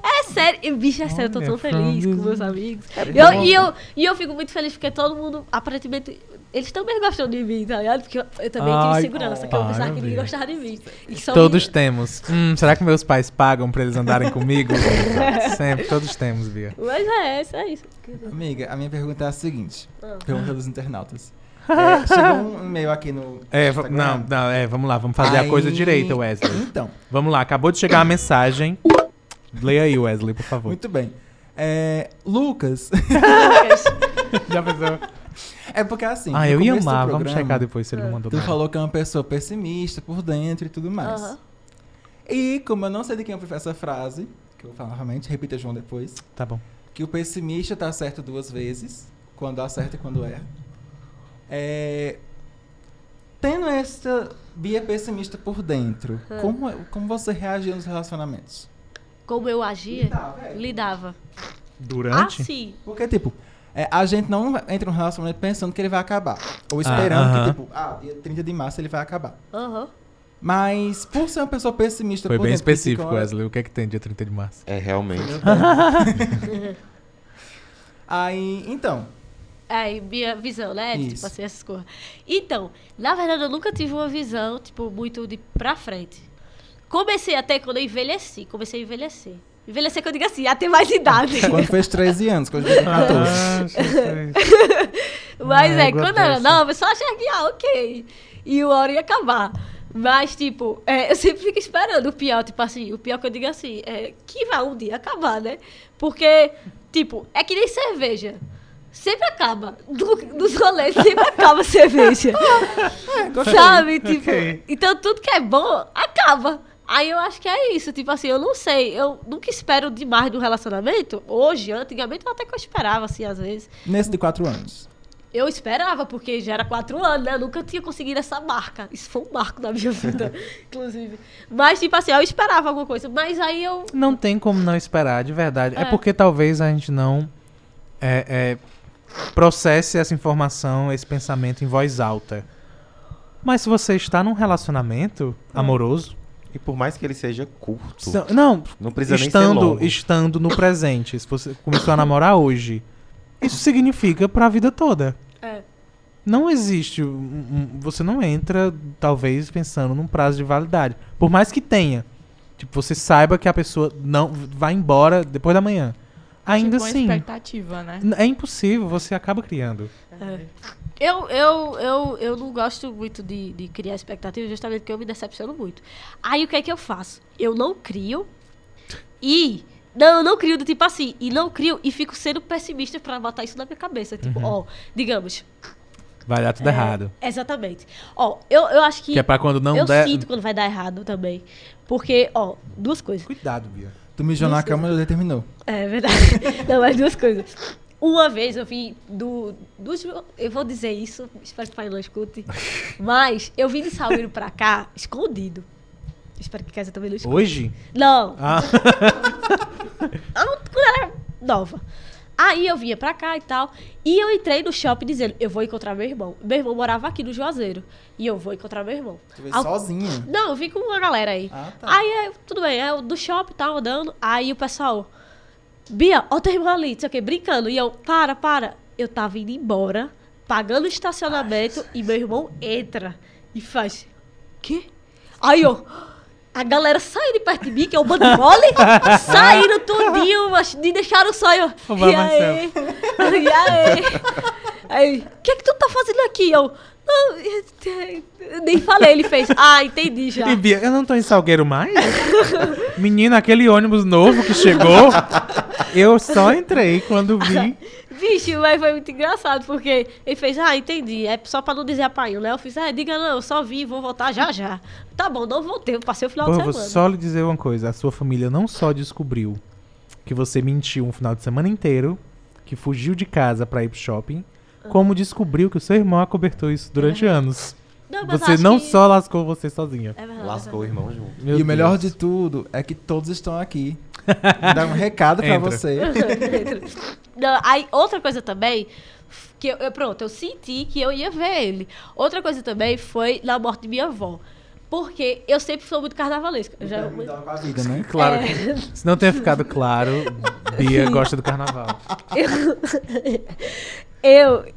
É sério, bicho, é sério, eu tô tão feliz com meus amigos. É Eu- e, eu, e eu fico muito feliz porque todo mundo, aparentemente, eles também gostam de mim, tá ligado? Porque eu, eu também Ai, tive segurança, que eu pensava que ninguém gostava de mim. E Todos temos. Hum, será que meus pais pagam pra eles andarem comigo? <laughs> Sempre, todos temos, Bia. Mas é, isso é isso. Amiga, a minha pergunta é a seguinte. Ah. Pergunta dos internautas. <laughs> É, chegou um e-mail aqui no É, não, não, é, vamos lá, vamos fazer a Aí- coisa direita, Wesley. Então, Vamos lá, acabou de chegar a mensagem. Leia aí, Wesley, por favor. muito bem. É, Lucas, <laughs> Já pensou? É porque assim. Ah, eu ia amar. Vamos programa, checar depois se ele não mandou Tu falou que é uma pessoa pessimista por dentro e tudo mais. Aham. E como eu não sei de quem eu fui essa frase, que eu vou falar novamente, repita João depois, Tá bom. que o pessimista tá certo duas vezes, quando acerta e quando erra. É, tendo essa Bia pessimista por dentro, Hum. como, como você reagia nos relacionamentos? Como eu agia, Lidava, é. lidava. Durante? Ah, sim. Porque, tipo, é, a gente não entra num relacionamento pensando que ele vai acabar. Ou Ah, esperando aham. que, tipo, ah, dia 30 de março ele vai acabar. Aham. Mas, por ser uma pessoa pessimista Foi por bem que específico, fica- Wesley. O que é que tem dia 30 de março? É realmente. <laughs> Aí, então, É, minha visão, né? Isso. Tipo assim, essas coisas. Então, na verdade, eu nunca tive uma visão, tipo, muito de pra frente. Comecei até quando eu envelheci. Comecei a envelhecer. Envelhecer que eu digo assim, a ter mais idade. <laughs> quando fez 13 anos, quando eu tinha 14. Ah. <laughs> Mas Ah, é, égua quando eu era nova, eu só achava que, ah, ok. E o hora ia acabar. Mas, tipo, é, eu sempre fico esperando o pior, tipo assim, o pior que eu digo assim, é que vai um dia acabar, né? Porque, tipo, é que nem cerveja. Sempre acaba. Do, dos rolês sempre acaba a cerveja. <laughs> Sabe? Tipo, Ok. então tudo que é bom, acaba. Aí eu acho que é isso. Tipo assim, eu não sei. Eu nunca espero demais do relacionamento. Hoje, antigamente, até que eu esperava, assim, às vezes. Nesse de 4 anos. Eu esperava, porque já era quatro anos, né? Eu nunca tinha conseguido essa marca. Isso foi um marco na minha vida, <laughs> inclusive. Mas, tipo assim, eu esperava alguma coisa. Mas aí eu. Não tem como não esperar, de verdade. É, É. porque talvez a gente não é, é, processe essa informação, esse pensamento em voz alta. Mas se você está num relacionamento amoroso, E por mais que ele seja curto, Não, Não, não precisa nem ser estando, longo. estando no presente. Se você começou a namorar hoje, isso significa pra vida toda. É. Não existe. você não entra, talvez, pensando num prazo de validade. Por mais que tenha. Tipo, você saiba que a pessoa não vai embora depois da manhã. Ainda tipo, uma assim. expectativa, né? É impossível, você acaba criando. É. Eu, eu, eu, eu não gosto muito de, de criar expectativa, justamente porque eu me decepciono muito. Aí o que é que eu faço? Eu não crio e. Não, eu não crio do tipo assim. E não crio e fico sendo pessimista pra botar isso na minha cabeça. Tipo, ó, digamos. Vai dar tudo é, errado. Exatamente. Ó, eu, eu acho que. Que é pra quando não eu der. sinto quando vai dar errado também. Porque, ó, duas coisas. Cuidado, Bia. Tu mijou na cama e determinou. É verdade. <laughs> Não, mas duas coisas. Uma vez eu vi do, do. Eu vou dizer isso, espero que o pai não escute. <laughs> Mas eu vim de Salgueiro pra cá escondido. Espero que casa também não escute. Hoje? Não, Ah, <laughs> eu- quando era nova. Aí eu vinha pra cá e tal. E eu entrei no shopping dizendo: Eu vou encontrar meu irmão. Meu irmão morava aqui no Juazeiro. E eu vou encontrar meu irmão. Tu veio Ao- sozinha. Não, eu vim com uma galera aí. Ah, tá. Aí, é, tudo bem, eu do shopping, tava andando. Aí o pessoal, Bia, ó o teu irmão ali, não sei o que, brincando. E eu, para, para. Eu tava indo embora, pagando o estacionamento, e meu irmão entra e faz, quê? Aí eu, a galera saiu de perto de mim, que é o bando mole, <laughs> saíram tudinho, mas me deixaram só eu. E aí? <laughs> E aí? <laughs> Aí, o que é que tu tá fazendo aqui? Eu, não, eu nem falei, ele fez, <laughs> ah, entendi já. E Bia, eu não tô em Salgueiro mais? Menina, aquele ônibus novo que chegou, <laughs> eu só entrei quando vi. Vixe, mas foi muito engraçado, porque ele fez, ah, entendi, é só pra não dizer apanho, né? Eu fiz, ah, diga não, eu só vim, vou voltar já já. Tá bom, não voltei, eu passei o final Pô, de eu vou semana. só lhe dizer uma coisa. A sua família não só descobriu que você mentiu um final de semana inteiro, que fugiu de casa pra ir pro shopping, como descobriu que o seu irmão acobertou isso durante anos. Não, Você não que- só lascou você sozinha. É verdade, Lascou o é irmão junto. Meu e o melhor Deus. de tudo é que todos estão aqui. Dá um recado pra Entra. você. <laughs> Não, aí, outra coisa também, que eu, eu- pronto, eu senti que eu ia ver ele. Outra coisa também foi na morte de minha avó. Porque eu sempre sou muito carnavalesca. Eu já, com a vida, né? <laughs> Claro É. que, se não tenha ficado claro, Bia gosta do carnaval. <laughs> Eu,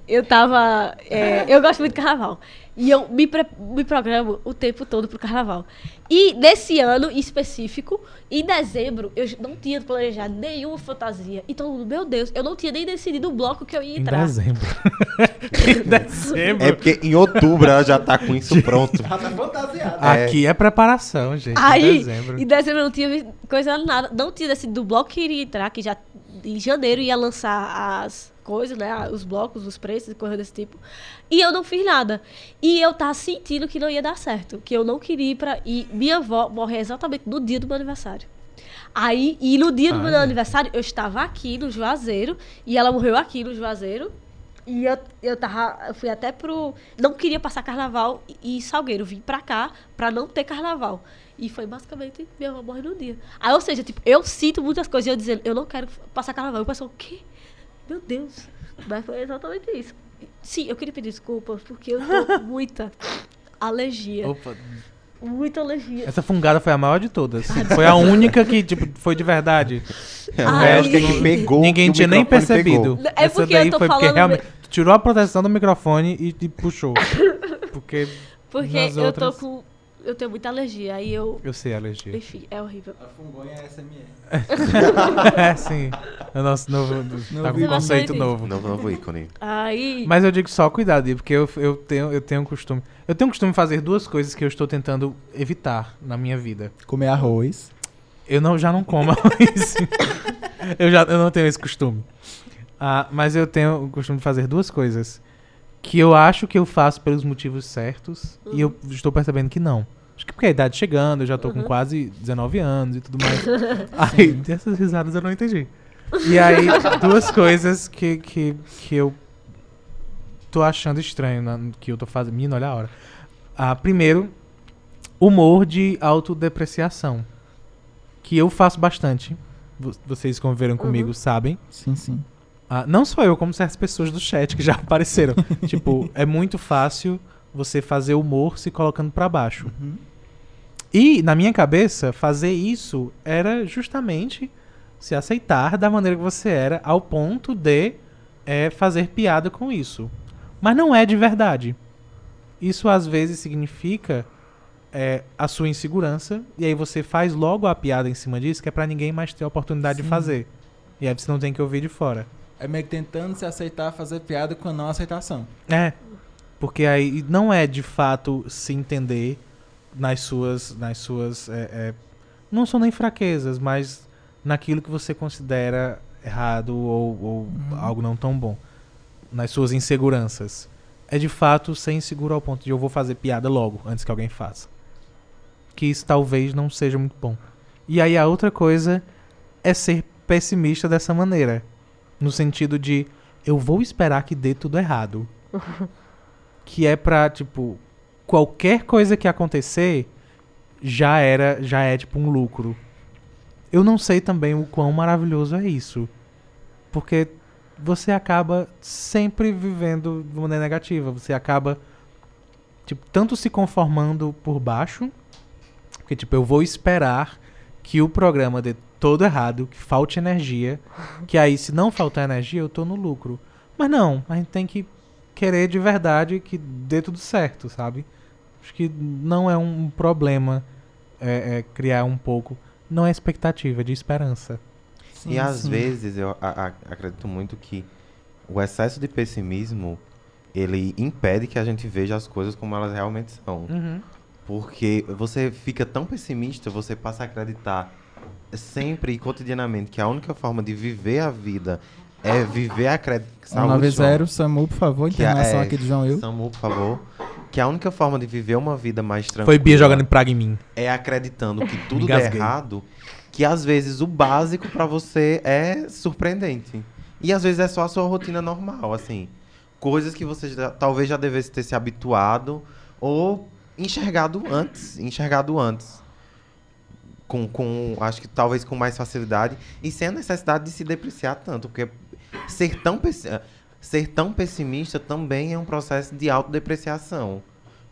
eu tava. é, eu gosto muito de carnaval. E eu me, pre- me programo o tempo todo pro carnaval. E nesse ano em específico, em dezembro, eu não tinha planejado nenhuma fantasia. E mundo, meu Deus, eu não tinha nem decidido o bloco que eu ia Em entrar. dezembro. <laughs> em dezembro. É porque em outubro ela já tá com isso pronto. Já tá fantasiado. É. Aqui é preparação, gente. em Aí, dezembro. em dezembro eu não tinha coisa nada. Não tinha decidido o bloco que iria entrar, que já em janeiro ia lançar as coisas, né? Os blocos, os preços e coisa desse tipo. E eu não fiz nada. E eu tava sentindo que não ia dar certo. Que eu não queria ir pra. E minha avó morreu exatamente no dia do meu aniversário. Aí, e no dia do meu Olha. aniversário, eu estava aqui no Juazeiro. E ela morreu aqui no Juazeiro. E eu, eu tava. Eu fui até pro. Não queria passar carnaval em Salgueiro. Vim pra cá pra não ter carnaval. E foi basicamente minha avó morre no dia. Aí, ou seja, tipo, eu sinto muitas coisas e eu dizendo, eu não quero passar carnaval. E o pessoal, o quê? Meu Deus. Mas foi exatamente isso. Sim, eu queria pedir desculpas porque eu tô com <laughs> muita alergia. Opa, Muita alergia. essa fungada foi a maior de todas. Foi a única que, tipo, foi de verdade. É, Ai. acho que pegou. Ninguém que o tinha nem microfone pegou. percebido. É Essa porque daí eu tô foi porque realmente. Tu tirou a proteção do microfone e, e puxou. <laughs> Porque Porque eu outras- tô com. Eu tenho muita alergia. Aí eu. eu sei a alergia. Enfim, é horrível. A fungonha é SMR. <laughs> é, sim. É o nosso novo. Tá com um Novo conceito novo. Novo, novo ícone. Aí. Mas eu digo só cuidado, porque eu, eu, tenho, eu tenho um costume. Eu tenho um costume de fazer duas coisas que eu estou tentando evitar na minha vida. Comer arroz. Eu não, já não como <laughs> arroz. eu, já, eu não tenho esse costume. Ah, mas eu tenho o costume de fazer duas coisas. Que eu acho que eu faço pelos motivos certos. E eu estou percebendo que não. Acho que porque a idade chegando, eu já tô com Uhum. quase 19 anos e tudo mais. <laughs> aí, dessas risadas eu não entendi. E aí, duas coisas que, que, que eu tô achando estranho na- que eu tô fazendo. Menino, olha a hora. Ah, primeiro, humor de autodepreciação. Que eu faço bastante. Vo- Vocês que conviveram comigo sabem. Sim, sim. Ah, não só eu, como certas pessoas do chat que já <laughs> apareceram. tipo, é muito fácil você fazer humor se colocando pra baixo. Uhum. E, na minha cabeça, fazer isso era justamente se aceitar da maneira que você era, ao ponto de é, fazer piada com isso. Mas não é de verdade. Isso às vezes significa é, a sua insegurança, e aí você faz logo a piada em cima disso, que é pra ninguém mais ter a oportunidade de Sim. fazer. E aí você não tem que ouvir de fora. É meio que tentando se aceitar, fazer piada com a não aceitação. É. Porque aí não é de fato se entender nas suas. Nas suas é, é, não são nem fraquezas, mas naquilo que você considera errado ou, ou Uhum. algo não tão bom. Nas suas inseguranças. É de fato ser inseguro ao ponto de eu vou fazer piada logo, antes que alguém faça. Que isso talvez não seja muito bom. E aí a outra coisa é ser pessimista dessa maneira. No sentido de eu vou esperar que dê tudo errado. <laughs> que é pra, tipo, qualquer coisa que acontecer já era, já é tipo um lucro. Eu não sei também o quão maravilhoso é isso. Porque você acaba sempre vivendo de maneira negativa. Você acaba, tipo, tanto se conformando por baixo, porque, tipo, eu vou esperar que o programa dê todo errado, que falte energia, que aí, se não faltar energia, eu tô no lucro. Mas não, a gente tem que querer de verdade que dê tudo certo, sabe? Acho que não é um problema é, é, criar um pouco. Não é expectativa, é de esperança. Sim, e às sim. vezes eu a- a- acredito muito que o excesso de pessimismo ele impede que a gente veja as coisas como elas realmente são. Porque você fica tão pessimista, você passa a acreditar sempre e cotidianamente que a única forma de viver a vida é viver a acreditação. 190, SAMU, por favor, Que a- internação é, aqui de João Eu. Samu, por favor. Que a única forma de viver uma vida mais tranquila Foi Bia jogando praga em mim. é acreditando que <laughs> tudo der errado, que às vezes o básico pra você é surpreendente. E às vezes é só a sua rotina normal, assim. Coisas que você já- talvez já devesse ter se habituado ou enxergado antes, enxergado antes. Com, com, acho que talvez com mais facilidade e sem a necessidade de se depreciar tanto, porque ser tão, eh, ser tão pessimista também é um processo de autodepreciação.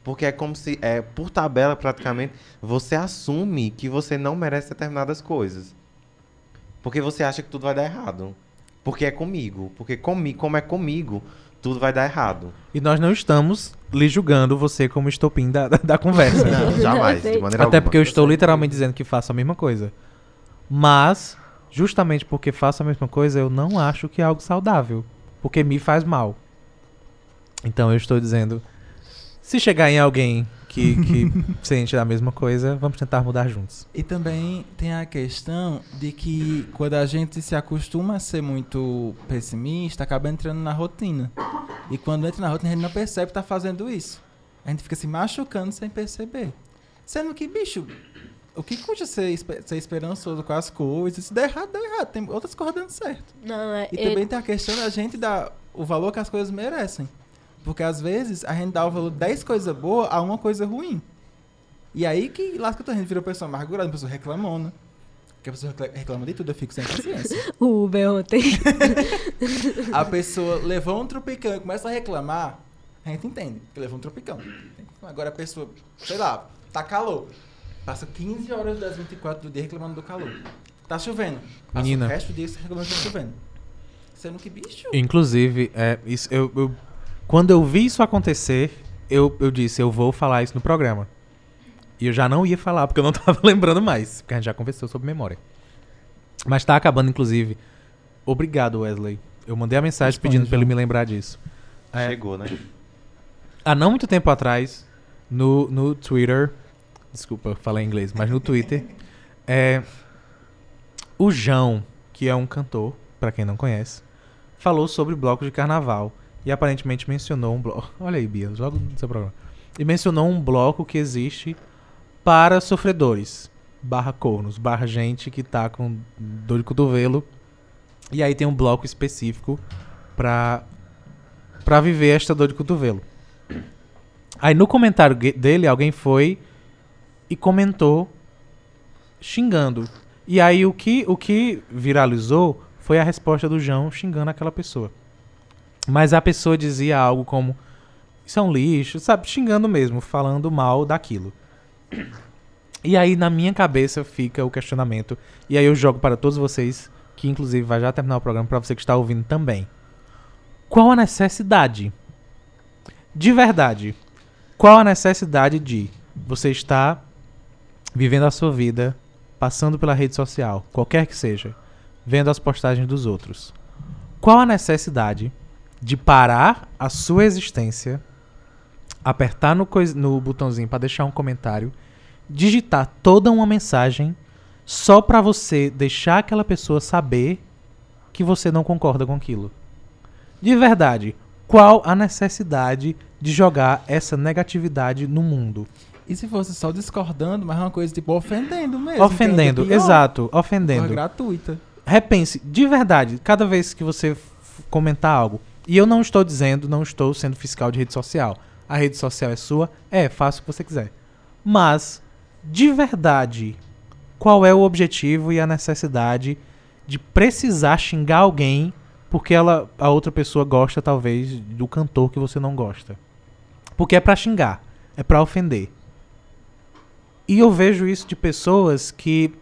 Porque é como se, é, por tabela praticamente, você assume que você não merece determinadas coisas. Porque você acha que tudo vai dar errado. Porque é comigo. Porque comi como é comigo, tudo vai dar errado. E nós não estamos lhe julgando você como estopim da, da, da conversa. Não, jamais, de maneira Até alguma. porque eu estou literalmente dizendo que faço a mesma coisa. Mas, justamente porque faço a mesma coisa, eu não acho que é algo saudável. Porque me faz mal. Então eu estou dizendo. Se chegar em alguém que, que <laughs> sente a mesma coisa, vamos tentar mudar juntos. E também tem a questão de que quando a gente se acostuma a ser muito pessimista, acaba entrando na rotina. E quando entra na rotina, a gente não percebe que tá fazendo isso. A gente fica se machucando sem perceber. Sendo que, bicho, o que custa ser, ser esperançoso com as coisas? Se der errado, deu errado. Tem outras coisas dando certo. Não, é. E eu- também tem a questão da gente dar o valor que as coisas merecem. Porque às vezes a gente dá o valor de 10 coisas boas a uma coisa ruim. E aí que lasca a gente vira uma pessoa amargurada, uma pessoa reclamona. Porque a pessoa recla- reclama de tudo, eu fico sem paciência. <laughs> O Uber ontem. <laughs> a pessoa levou um tropicão e começa a reclamar, a gente entende que levou um tropicão. Agora a pessoa, sei lá, tá calor. Passa 15 horas das 24 do dia reclamando do calor. Tá chovendo. Passa Menina. o resto do dia reclamando que tá chovendo. Sendo que, bicho... Inclusive, é, isso, eu, eu- quando eu vi isso acontecer, eu, eu disse, eu vou falar isso no programa. E eu já não ia falar, porque eu não <laughs> tava lembrando mais. Porque a gente já conversou sobre memória. Mas tá acabando, inclusive. Obrigado, Wesley. Eu mandei a mensagem Responde, pedindo pra ele me lembrar disso. É, Chegou, né? há não muito tempo atrás, no, no Twitter. Desculpa, falei em inglês, mas no Twitter. é, o João, que é um cantor, pra quem não conhece, falou sobre blocos de carnaval. E aparentemente mencionou um bloco. <laughs> Olha aí, Bia, joga no seu programa. E mencionou um bloco que existe para sofredores. Barra cornos, barra gente que tá com dor de cotovelo. E aí tem um bloco específico pra pra viver esta dor de cotovelo. Aí no comentário dele, alguém foi e comentou xingando. E aí o que, o que viralizou foi a resposta do João xingando aquela pessoa. Mas a pessoa dizia algo como: Isso é um lixo, sabe? Xingando mesmo, falando mal daquilo. E aí na minha cabeça fica o questionamento. E aí eu jogo para todos vocês, que inclusive vai já terminar o programa, para você que está ouvindo também. Qual a necessidade? De verdade. Qual a necessidade de você estar vivendo a sua vida, passando pela rede social, qualquer que seja, vendo as postagens dos outros? Qual a necessidade de parar a sua existência, apertar no, no botãozinho para deixar um comentário, digitar toda uma mensagem só para você deixar aquela pessoa saber que você não concorda com aquilo? De verdade, qual a necessidade de jogar essa negatividade no mundo? E se fosse só discordando, mas uma coisa tipo ofendendo mesmo. ofendendo, que é exato, ofendendo. gratuita. Repense, de verdade, cada vez que você comentar algo, e eu não estou dizendo, não estou sendo fiscal de rede social. A rede social é sua, é, faça o que você quiser. Mas, de verdade, qual é o objetivo e a necessidade de precisar xingar alguém porque ela, a outra pessoa gosta, talvez, do cantor que você não gosta? Porque é pra xingar, é pra ofender. E eu vejo isso de pessoas que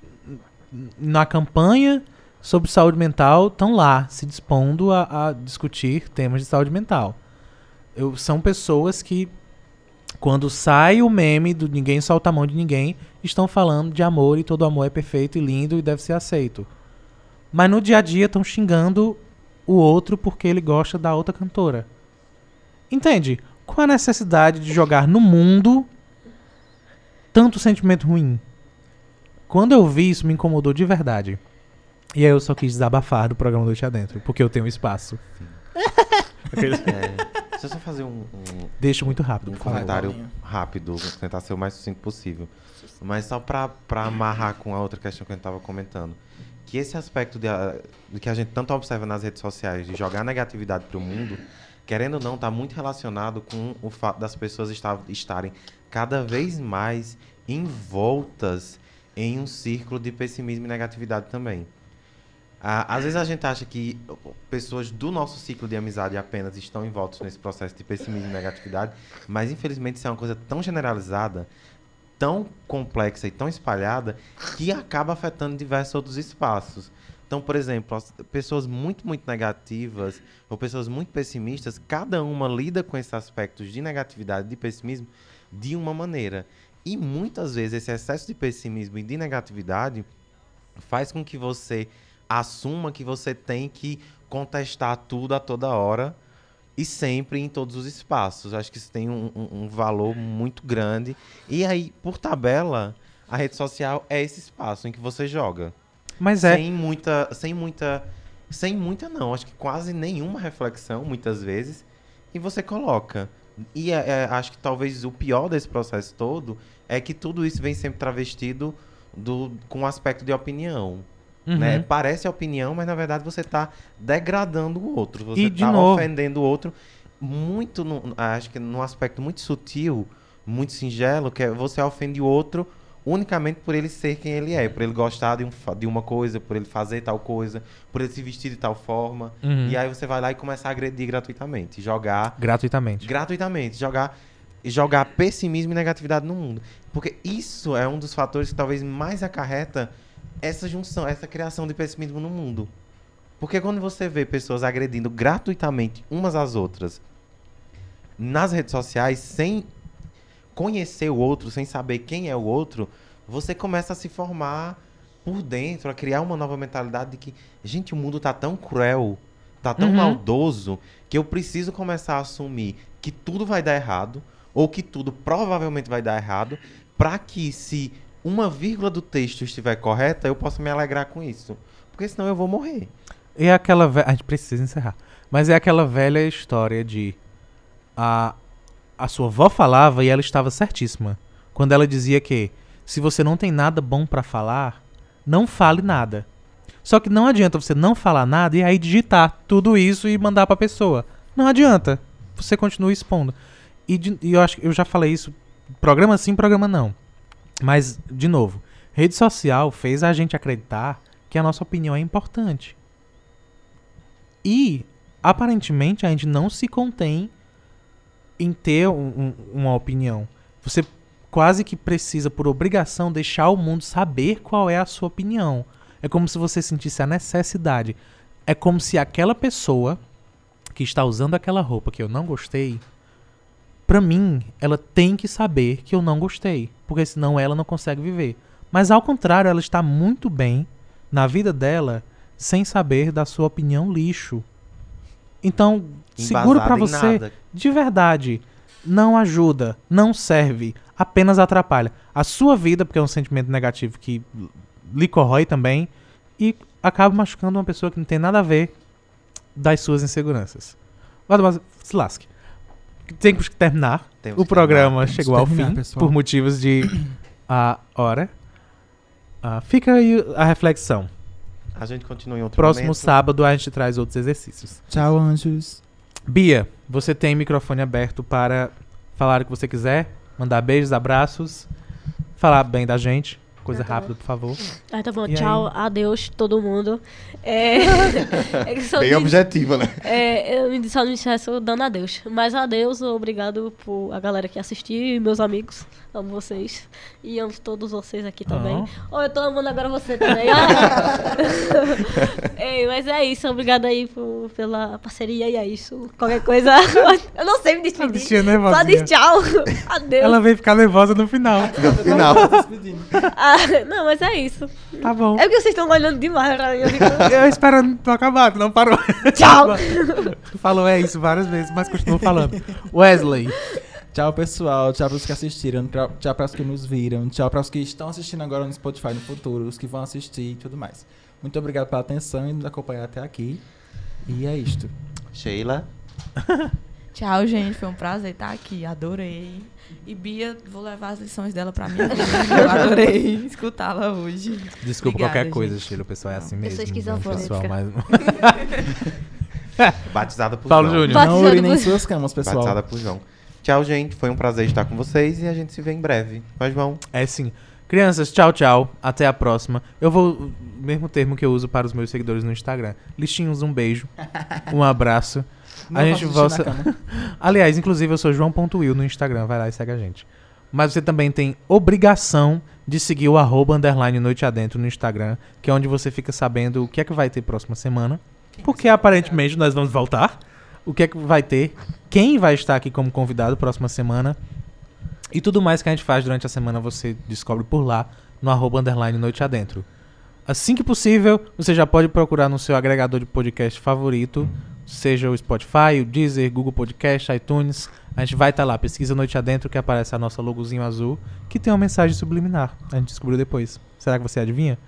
na campanha sobre saúde mental estão lá se dispondo a, a discutir temas de saúde mental. Eu, são pessoas que, quando sai o meme do ninguém solta a mão de ninguém, estão falando de amor e todo amor é perfeito e lindo e deve ser aceito. Mas no dia a dia estão xingando o outro porque ele gosta da outra cantora. Entende? Qual a necessidade de jogar no mundo tanto sentimento ruim? Quando eu vi isso, me incomodou de verdade. E aí eu só quis desabafar do programa Noite Adentro, porque eu tenho espaço. <laughs> É, deixa eu só fazer um, um, Deixa muito rápido, um por favor. comentário rápido, vou tentar ser o mais sucinto possível. Mas só pra, pra amarrar com a outra questão que a gente tava comentando. Que esse aspecto de, a- de que a gente tanto observa nas redes sociais, de jogar negatividade pro mundo, querendo ou não, tá muito relacionado com o fato das pessoas esta- estarem cada vez mais envoltas em um círculo de pessimismo e negatividade também. Às vezes a gente acha que pessoas do nosso ciclo de amizade apenas estão envoltas nesse processo de pessimismo e negatividade, mas infelizmente isso é uma coisa tão generalizada, tão complexa e tão espalhada que acaba afetando diversos outros espaços. Então, por exemplo, as pessoas muito, muito negativas ou pessoas muito pessimistas, cada uma lida com esses aspectos de negatividade, de pessimismo, de uma maneira. E muitas vezes esse excesso de pessimismo e de negatividade faz com que você assuma que você tem que contestar tudo a toda hora e sempre em todos os espaços. Acho que isso tem um, um- um valor muito grande. E aí, por tabela, a rede social é esse espaço em que você joga. Mas é, Sem muita. Sem muita. Sem muita, não. Acho que quase nenhuma reflexão, muitas vezes. E você coloca. E é- é, acho que talvez o pior desse processo todo é que tudo isso vem sempre travestido do, com um aspecto de opinião. Uhum. né? Parece opinião, mas na verdade você está degradando o outro. Você está ofendendo o outro muito, no- acho que num aspecto muito sutil, muito singelo, que é você ofende o outro unicamente por ele ser quem ele é, por ele gostar de, um de uma coisa, por ele fazer tal coisa, por ele se vestir de tal forma. Uhum. E aí você vai lá e começa a agredir gratuitamente, jogar gratuitamente. gratuitamente, jogar jogar pessimismo e negatividade no mundo. Porque isso é um dos fatores que talvez mais acarreta essa junção, essa criação de pessimismo no mundo. Porque quando você vê pessoas agredindo gratuitamente umas às outras nas redes sociais, sem conhecer o outro, sem saber quem é o outro, você começa a se formar por dentro, a criar uma nova mentalidade de que, gente, o mundo tá tão cruel, tá tão Uhum. maldoso, que eu preciso começar a assumir que tudo vai dar errado, ou que tudo provavelmente vai dar errado, para que se uma vírgula do texto estiver correta, eu possa me alegrar com isso. Porque senão eu vou morrer. E aquela A gente precisa encerrar. Mas é aquela velha história de. A, a sua avó falava e ela estava certíssima. Quando ela dizia que se você não tem nada bom pra falar, não fale nada. Só que não adianta você não falar nada e aí digitar tudo isso e mandar pra pessoa. Não adianta. você continua expondo. E, de- e eu acho que eu já falei isso, programa sim, programa não. Mas, de novo, rede social fez a gente acreditar que a nossa opinião é importante. E, aparentemente, a gente não se contém em ter um- um- uma opinião. Você quase que precisa, por obrigação, deixar o mundo saber qual é a sua opinião. É como se você sentisse a necessidade. É como se aquela pessoa que está usando aquela roupa que eu não gostei, pra mim, ela tem que saber que eu não gostei, porque senão ela não consegue viver. Mas ao contrário, ela está muito bem na vida dela sem saber da sua opinião lixo. Então, seguro pra Embasada em você, nada. de verdade, não ajuda, não serve, apenas atrapalha a sua vida, porque é um sentimento negativo que lhe corrói também, e acaba machucando uma pessoa que não tem nada a ver das suas inseguranças. Mas, mas se lasque. Temos que terminar. Temos o que programa que chegou ao terminar, fim, pessoal. por motivos de <coughs> a hora. Ah, fica aí a reflexão. A gente continua em outro Próximo momento. sábado a gente traz outros exercícios. Tchau, anjos. Bia, você tem microfone aberto para falar o que você quiser, mandar beijos, abraços, falar bem da gente. Coisa tá rápida, por favor. Ah, tá bom. E Tchau, adeus, todo mundo. É, <laughs> é só Bem me- objetiva, né? É, eu me- só me esqueço dando adeus. Mas adeus, obrigado por a galera que assistiu e meus amigos. Amo vocês. E amo todos vocês aqui também. Oh, eu tô amando agora você também. Ah. <laughs> Ei, mas é isso, obrigado aí por- pela parceria e é isso. Qualquer coisa. <laughs> eu não sei me despedir. Só nervosinha. diz tchau. Adeus. Ela veio ficar nervosa no final. No final. Ah, <laughs> não, mas é isso. Tá bom. É porque vocês estão olhando demais pra mim. Eu <laughs> esperando tu acabar, tu não parou. tchau. <laughs> Tu falou é isso várias vezes, mas continua falando. Wesley, Tchau, pessoal. Tchau para os que assistiram. Tchau- Tchau para os que nos viram. Tchau para os que estão assistindo agora no Spotify no futuro. Os que vão assistir e tudo mais. Muito obrigado pela atenção e nos acompanhar até aqui. E é isto. Sheila. Tchau, gente. Foi um prazer estar aqui. Adorei. E Bia, vou levar as lições dela pra <laughs> vida. Eu adorei escutá-la hoje. desculpa Obrigada, qualquer coisa, gente. Sheila. O pessoal é assim Eu mesmo. sou é um esquizofrênica. pessoal mais... <laughs> Batizada por Paulo João. Júnior. Não urinem em suas camas, pessoal. Batizada por João. Tchau, gente. Foi um prazer estar com vocês e a gente se vê em breve. Mas, João, É sim. Crianças, tchau, tchau. Até a próxima. Eu vou. Mesmo termo que eu uso para os meus seguidores no Instagram. Listinhos, um beijo. Um abraço. Não a gente volta. <laughs> Aliás, inclusive eu sou João.will no Instagram. Vai lá e segue a gente. Mas você também tem obrigação de seguir o arroba underline noite adentro no Instagram, que é onde você fica sabendo o que é que vai ter próxima semana. Porque aparentemente nós vamos voltar. O que é que vai ter? Quem vai estar aqui como convidado próxima semana? E tudo mais que a gente faz durante a semana você descobre por lá no arroba underline noite adentro. Assim que possível, você já pode procurar no seu agregador de podcast favorito, seja o Spotify, o Deezer, Google Podcast, iTunes. A gente vai estar lá, pesquisa Noite Adentro, que aparece a nossa logozinho azul, que tem uma mensagem subliminar. A gente descobriu depois. Será que você adivinha?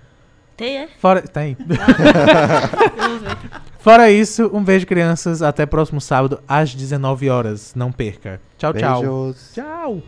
Tem, é? Fora. Tem. <laughs> Vamos ver. Fora isso, um beijo, crianças. Até próximo sábado, às 19 horas. Não perca. Tchau, tchau. beijos. Tchau.